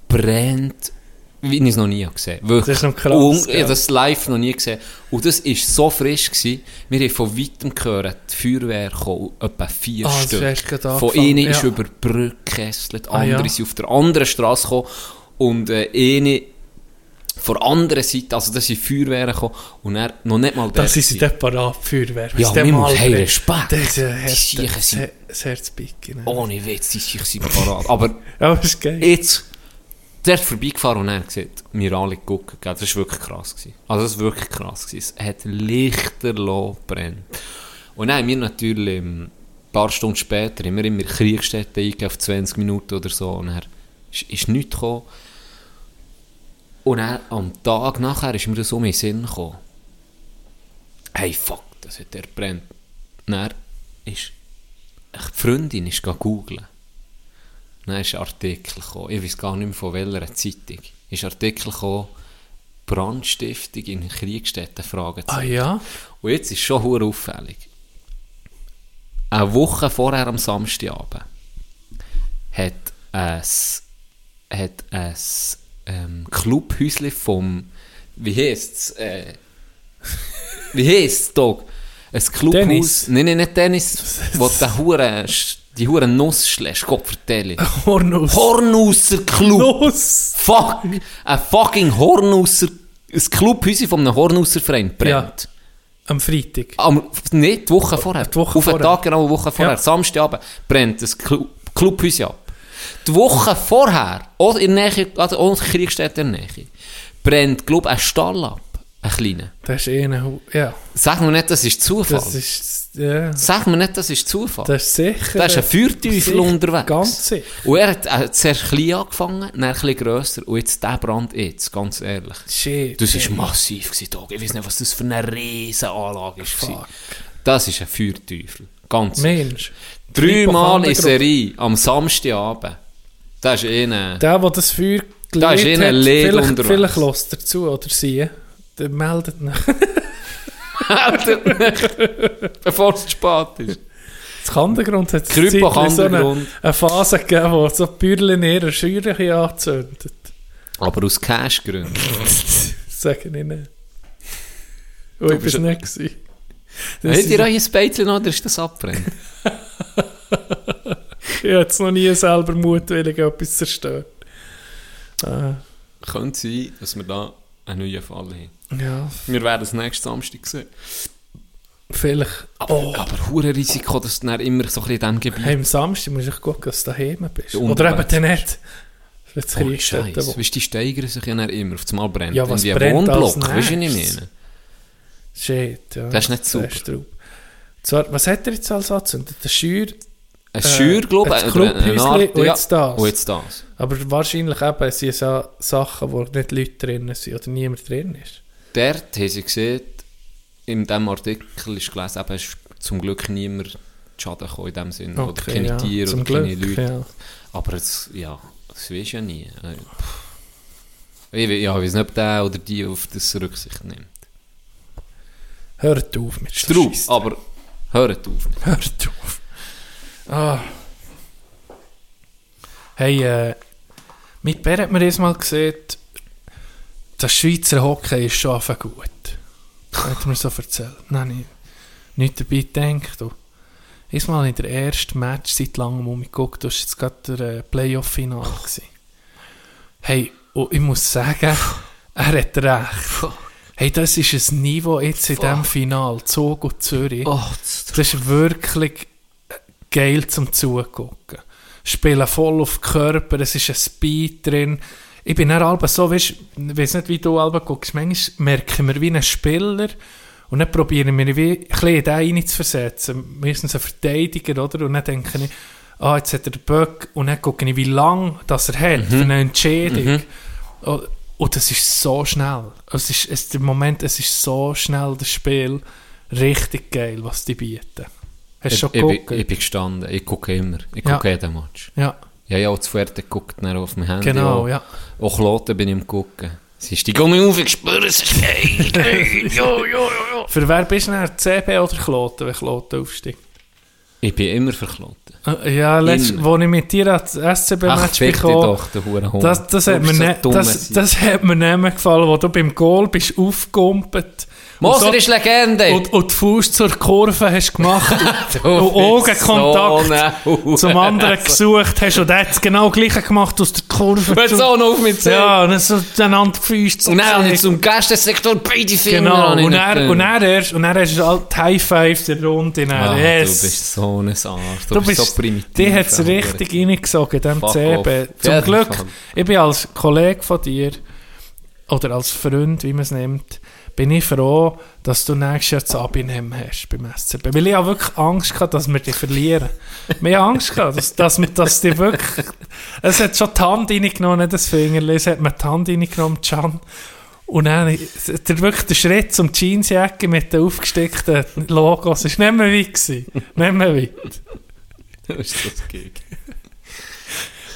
Brennt, wie ich es noch nie habe gesehen Wirklich.
Das ist noch krass,
Und, habe das live noch nie gesehen. Und das war so frisch. Gewesen. Wir haben von weitem gehört, die Feuerwehr kam, etwa vier
Ah, das
Stück. Von
angefangen,
ihnen ist
ja.
über die Brücke gekesselt,
Ah,
andere
ja.
sind auf der anderen Straße gekommen. Und äh, eine von der anderen Seite, also das sind Feuerwehren gekommen. Und er noch nicht mal
Das
dort
ist
gewesen.
der parat Feuerwehr.
Ja, wir müssen hey, Respekt.
Das ist ein Herz, das,
sind-
das ne?
Ohne Witz, die sind sind parat. Aber <laughs>
Ja, das ist geil.
jetzt, dort vorbeigefahren und er gesagt, wir alle gucken, das war wirklich krass. Gewesen. Also das war wirklich krass. Gewesen. Es hat lichterloh brennt. Und dann haben wir natürlich ähm, ein paar Stunden später immer immer Kriegstätte eingegeben auf 20 Minuten oder so. Und dann ist, ist nichts gekommen. Und dann am Tag nachher ist mir das um in den Sinn gekommen. Hey, fuck, das hat der brennt. Dann ist die Freundin ist gegangen googlen. Dann ist ein Artikel gekommen, ich weiß gar nicht mehr von welcher Zeitung. Ist ein Artikel gekommen, Brandstiftung in Kriegstätten, Fragezeichen.
Ah ja?
Und jetzt ist schon hure auffällig. Eine Woche vorher am Samstagabend hat ein, hat ein ähm, Clubhäusli vom, wie heisst es, äh, <laughs> wie heisst es, Dog? Ein Clubhaus, nein, nein, nicht Tennis, <laughs> wo der hure, die hure Nuss schlägst, Gott vertelle. <laughs>
Hornus.
Hornusser Club!
Nuss.
Fuck! Ein fucking Hornusser, ein Clubhäuschen von einem Hornusser Verein brennt.
Ja. Am Freitag.
Am, nicht, die Woche vorher.
Die Woche
Auf
vorher.
Tag genau, eine Woche vorher.
Ja.
Samstagabend brennt das Clu Clubhäuschen ab. Die Woche vorher, auch in der Nähe, also auch in Kriegstätte in der Nähe, brennt, glaube ich, ein Stall ab. Ein kleiner.
Das ist eh eine... Ja.
Sag mir nicht, das ist Zufall.
Das ist... Ja.
Sag mir nicht, das ist Zufall.
Das ist sicher...
Da ist ein Feuerteufel unterwegs.
Ganz sicher.
Und er hat äh, zuerst klein angefangen, dann ein bisschen grösser und jetzt der Brand jetzt, ganz ehrlich.
Shit.
Das war massiv, gewesen, Dog. Ich weiß nicht, was das für eine riesen Anlage war. Das ist ein Feuerteufel. Ganz
Mensch.
Dreimal in. Serie am Samstagabend. Das ist eh eine...
Der, der das Feuer
Da ist
gelegt
eh ein
hat, vielleicht, vielleicht lässt er zu oder sie. Der meldet <laughs> nach. <laughs>
Bevor es zu spät ist.
Das Kandergrund hat zeitlich so eine, eine Phase gegeben, wo so die Bürle Scheuer ein bisschen anzündet.
Aber aus Cash-Gründen. <laughs>
Das sage ich nicht. Ich war nicht. gewesen. Das ist-
ihr euch ein Beizchen oder ist das abbrennt? <laughs>
Ich habe jetzt noch nie selber mutwillig etwas zerstört. Ah,
Könnte sein, dass wir da einen neuen Fall haben.
ja,
Wir werden es nächsten Samstag sehen.
vielleicht.
Aber,
Oh.
aber hure Risiko, dass du dann immer so ein bisschen in diesem Gebiet...
Hey, am Samstag musst du gucken, dass du daheim bist.
Ja,
Oder eben dann nicht. Jetzt
Oh, Scheiße. Weißt die steigern sich ja dann immer. Auf einmal brennt
Ja, was
irgendwie ein Wohnblock. Weißt du, was ich meine?
Shit, ja.
Das ist nicht super.
Straub. Zwar, was hat er jetzt als angezündet? Der Scheuer,
Ein Scheuer, glaube ich.
ein
oder
Clubhäuschen und
ja.
jetzt das.
Und jetzt das.
aber wahrscheinlich eben sind es ja Sachen, wo nicht Leute drin sind oder niemand drin ist.
Dort haben sie gesehen, in diesem Artikel ist gelesen, eben, ist zum Glück niemand Schaden gekommen in dem Sinne. oder
Okay,
keine
ja,
Tiere oder keine
Glück,
Leute.
ja.
Aber es, ja, das du ja nie. Äh. Ich, ja, ich weiß nicht, ob der oder die auf das Rücksicht nimmt.
Hört auf mit Scheisse.
aber hört auf.
Hört auf. Ah. Hey, äh, mit Bär hat man erst mal gesehen, das Schweizer Hockey ist schon gut. Hat mir so erzählt. Nein, nicht, nicht dabei gedacht. Du. Erstmal in der ersten Match seit langem um mich geguckt, das war jetzt gerade der äh, Playoff-Final. Hey, und ich muss sagen, er hat recht. Hey, das ist ein Niveau jetzt in diesem Final. Zug und Zürich.
Oh,
Das ist wirklich geil zum Zugucken. Spielen voll auf den Körper, es ist ein Speed drin. Ich bin dann halb so, weißt, ich weiß nicht, wie du halb guckst, manchmal merke ich mir wie ein Spieler und dann probiere ich mich wie ein bisschen in den zu versetzen. Meistens ein Verteidiger, oder? Und dann denke ich, ah, jetzt hat er den Böck und dann gucke ich, wie lang das er hat für eine Entscheidung. Und, und das ist so schnell. Es ist, es, der Moment, es ist so schnell, das Spiel. Richtig geil, was die bieten.
Ich, ich, bin-
geguckt?
ich bin gestanden. Ich gucke immer. Ich
Ja.
gucke jeden Match.
ja,
Ja, ja, auch zu Fuerte geguckt, dann auf dem Handy.
genau,
auch.
ja.
Auch Kloten bin ich am gucken. Siehst du, die gehen auf, ich spüre es. ist geil, geil, jo, jo, jo.
Für wer bist du denn? CB oder Kloten, wenn Kloten aufsteigt?
Ich bin immer für Kloten.
Äh, Ja, letzt,
Immer.
wo ich mit dir
Ach,
SCB-Match
Hurenhund.
das, das, hat mir ne, das, das hat mir nicht mehr gefallen, wo du beim Goal bist aufgekumpelt.
Moser
und
ist Legende!
und, und die Fuß zur Kurve hast gemacht <laughs>
Du
und Augenkontakt
so eine
zum anderen gesucht hast und der hat genau gleich gemacht aus der Kurve. Zum-
so noch auf mich zählt.
Ja, und dann so einander Füße zu
Und dann habe ich zum Gästensektor beide Finger
Genau, und er, und er erst, und er all die High Fives in der Runde. in
Ah,
yes.
Du bist so ein Arsch. Du,
Du
bist,
bist,
so primitiv.
die hat es richtig reingesogen, dem CB. Zum
jeden
Glück, ich bin als Kollege von dir, oder als Freund, wie man es nennt, bin ich froh, dass du nächstes Jahr das Abnehmen hast beim SCB. Weil ich habe wirklich Angst gehabt, dass wir dich verlieren. Wir haben Angst gehabt, dass, dass, wir- dass die wirklich... Es hat schon die Hand reingenommen, nicht das Fingerli, es hat mir die Hand reingenommen, Can. Und dann, der, wirklich der Schritt zum Jeansjacke mit den aufgesteckten Logos, ist nicht mehr weit gewesen. Nicht mehr weit.
ist das gegen.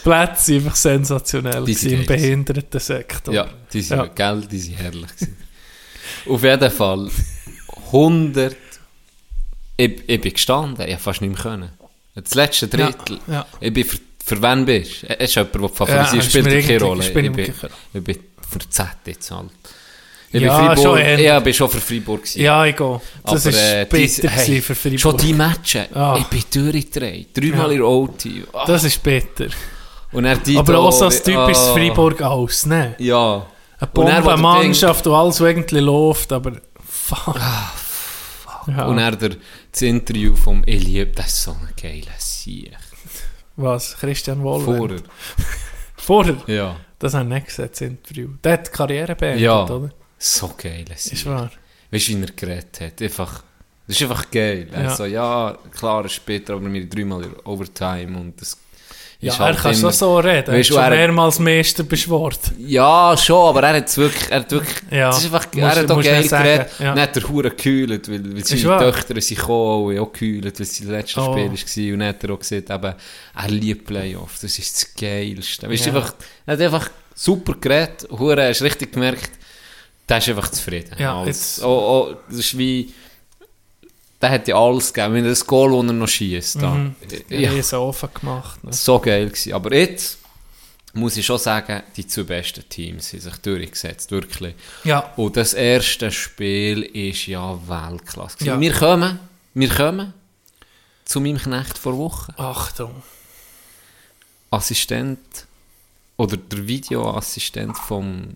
Plätze einfach sensationell im
geil.
Behindertensektor.
Ja, die sind,
Ja.
gell, die sind herrlich gewesen. Auf jeden Fall 100. Ich, ich bin gestanden, ich habe fast nicht mehr können. Das letzte Drittel.
Ja, ja.
Ich bin für, für wen bist du? Es ist jemand, der favorisiert, spielt keine Rolle. Ich bin, ich bin für Z jetzt halt. Ich
Ja,
bin Freiburg,
schon
ja, ich bin schon für Freiburg gewesen.
Ja, ich gehe. Das ist
äh,
bitter
hey,
für Freiburg.
Schon die Matches.
Ah.
Ich bin durchgedreht. Dreimal
Ja.
in OT. Ah.
Das ist bitter.
Und er die
Aber auch so das typisches
ah.
Freiburg aus, ne?
Ja.
Eine Bombenmannschaft, wo alles irgendwie läuft, aber fuck. Ja.
Und er der, das Interview vom Eliab, das ist so ein geiler Sieg.
Was? Christian Wollner?
Vorher. <laughs>
Vorher?
Ja.
Das ich nicht gesehen, das Interview. Der hat die Karriere beendet,
Ja.
oder?
So Sieg.
Ist wahr.
Weißt du, wie er geredet hat? Einfach, das ist einfach geil.
Ja.
Also, ja, klar, später, aber wir dreimal Overtime und das
Ja,
ist
er
halt
kann schon so reden. Er hat
Weißt
schon mehrmals Meister beschworen.
Ja, schon, aber er hat es wirklich, er hat wirklich,
Ja,
das ist einfach,
musst-
er hat auch geil geredet.
ja.
Dann hat er Hure gekühlt, weil, weil seine. Töchter sind gekommen und auch gekühlt, weil es sein letztes
Oh.
Spiel war. Und dann hat er auch gesagt, eben, er liebt Playoffs, das ist das Geilste. Weißt,
Ja.
einfach, er hat einfach super geredet, Hure, hast richtig gemerkt, der ist einfach zufrieden.
Ja,
Als, oh, oh, das ist wie, der hat ja alles gegeben, wenn er das Goal, das er noch schießt.
Mhm.
Ja.
Ich so offen gemacht. Ne?
So geil gewesen. Aber jetzt muss ich schon sagen, die zwei besten Teams haben sich durchgesetzt, wirklich.
Ja.
Und das erste Spiel ist ja Weltklasse.
Ja.
Wir kommen, wir kommen zu meinem Knecht vor Woche.
Achtung.
Assistent oder der Videoassistent vom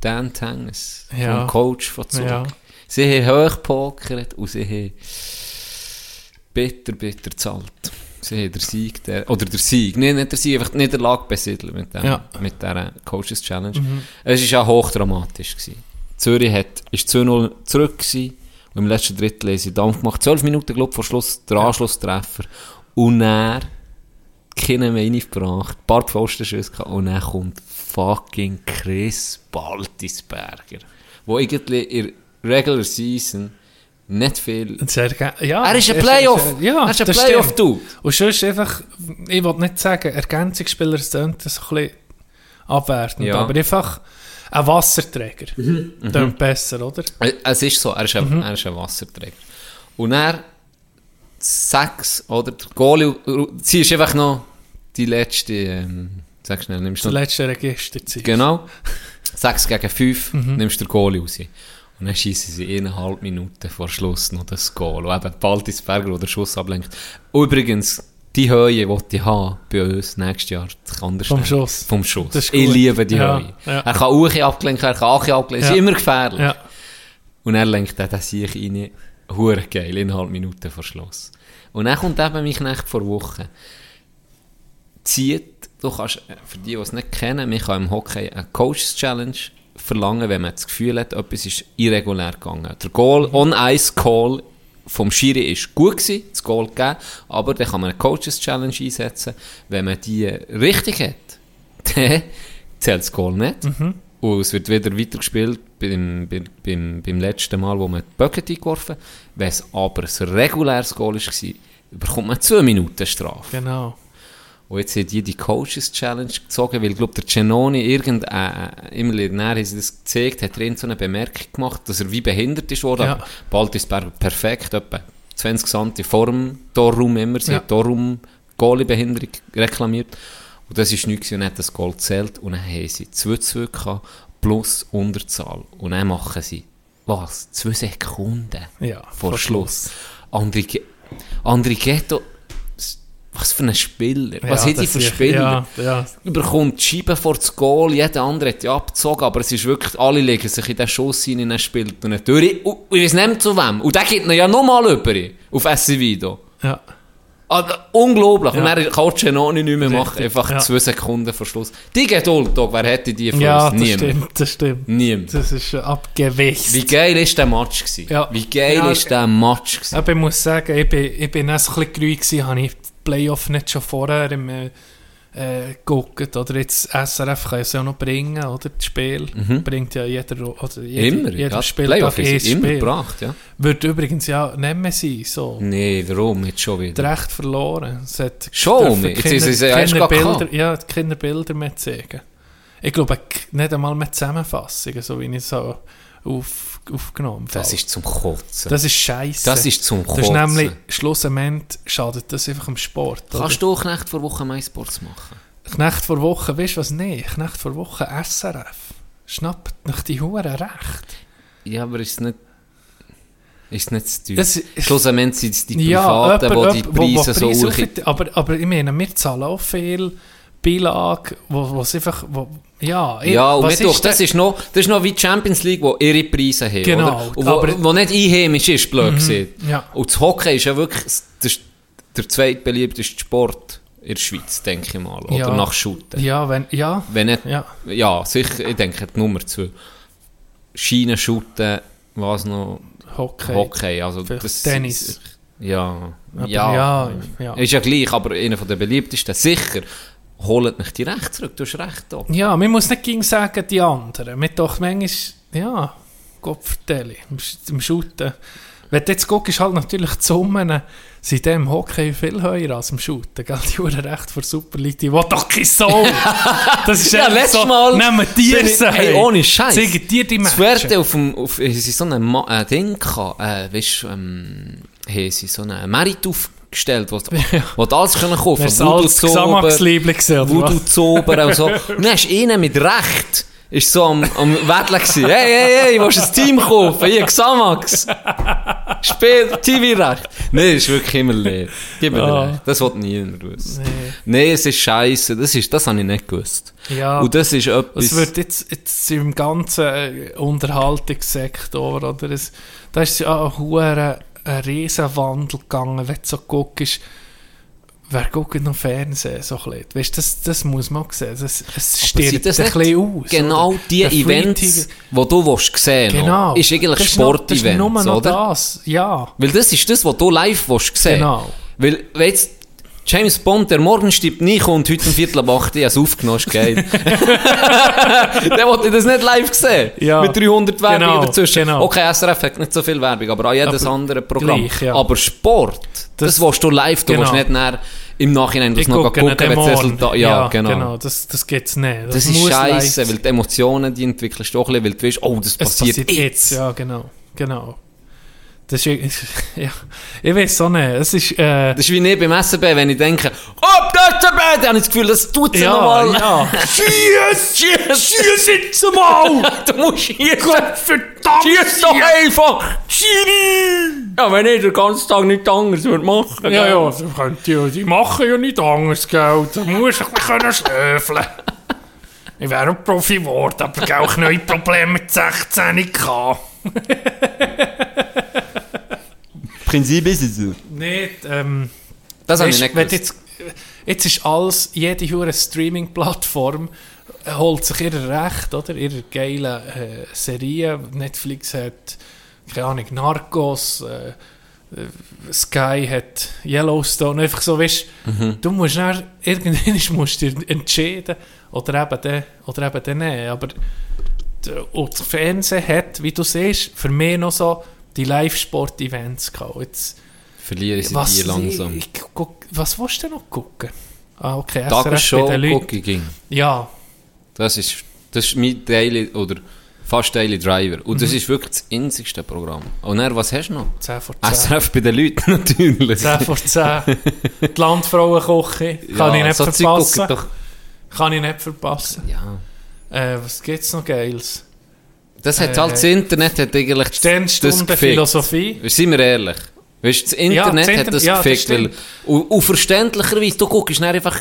Dan Tenges,
Ja.
vom Coach von Zug.
Ja.
Sie haben hochgepokert und sie haben bitter, bitter gezahlt. Sie haben den Sieg, der, oder der Sieg, nicht, nicht der Sieg, einfach die Niederlage besiedelt mit, dem,
Ja.
mit dieser Coaches Challenge. Es war ja hochdramatisch. Gewesen. Zürich hat, ist 2-0 zurück gewesen, und im letzten Drittel haben sie Dampf gemacht. 12 Minuten, glaube ich, vor Schluss, der Anschlusstreffer. Und er keine mehr reingebracht, ein paar Pfostenschüsse gehabt, und dann kommt fucking Chris Baltisberger, wo irgendwie in der Regular Season nicht viel...
Ja,
Er ist ein Playoff.
Ja,
Er ist ein Playoff, du.
Und sonst einfach, ich will nicht sagen, Ergänzungsspieler klingt das ein bisschen abwertend,
Ja.
aber einfach ein Wasserträger. Klingt besser, oder?
Äh, Es ist so, er ist ein,
Mhm.
er ist ein Wasserträger. Und er sechs, oder der Goalie, sie ist einfach noch die letzte, ähm, sag schnell, nimmst du noch
letzte Registerzeit.
Genau. 6 gegen 5
Mhm.
nimmst du den Goalie raus. Und dann schießen sie innerhalb Minuten vor Schluss noch das Goal. Und eben Baltisberger, der den Schuss ablenkt. Übrigens, die Höhe, die ich habe bei uns nächstes Jahr, das kann anders
Vom. Schuss.
Vom Schuss. Ich
gut.
liebe die
Ja,
Höhe.
ja.
Er kann auch abgelenkt er kann auch abgelenkt
Ja.
Ist immer gefährlich.
Ja.
Und er lenkt dann den Sieg rein. Hure geil, innerhalb Minuten vor Schluss. Und dann kommt eben mein Knecht vor Woche. Zieht, du kannst, äh, für die, die es nicht kennen, man kann im Hockey eine Coaches Challenge verlangen, wenn man das Gefühl hat, etwas ist irregulär gegangen. Der Goal, On-Ice-Call vom Schiri ist gut gewesen, das Goal gegeben, aber dann kann man eine Coaches Challenge einsetzen. Wenn man die richtig hat, <laughs> dann zählt das Goal nicht. Und es wird wieder weitergespielt beim, beim, beim, letzten Mal, wo man die Bucket eingeworfen hat. Wenn es aber ein reguläres Goal war, bekommt man zwei Minuten Strafe.
Genau.
Und jetzt haben die die Coaches Challenge gezogen, weil, ich glaube, der Genoni irgendein, äh, immer näher haben sie das gezeigt, hat irgend so eine Bemerkung gemacht, dass er wie behindert ist worden.
Ja.
Baltisberger perfekt, etwa 20 cm vor dem Torraum immer. Sie
Ja.
hat Torraum Goalie-Behinderung reklamiert. Und das ist nichts, und hat das Goal gezählt. Und dann haben sie 2-2 gehabt, plus Unterzahl. Und dann machen sie, was? Zwei Sekunden
Ja,
vor
vor
Schluss. Ge- Andri Ghetto, was für ein Spieler. Was
Ja,
hat die
das
für Spieler?
Ja, ja.
Überkommt die Scheibe vor das Goal, jeder andere hat ja abgezogen, aber es ist wirklich, alle legen sich in den Schuss rein, er spielt und durch. Und und ich weiß nicht zu wem. Und der geht ihn ja nochmal über, auf SC Video.
ja.
Da- unglaublich. Und
Ja.
dann kann Cenoni nicht mehr machen.
Richtig,
Einfach
ja.
zwei Sekunden vor Schluss. Die Geduld, Dog, wer hätte die von
Ja,
uns?
das
Niemand.
stimmt, das stimmt.
Niemand.
Das ist abgewichst.
Wie geil ist der Match gewesen?
Ja.
Wie geil
Ja,
ist der Match gewesen?
Aber ich muss sagen, ich bin, ich bin auch so ein bisschen gerührt gewesen, habe ich die Playoff nicht schon vorher im, äh, äh, geguckt, oder jetzt SRF kann es ja noch bringen, oder? Das Spiel bringt ja jeder, oder jeder,
Mhm. Immer.
jeder
ja,
Spieltag ein
ist immer
Spiel.
gebracht, ja.
Wird übrigens ja nicht mehr sein, so.
Nee, warum? Jetzt schon wieder.
Recht verloren. Es hat
Schon? Jetzt
keine-
ist es ja erst
keine
gerade
Bilder, Ja, keine Bilder mehr zeigen. Ich glaube, nicht einmal mehr Zusammenfassungen, so wie ich so auf, aufgenommen
Das ist zum Kotzen.
das ist scheiße.
Das ist zum
Das ist
Kotzen.
nämlich, schlussendlich schadet das einfach im Sport. oder?
Kannst du auch Knecht vor Woche MySports machen?
Knecht vor Woche, weißt du was? Nein, Knecht vor Woche SRF. Schnappt nach die Huren recht.
Ja, aber ist nicht... Ist nicht zu teuer?
Das
Schlussendlich sind es die
Ja,
Privaten,
jemand-
die
jemand,
die
wo- wo
Preise so
Preise
hoch...
aber, aber ich meine, wir zahlen auch viel Beilage, wo, es einfach... Wo, ja, ich-
Ja, und
was
doch, das ist noch, das ist noch wie die Champions League, wo ihre Preise haben,
Genau,
oder? Und wo,
aber- Mhm,
wo nicht einheimisch ist, blöd gesagt.
ja.
Und das Hockey ist ja wirklich das, der zweitbeliebteste Sport in der Schweiz, denke ich mal, oder?
Ja.
Nach Shooten.
Ja, wenn, ja,
Wenn nicht, ja.
ja,
sicher, ich denke, die Nummer zwei. Schienen, Shooten, was noch,
Hockey.
Hockey, also das...
Tennis.
Ja, ja,
ja, ja.
Ist ja gleich, aber einer der beliebtesten, sicher, holt mich die recht zurück, du hast recht, da.
Ja, man muss nicht gegen sagen, die anderen. Man doch manchmal, ja, Gott vertelle, im, Shooten. Wenn du jetzt guckst, ist halt natürlich die Summen sind dem Hockey viel höher als im Shooten. Gell? Die Uhren recht vor Super League, die will doch kein Soul. <laughs> Das ist
Ja, letztes
so,
Mal-
Nehmen
ich-
sie.
hey, ohne Scheiß.
Zeigen dir die
Das
Matches.
Werte auf dem, auf, sie so ein äh, Ding gehabt, äh, weißt du, ähm, haben sie so einen Merit aufgestellt, wo, <laughs> wo du alles können kaufen
Wär's
Voodoo
alles Xamax-Liebling gewesen, oder
Voodoo
was?
Zober und so. <laughs> Und dann hast du mit Recht, ist so am, am Wettlen gewesen. Hey, hey, hey, willst du ein Team kaufen? Hier, Xamax. Spiel TV-Recht. Nein, das ist wirklich immer leer. Gib mir
Ah.
recht. Das wollte niemand wissen. Nein, es ist scheiße. Das, ist, das habe ich nicht gewusst.
Ja.
Und das ist etwas...
Es wird jetzt, jetzt im ganzen äh, Unterhaltungssektor, oder? Es, da ist ja ein ein Riesenwandel gegangen, wenn du so guckst, wer guckt noch Fernsehen so ein? Weißt, das, das muss man sehen, das, es stirbt
das
ein bisschen aus.
Genau
oder?
die
Der
Events, die du willst sehen
genau.
ist eigentlich
Das noch- Das ist
Sportevents,
nur noch
oder?
das, ja.
Weil das ist das, was du live willst sehen
Genau.
Weil, jetzt James Bond, der morgen stirbt nicht und heute um Viertel ab acht, ich habe es aufgenommen, ist geil. <laughs> der wollte das nicht live sehen.
Ja.
Mit 300 Werbung
Genau,
dazwischen.
genau.
Okay, SRF hat nicht so viel Werbung, aber auch jedes
Aber
andere Programm.
gleich, ja.
Aber Sport, das,
Das-
willst du live, du
genau.
willst nicht näher im Nachhinein das
Ich
noch
gucke
gucken, wenn das. Resultat... Ja, genau.
Das, das geht es nicht.
Das, ist
muss
scheiße, weil die Emotionen, die entwickelst du auch ein bisschen, weil du weißt, oh, das passiert,
passiert
jetzt.
jetzt. Ja, genau. genau. Das ist, <laughs> ja, ich weiß auch nicht. Es ist, äh,
Das ist wie nicht beim SB, wenn ich denke, oh, das Bär, dann habe ich das Gefühl, das tut sie
ja,
nochmal.
ja. <laughs>
Schieß! Schieß! Schieß jetzt mal! <laughs> du musst schießen! Verdammt! Schieß doch einfach! Schiri! Ja, wenn ich den ganzen Tag nichts anderes würde machen.
Ja,
gell?
ja, das könnt ihr, die machen ja nicht anders, gell. Da muss ich mich können schlöfeln. Ich wäre ein Profi geworden, aber auch neue Probleme mit 16 gehabt.
Prinzip ist es so.
Nicht, ähm...
Das habe ich
Weißt,
nicht
jetzt, jetzt ist alles, jede hure Streaming-Plattform holt sich ihr Recht, oder? Ihre geile äh, Serie. Netflix hat, keine Ahnung, Narcos, äh, Sky hat Yellowstone, einfach so, weißt
Mhm.
du, musst dann, <laughs> irgendwann musst du dich entscheiden, oder eben den, oder eben den nicht, aber und das Fernsehen hat, wie du siehst, für mich noch so die Live-Sport-Events gehabt. Jetzt,
Verliere sie
was,
die langsam.
Ich, ich, was willst du denn noch gucken? Ah, okay,
Tagesshow
bei den Leuten.
gucke ich ging.
Ja,
Das ist, das ist mein Daily, oder fast Daily Driver. Und
Mhm.
das ist wirklich das einzigste Programm. Und dann, was hast du noch?
10 vor 10.
SRF bei den Leuten <laughs> natürlich.
10 vor 10. die Landfrauenkoche. <laughs> Kann ich nicht
so
verpassen. Kann ich nicht verpassen.
ja.
Äh, was gibt's noch Geiles?
Das hat
Äh,
halt das Internet hat eigentlich das- das.
Philosophie.
Seien wir ehrlich. Weißt, das Internet
das
hat das
ja, das
gefickt. weil,
stimmt.
und, und verständlicherweise, du guckst einfach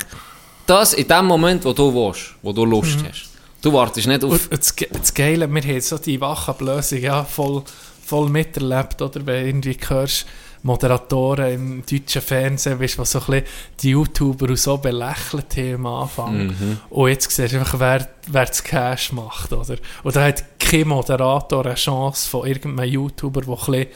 das in dem Moment, wo du willst, wo du Lust hast. Du wartest nicht auf...
Und das, das Geile, wir haben so die Wachablösung ja, voll, voll miterlebt, oder? Wenn du irgendwie hörst, Moderatoren im deutschen Fernsehen, weißt, was so ein bisschen die YouTuber so belächelt haben am Anfang.
Mhm.
Und jetzt siehst du einfach, wer, wer das Cash macht, oder? Und da hat kein Moderator eine Chance von irgendeinem YouTuber, der ein bisschen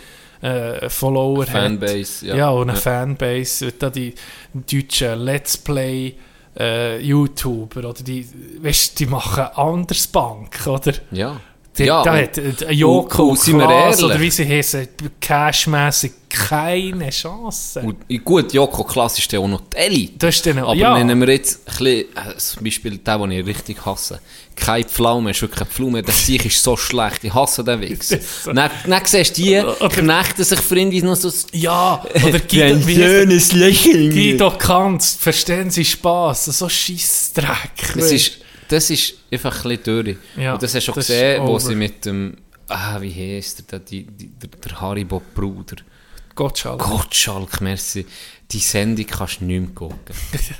äh, Follower hat.
Fanbase, ja.
Ja, und eine
Ja.
Fanbase, da die deutschen Let's Play äh, YouTuber, oder die, weißt, die machen anders Bank, oder?
Ja.
Die,
ja,
da hat äh, Joko
und-
und,
und sind wir
Klaas, oder wie sie heißen, cashmässig keine Chance.
Und, gut, Joko Klass ist ja auch noch die Elite.
das ist dann,
Aber
ja,
nennen wir jetzt ein bisschen, äh, zum Beispiel den, den ich richtig hasse. Kein Pflaume, ist wirklich kein Pflaume, der Sieg ist so schlecht, ich hasse den Wichs. <laughs> Dann, dann siehst du die, <laughs> knechten sich Freunde noch so...
ja, <laughs> oder Guido, heißt der?
Lächeln.
Guido Kanz, verstehen Sie Spaß, so Scheissdreck.
Das ist, das ist einfach ein bisschen durch.
Ja,
und das hast du auch gesehen, wo sie mit dem... Ah, wie heisst der, die, die, der, der Haribo-Bruder.
Gottschalk.
Gottschalk, merci. Die Sendung kannst du nicht mehr gucken. <laughs>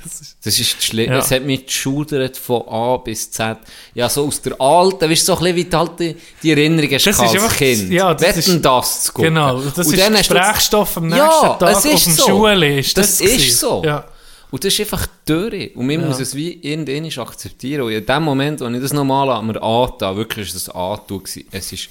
Das ist-
Das ist schlimm.
Ja.
Es hat mich geschudert von A bis Z. Ja, so aus der alten, weißt du, so ein bisschen wie die, alte, die Erinnerung hast
Das
als
einfach-
Kind.
ja, das
Wetten,
ist-
das zu gucken.
Genau, das
Und
ist
dann
Gesprächsstoff am nächsten
Ja,
Tag
ist
auf dem
so.
Schule. Ist
Das
das,
ist
gewesen.
so.
Ja.
Und das ist einfach durch. Und man
Ja.
muss es wie irgendwann akzeptieren. Und in dem Moment, als ich das nochmal an mir angetan, wirklich ist das gewesen. es ist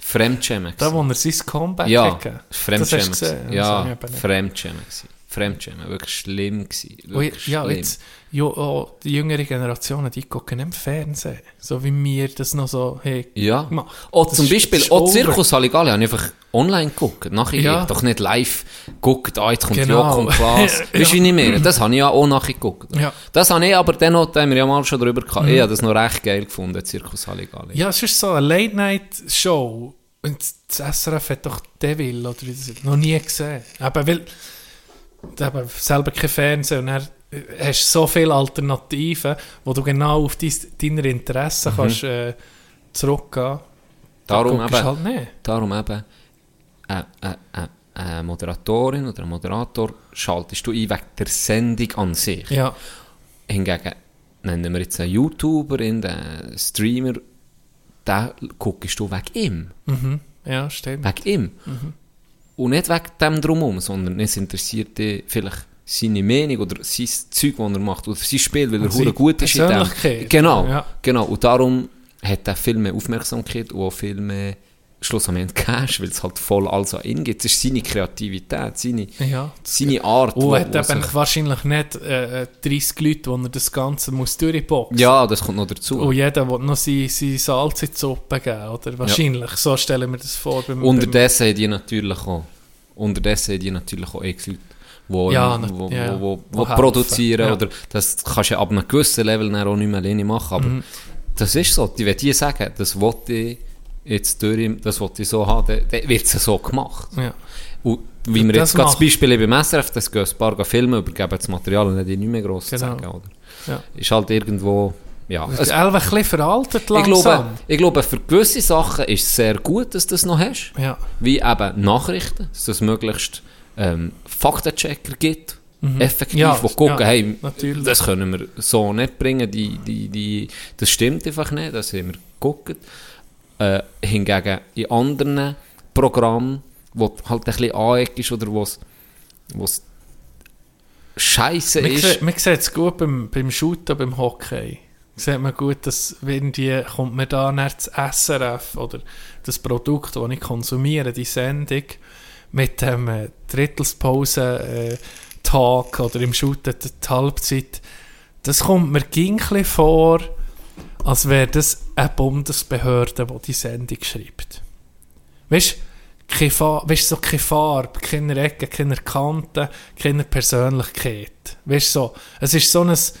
Fremdschämen.
Da, wo er sein Comeback
Ja,
hat gegeben.
Fremdschämen.
Gesehen?
Ja. Fremdschämen. Fremdschämen. Wirklich schlimm gewesen.
Und
Wirklich
ja,
schlimm.
jetzt, ja, auch die jüngere Generationen, die gucken im Fernsehen. So wie wir das noch so hey,
Ja.
gemacht. Das
zum Beispiel, auch
over.
Zirkus Halligalli habe ich einfach online geguckt. Nachher
Ja.
doch nicht live geguckt, ah, jetzt kommt
Genau.
Und Klaas. <laughs>
Ja.
Weißt du, ich meine? Das habe ich ja auch nachher geguckt.
Ja. Mhm.
Das habe ich aber dann noch, da haben wir ja mal schon drüber gehabt. Ich habe das noch recht geil gefunden, Zirkus Halligalli.
Ja, es ist so eine Late-Night-Show. Und das SRF hat doch Devil oder wie das noch nie gesehen. Aber weil eben selber kein Fernsehen und dann hast so viele Alternativen, wo du genau auf dein, deine Interessen kannst äh, zurückgehen. Da
Darum eben,
halt nicht.
darum eben, eine, eine, eine, eine Moderatorin oder ein Moderator schaltest du ein wegen der Sendung an sich.
Ja,
Hingegen nennen wir jetzt einen YouTuber, einen Streamer, den guckst du wegen ihm.
mhm. ja stimmt.
Wegen ihm. Und nicht wegen dem drumherum, sondern es interessiert dich vielleicht seine Meinung oder sein Zeug, das er macht, oder sein Spiel, weil er
Und
hure gut ist in dem. Genau,
Ja.
genau. Und darum hat er viel mehr Aufmerksamkeit und auch viel mehr schlussendlich Cash, weil es halt voll alles an ihn gibt. Es ist seine Kreativität, seine,
Ja.
seine Art.
Und er hat eben wahrscheinlich nicht äh, äh, 30 Leute, wo er das Ganze muss durchboxen
ja, das kommt noch dazu.
Und jeder will noch sein, sein Salz in die Suppe geben, oder? Wahrscheinlich, so stellen wir das vor. Beim,
Unterdessen haben die natürlich auch, unterdessen haben die natürlich auch Ex-Leute, wo,
Ja,
wo,
ja,
wo, wo,
wo
produzieren,
ja.
oder das kannst du ja ab einem gewissen Level auch nicht mehr alleine machen, aber
Mhm.
das ist so, die will die sagen, das wollte ich jetzt durch, das wollte ich so haben, dann, dann wird es so gemacht.
ja.
Und wie wir
Das
jetzt gerade
macht-
Beispiel beim SRF, das gehen ein paar Filme, übergeben das Material und nicht mehr gross
Genau.
sagen, oder?
Ja.
Ist halt irgendwo, ja.
Es ist einfach ein bisschen veraltet
ich,
langsam.
glaube, ich glaube, für gewisse Sachen ist es sehr gut, dass du das noch hast.
Ja.
Wie eben Nachrichten, dass es möglichst ähm, Faktenchecker gibt, effektiv,
Mhm. Ja,
die gucken,
ja,
hey,
natürlich.
das können wir so nicht bringen, die, die, die, das stimmt einfach nicht, das haben wir geguckt. Äh, hingegen in anderen Programmen, wo halt ein bisschen aneck ist oder wo es scheiße
Man
ist,
man sieht es gut beim, beim Shooten, beim Hockey. Sieht man gut, dass wenn die, kommt mir da nach das SRF oder das Produkt, das ich konsumiere, die Sendung, mit dem äh, Drittelspause-Tag oder im Shooten die Halbzeit, das kommt mir ging vor, als wäre das eine Bundesbehörde, die die Sendung schreibt. Weißt du, so keine Farbe, keine Ecken, keine Kanten, keine Persönlichkeit. Weißt so, es ist so ein, es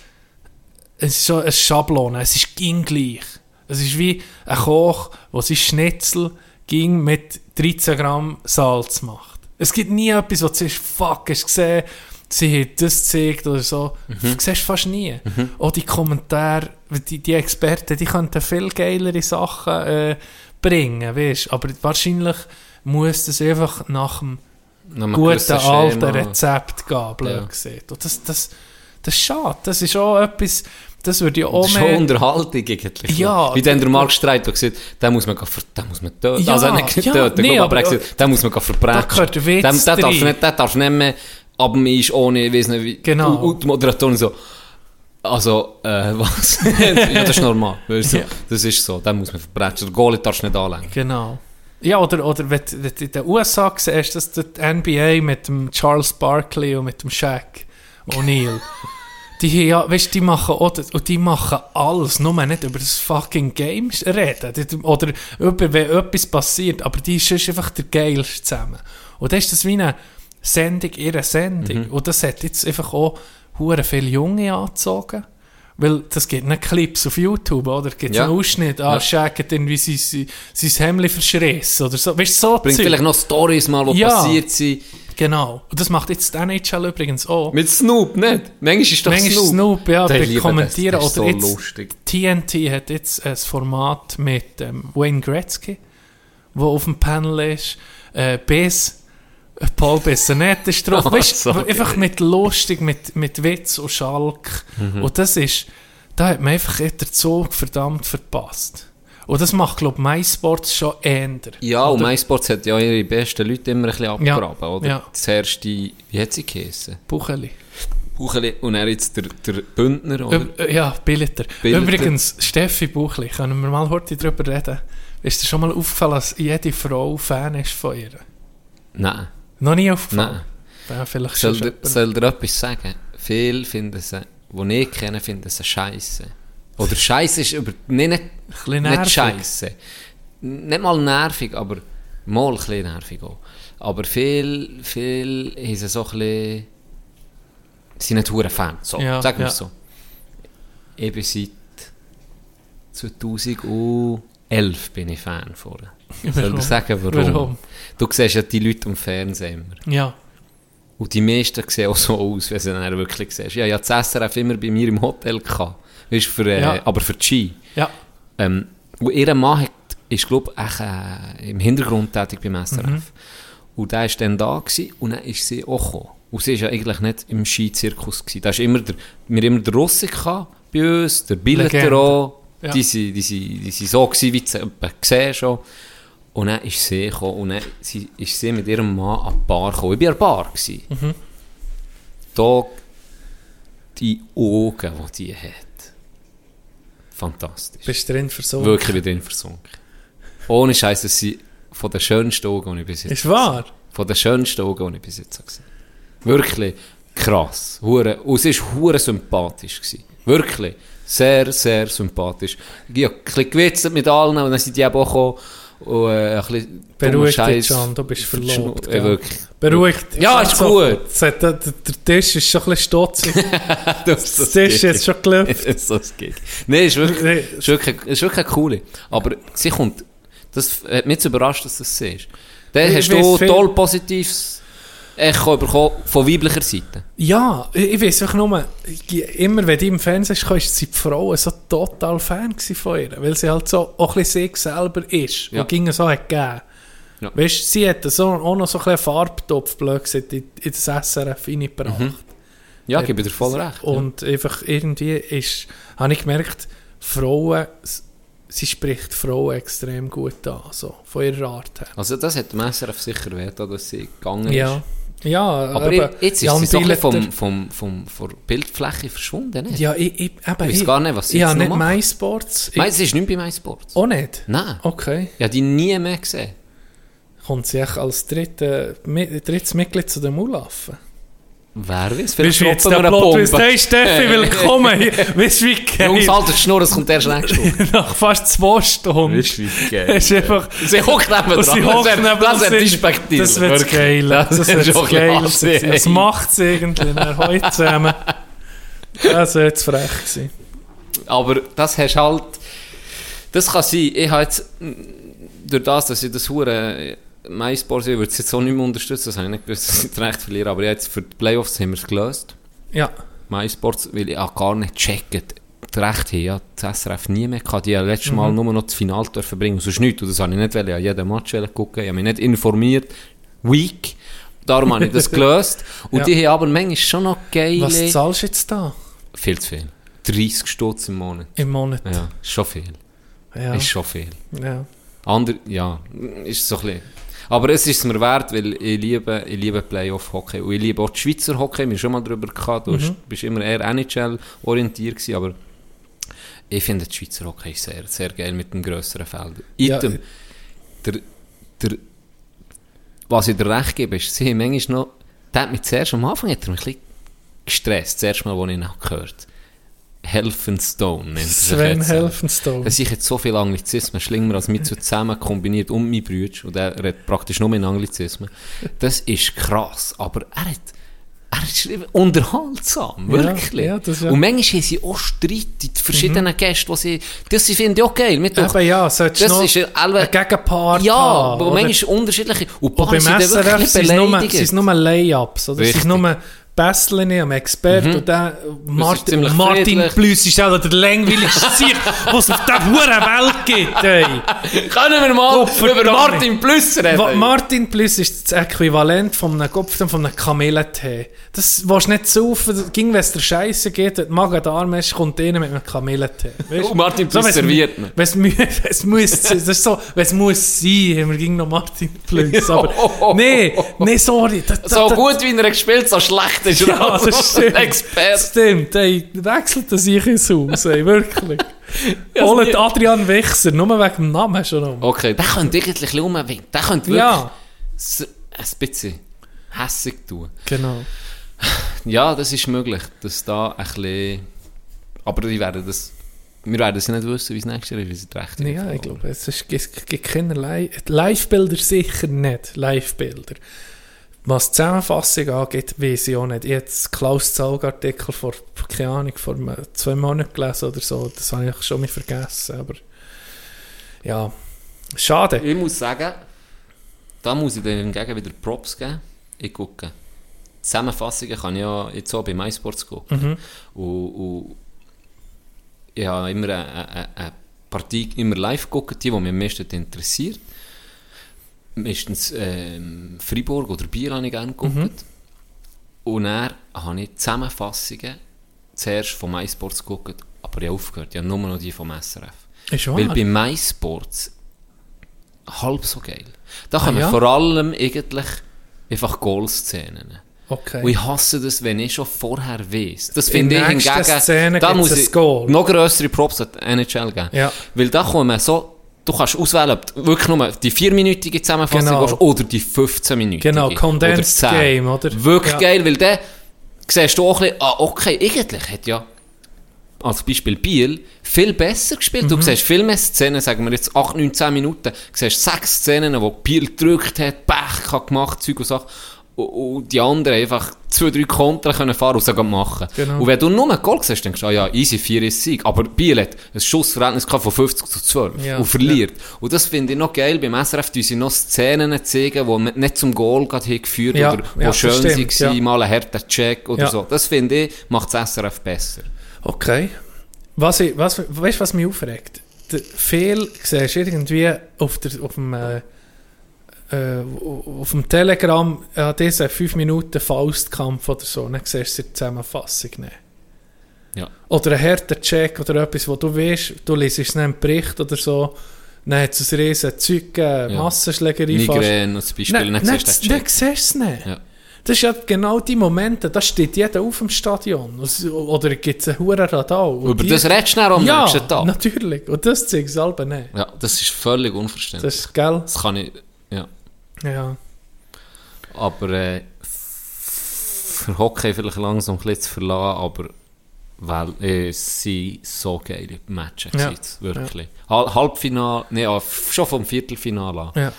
ist so ein Schablon, es ist ging gleich. Es ist wie ein Koch, der sein Schnitzel ging mit 13 Gramm Salz macht. Es gibt nie etwas, wo du sagst, fuck, hast du gesehen, sie hat das gezeigt oder so. Du siehst fast nie. Auch die Kommentare, die, die Experten, die könnten viel geilere Sachen äh, bringen, weißt Aber wahrscheinlich muss das einfach nach dem
nach
guten alten Rezept gehen, blöd
Ja.
gesagt. Und das, das, das ist schade. Das ist auch etwas, das würde ja auch
Das ist schon
mehr...
Unterhaltung eigentlich.
Ja,
Wie dann der Mark Streit, gesagt den muss man, ver- den muss man töten.
Ja,
also nicht
ja,
töten,
nee,
aber,
aber-
er den muss man verbrechen.
Da gehört Witz
Den, den du nicht, den darfst du nicht mehr ab dem Eis ohne, ich weiss nicht wie.
Genau.
Und, und die Moderatorin so, also, äh, <laughs> was? ja, das ist normal. Weißt du?
Ja.
Das ist so, den muss man verbrechen. Der Goalie darfst du nicht anlängen.
Genau. Ja, oder, oder wenn, du- wenn du in den USA siehst, dass die NBA mit dem Charles Barkley und mit dem Shaq O'Neal, <laughs> die, ja, weißt, die machen das- und die machen alles, nur nicht über das fucking Game reden. Oder über, wenn etwas passiert, aber die ist sonst einfach der geilste zusammen. Und dann ist das wie eine Sendung, ihre Sendung. Und das hat jetzt einfach auch hure viele Junge angezogen. Weil das gibt nicht Clips auf YouTube, oder? Gibt
Ja.
einen Ausschnitt, ah,
Ja.
Hat irgendwie sein, sein, sein Hemd verschrissen oder so. Weißt du, so
Bringt
Zeug.
vielleicht noch Stories mal, die
Ja.
passiert sind.
Genau. Und das macht jetzt die NHL übrigens auch.
Mit Snoop, nicht? Manchmal ist doch
Manchmal
Snoop.
Snoop, ja,
Der
bei kommentieren.
das, das ist
oder
so
jetzt
lustig.
TNT hat jetzt ein Format mit ähm, Wayne Gretzky, wo auf dem Panel ist. Äh, Biss, äh, Paul Bissonette ist drauf.
Oh, <laughs>
weißt, einfach mit lustig, mit, mit Witz und Schalk. Und das ist, da hat man einfach den Zug verdammt verpasst. Und das macht, glaube ich, MySports schon eher.
Ja, und
Oder-
MySports hat ja ihre besten Leute immer ein bisschen abgegraben, oder?
ja.
Das erste, wie hat sie geheissen?
Bucheli.
Bucheli und er jetzt der, der Bündner, oder?
Üb- äh, ja, Billeter.
Billeter.
Übrigens, Steffi Buchli, können wir mal heute drüber reden? Ist dir schon mal aufgefallen, dass jede Frau Fan ist von ihr?
Nein,
Noch nie aufgefallen?
nein.
Ja, vielleicht
Soll, dir- soll dir etwas sagen? Viele finden sie, die ich kenne, finden sie scheiße. Oder scheiße ist über, nicht, nicht, nicht scheiße. Nicht mal nervig, aber mal ein bisschen nervig auch. Aber viel, viel haben sie so ein bisschen, sind nicht hure Fan. So,
Ja,
sagen wir
ja.
es so. Ich bin seit 2011 bin ich Fan von. Ich soll dir sagen, warum?
Warum?
Du siehst ja die Leute am Fernsehen immer.
Ja,
Und die meisten sehen auch so aus, wie sie dann wirklich siehst. Ja, ja, das SRF immer bei mir im Hotel gehabt. Weißt, für, äh,
Ja.
Aber für die Ski.
ja.
Ähm, und ihr Mann hat, ist, glaube ich, äh, im Hintergrund tätig beim SRF.
Mhm.
Und der war dann da gewesen, und dann ist sie auch gekommen. Und sie war ja eigentlich nicht im Skizirkus. Gewesen. Da ist immer der, wir immer der gehabt bei uns, der Billeter auch.
Ja.
Die sind so gewesen, wie du etwa gesehen schon. Und dann ist sie gekommen und dann sie, ist sie mit ihrem Mann an die Bar gekommen. Ich war an der Bar. Gewesen.
Mhm.
Da die Augen, die die hat. Fantastisch.
Bist du drin versorgt?
Wirklich wieder in versunken. Ohne Scheiß, das sind von den schönsten Augen, die ich bis jetzt
Ist wahr?
Von den schönsten Augen, die ich bis jetzt gesehen habe. Wirklich krass. Hure, und sie war hure sympathisch. Gewesen. Wirklich. Sehr, sehr sympathisch. Ich habe ein bisschen gewitzelt mit allen und dann sind die eben auch gekommen. Und, äh, ein bisschen
Beruhig dich. Can, du bist verlobt.
Äh,
gell?
wirklich.
Beruhigt dich.
Ja, ist
Also,
gut.
es hat- Der, der Tisch ist schon ein bisschen stotzig. <laughs> Der Tisch <laughs> ist jetzt schon gelüpft.
Ist so. Nein, ist wirklich,
Nee.
ist wirklich, ist wirklich coole. Aber sie kommt, das hat mich jetzt überrascht, dass du das siehst. Dann hast du toll positives Echo bekommen von weiblicher Seite.
Ja, ich, ich weiß einfach nur, immer wenn die im Fernsehen kam, sind die Frauen so total Fan von ihr, weil sie halt so auch ein bisschen sich selber ist
Ja.
und ging so hat gegeben.
Ja.
Weißt du, sie hat so, auch noch so ein bisschen Farbtopf, blöd gesagt, in, in das SRF reingebracht.
Ja, gebe ich dir voll recht.
Und einfach irgendwie ist, habe ich gemerkt, Frauen, sie spricht Frauen extrem gut an, so, von ihrer Art her.
ja. Also das hat dem SRF sicher wert, dass sie gegangen
Ja.
ist.
Ja,
Aber
eben,
jetzt ist
Jan
sie so vom, vom, vom, von der Bildfläche verschwunden. Nicht?
Ja, ich, ich, eben,
Ich weiß gar nicht, was sie
Ich
jetzt noch
nicht
macht.
MySports. Ich-
Nein, sie ist nicht bei MySports.
Auch nicht?
Nein.
Okay.
Ich habe die nie mehr gesehen.
Kommt sie echt als dritte, drittes Mitglied zu den Mulaffen?
Wer weiß,
Weißt
vielleicht
du, jetzt der Plot
Bombe.
ist? Hey Steffi, willkommen! Weißt du, wie <laughs>
Jungs,
geil?
halt die Schnur, es kommt erst nächste Woche. <laughs>
Nach fast zwei Stunden.
wie <laughs> geil.
Es ist einfach...
Sie hockt neben
Und sie
dran.
hockt
Das
neben
Das
in-
Perspektive.
Das wird geil. Das, wird
ist
geil. Das macht es irgendwie. Heute zusammen. Das wäre jetzt frech gewesen.
Aber das hast halt... Das kann sein. Ich habe jetzt... Durch das, dass ich das hure MySports, ich würde es jetzt auch nicht mehr unterstützen, das habe ich nicht gewusst, dass ich das Recht verliere, aber jetzt für die Playoffs haben wir es gelöst.
Ja.
MySports, weil ich auch gar nicht gecheckt. Das Recht haben ja das SRF nie mehr gehabt. Die haben letztes Mal
Mhm.
nur noch das Finale dürfen bringen, sonst nichts. Und das habe ich nicht wollen. Ich habe jeden Match gucken, ich habe mich nicht informiert. Weak. Darum habe ich das <laughs> gelöst. Und
Ja.
die haben aber manchmal schon noch geile...
Was zahlst du jetzt da?
Viel zu viel. 30 Stutz im Monat.
Im Monat.
Ja, ist schon viel.
Ja.
Ist schon viel.
ja.
Ander, ja, ist so ein bisschen. Aber es ist mir wert, weil ich liebe, ich liebe Playoff-Hockey. Und ich liebe auch die Schweizer Hockey. Wir haben schon mal darüber gehabt. Du
Mhm.
bist immer eher NHL-orientiert gewesen, aber ich finde die Schweizer Hockey sehr, sehr geil mit dem grösseren Feld.
Ja,
Item, der, der, was ich dir recht gebe, ist, sie haben manchmal noch, der hat mich zuerst am Anfang hat er mich ein bisschen gestresst, das erste Mal, als ich ihn habe gehört Helfenstone nennt er
Sven. Helfenstone.
dass ich jetzt so viel Anglizismen, Schlinger als mit so zusammen kombiniert und mein Bruder, und er redet praktisch nur in Anglizismen, das ist krass, aber er hat, er hat unterhaltsam,
Ja,
wirklich.
ja, das ja.
Und manchmal haben sie auch Streit, die verschiedenen Gäste, die sie, das finde ich auch geil. Doch-
Eben ja, solltest
das
noch
ist ja alle-
einen Gegenpart
ja,
haben,
wo manchmal unterschiedliche, und
Und beim SRF
wirklich
sind es nur, nur Layups, oder? Es nur Bässlchen am Expert und der Martin, Martin. Plüss ist auch der längweiligste Sieg, <laughs> was es auf der huren Welt gibt, ey.
Können wir mal
verdammt.
über Martin Plus reden?
Wa- Martin Plüss ist das Äquivalent von einem Kopf von einem Kamillentee. Das willst du nicht saufen, ging, wenn es der Scheiße geht, wenn die Magen-Darm ist, kommt einer mit einem Kamillentee. Weisst?
Und Martin Plüss
wenn's-
serviert ihn.
wenn's mü- <laughs> wenn's muss, das ist so, wenn es muss sein, haben wir ging noch Martin Plüss. <laughs> Aber, nee, nee, sorry. Das, das,
so gut wie er gespielt, so schlecht ist er
Ja,
auch.
das stimmt.
Experte.
Stimmt, ey, wechselt das ich ins Haus, ey, wirklich. <laughs> Holt
nie-
Adrian Wichser, nur wegen dem Namen schon um.
Okay, der könnte eigentlich umwinken. Der könnte wirklich
Ja,
ein bisschen hässig tun.
genau.
Ja, das ist möglich, dass da ein bisschen... Aber die werden das... Wir werden es nicht wissen, wie es nächstes Jahr ist, Rechte
Ja,
haben.
ich glaube, es, ist, es gibt keine Li- Live-Bilder sicher nicht. Live-Bilder. Was die Zusammenfassung angeht, weiß ich auch nicht. Ich habe jetzt Klaus Zalg-Artikel vor, keine Ahnung, vor zwei Monaten gelesen oder so. Das habe ich schon mal vergessen. Aber ja, schade.
Ich muss sagen, da muss ich dir hingegen wieder Props geben. Ich gucke. Zusammenfassungen kann ich ja jetzt auch bei MySports gucken. Und, und ich habe immer eine, eine, eine Partie immer live geguckt, die, die mich am meisten interessiert. Meistens ähm, Freiburg oder Biel habe ich gerne geguckt. Und dann habe ich Zusammenfassungen zuerst von MySports geguckt, aber ich habe aufgehört. Ich habe nur noch die vom SRF.
Ist
Weil
wahr.
bei MySports halb so geil. Da
Ah,
kommen
ja?
vor allem eigentlich einfach Goal-Szenen.
Okay.
Und ich hasse das, wenn ich schon vorher weiss. Das
In
finde ich hingegen,
Szene
da muss ich
Goal.
noch grössere Props an die NHL geben.
Ja.
Weil da kommen so, du kannst auswählen, ob wirklich nur die 4-minütige Zusammenfassung
Genau.
willst oder die 15-minütige.
Genau, Condensed
oder 10.
Game, oder?
Wirklich
Ja.
geil, weil dann siehst du auch ein bisschen, ah, okay, eigentlich hat ja als Beispiel Biel viel besser gespielt.
Mhm.
Du siehst viel mehr Szenen, sagen wir jetzt 8, 9, 10 Minuten, du siehst sechs Szenen, wo Biel gedrückt hat, Pech hat gemacht, Zeug und Sachen. Und, die anderen einfach zwei, drei Konter können fahren und sogar machen.
Genau.
Und wenn du nur ein Goal siehst, denkst du, ah ja, easy, 4 ist Sieg. Aber Biel hat ein Schussverhältnis von 50 zu 12
Ja,
und verliert. Und das finde ich noch geil. Beim SRF tun sie noch Szenen zeigen, die nicht zum Goal gerade geführt
Ja,
oder wo
ja,
schön
stimmt,
waren,
ja.
mal ein harter Check oder
Ja.
so. Das finde ich, macht das SRF besser.
Okay. Was ich, was, weißt du, was mich aufregt? Der, viel siehst du irgendwie auf, der, auf dem, äh, äh, auf dem Telegram an diesen 5 Minuten Faustkampf oder so, dann siehst du die Zusammenfassung nicht.
Ja.
Oder ein harter Check oder etwas, wo du weißt, du liest es in einem Bericht oder so, dann hat es ein riesen Zeug gegeben,
Ja.
Massenschlägerei fast.
Migräne zum Beispiel, dann siehst du
dann siehst du es nicht.
Ja.
Das ist ja genau die Momente, da steht jeder auf im Stadion. Es- Oder gibt es einen hohen Radar. Und
Über
die-
das redest du dann am
ja,
nächsten Tag.
natürlich. Und das zeigt es selber nicht.
Ja, das ist völlig unverständlich.
Das ist, gell?
Das kann ich, ja.
Ja.
Aber äh, für Hockey vielleicht langsam ein bisschen zu verlassen, aber weil äh, so geile Matches
Ja.
gewesen, wirklich. Hal Halbfinale, nee, ja, schon vom Viertelfinale an.
Ja.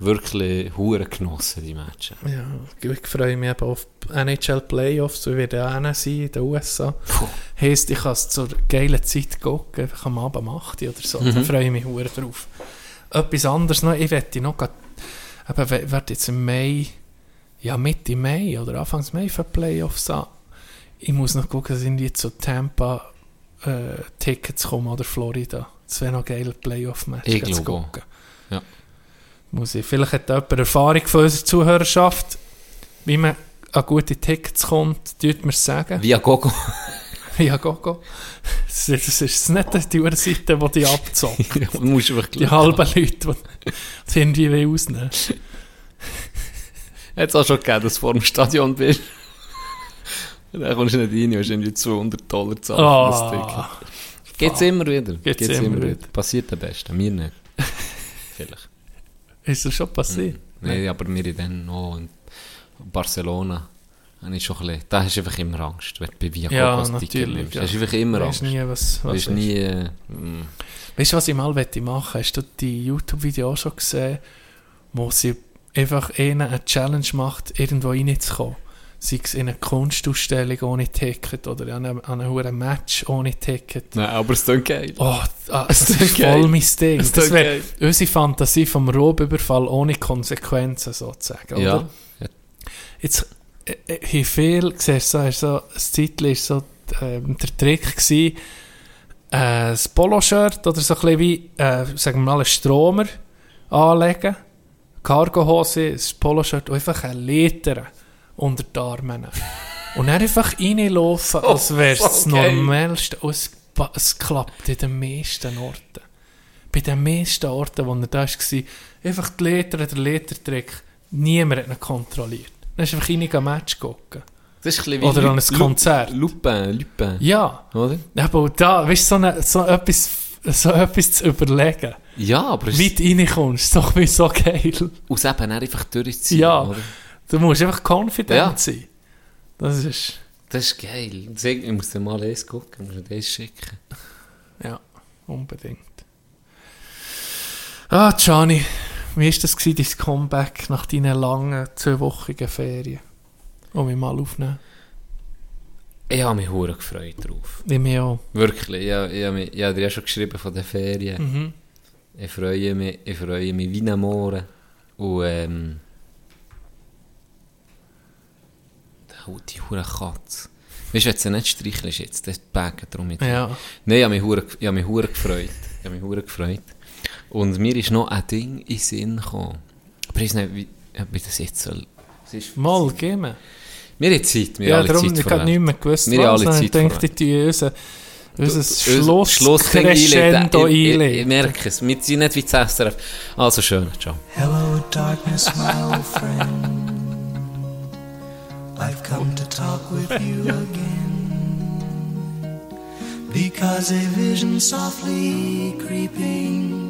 Wirklich hure genossen, die Matches.
ja. Ich freue mich eben auf NHL Playoffs, wird ja auch sein in den USA.
Puh.
Heisst, ich kann es zur geilen Zeit gucken, einfach am Abend um 8 Uhr oder so.
Mhm.
Da freue ich mich hure drauf. Etwas anderes noch, ich werde noch eben, wird jetzt im Mai, ja Mitte Mai oder Anfangs Mai für Playoffs an. Ich muss noch gucken, sind die zu Tampa äh, Tickets kommen oder Florida. Das wäre noch geiler Playoff-Match zu gucken.
Ja.
Muss ich. Vielleicht hat jemand Erfahrung von unserer Zuhörerschaft, wie man an gute Tickets kommt, tut mir sagen.
Via Gogo. <laughs>
Ja, go, go. Das ist, das ist nicht die Seite, die <laughs> die abzockt.
du musst einfach
Die halben Leute, die die irgendwie will ausnehmen
Hat <laughs> es auch schon gegeben, dass du vor dem Stadion bist. Dann kommst du nicht rein, hast irgendwie 200 Dollar das Ticket.
Ah,
Geht's immer wieder.
Geht's immer wieder.
Passiert am besten. Mir nicht. Vielleicht.
ist das schon passiert?
Nein, aber wir dann noch in Barcelona. Habe ich schon ein bisschen, da hast du einfach immer Angst, wenn du bei Via
Ja,
Cocos Ticket nimmst.
ja.
Hast du einfach immer Angst.
nie, was, was
Weißt
ist.
nie, äh, mm,
Weißt du, was ich mal möchte machen Hast du die YouTube-Video schon gesehen, wo sie einfach ihnen eine Challenge macht, irgendwo reinzukommen? Sei es in eine Kunstausstellung ohne Ticket oder an einem, an einem hohen Match ohne Ticket.
Nein, aber es klingt geil.
Oh, ah, <laughs> das
ist
ist
geil.
voll mein Ding.
Das
Das wäre unsere Fantasie vom Raubüberfall ohne Konsequenzen sozusagen.
Ja.
Oder? Jetzt, äh, äh, hier viel, siehst du, so, ein Zeitchen ist so ähm, der Trick gewesen, äh, ein Poloshirt oder so ein bisschen wie, äh, sagen wir mal, einen Stromer anlegen, Cargohose, ein Poloshirt und einfach eine Liter unter die Arme nehmen. Und dann einfach reinlaufen, <laughs> als wäre es das
so geil.
Normalste. Und es, es klappt in den meisten Orten. Bei den meisten Orten, wo er da war, einfach die Liter, der Litertrick, niemand hat ihn kontrolliert. Dann ist einfach rein ein Match gucken.
Das ist ein
Oder an ein Konzert.
Lupin, Lupin.
Ja,
Oder?
aber da, weißt du, so, eine, so, etwas, so etwas zu überlegen,
Ja, aber es
du reinkommst, ist doch wie so geil.
aus eben einfach durchziehen.
Ja.
Oder?
Du musst einfach confident
Ja.
sein. Das ist,
Das ist geil. Ich muss dir mal eins gucken, ich muss dir das schicken.
ja, unbedingt. Ah, Gianni, wie war das gewesen, dein Comeback nach deinen langen, zweiwöchigen Ferien? Um mich mal aufnehmen.
Ich habe mich hure gefreut drauf.
Ich mich auch.
Wirklich, ich, ich, habe ich habe dir ja schon geschrieben von den Ferien.
Mhm.
Ich freue mich, ich freue mich wie ein Mohren. Und ähm... Die hure Katze. Weißt du, wenn du sie nicht streichelst jetzt, dann bagen darum mit.
Ja.
Nein, ich habe mich hure, ich habe mich hure gefreut. Ich habe mich hure gefreut. Und mir ist noch ein Ding in den Sinn gekommen. Aber ich weiß nicht, wie, ob ich das jetzt soll... Es ist-
Mal, gib mir.
Wir haben Zeit, wir
Ja,
haben alle
darum,
Zeit
ich habe nicht mehr gewusst,
Wir alle Zeit
Ich denke, ich tue unser, unser
Schluss
Schluss, Crescendo
einleiten. Ich, ich, ich
einlegen.
merke es. Wir sind nicht wie das SRF. Also schön, ciao.
Hello, darkness, my old friend. I've come to talk with you again. Because a vision softly creeping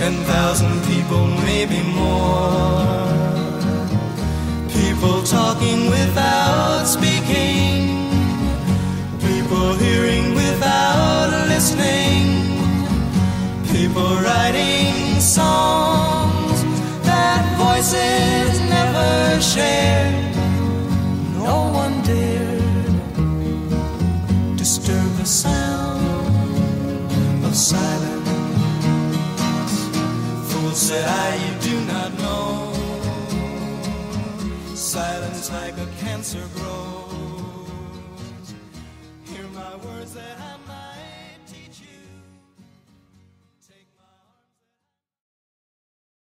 ten thousand people, maybe more. People talking without speaking. People hearing without listening. People writing songs that voices never shared. No one dared disturb the sound of silence. Said I, you do not know. Silence like a cancer grows.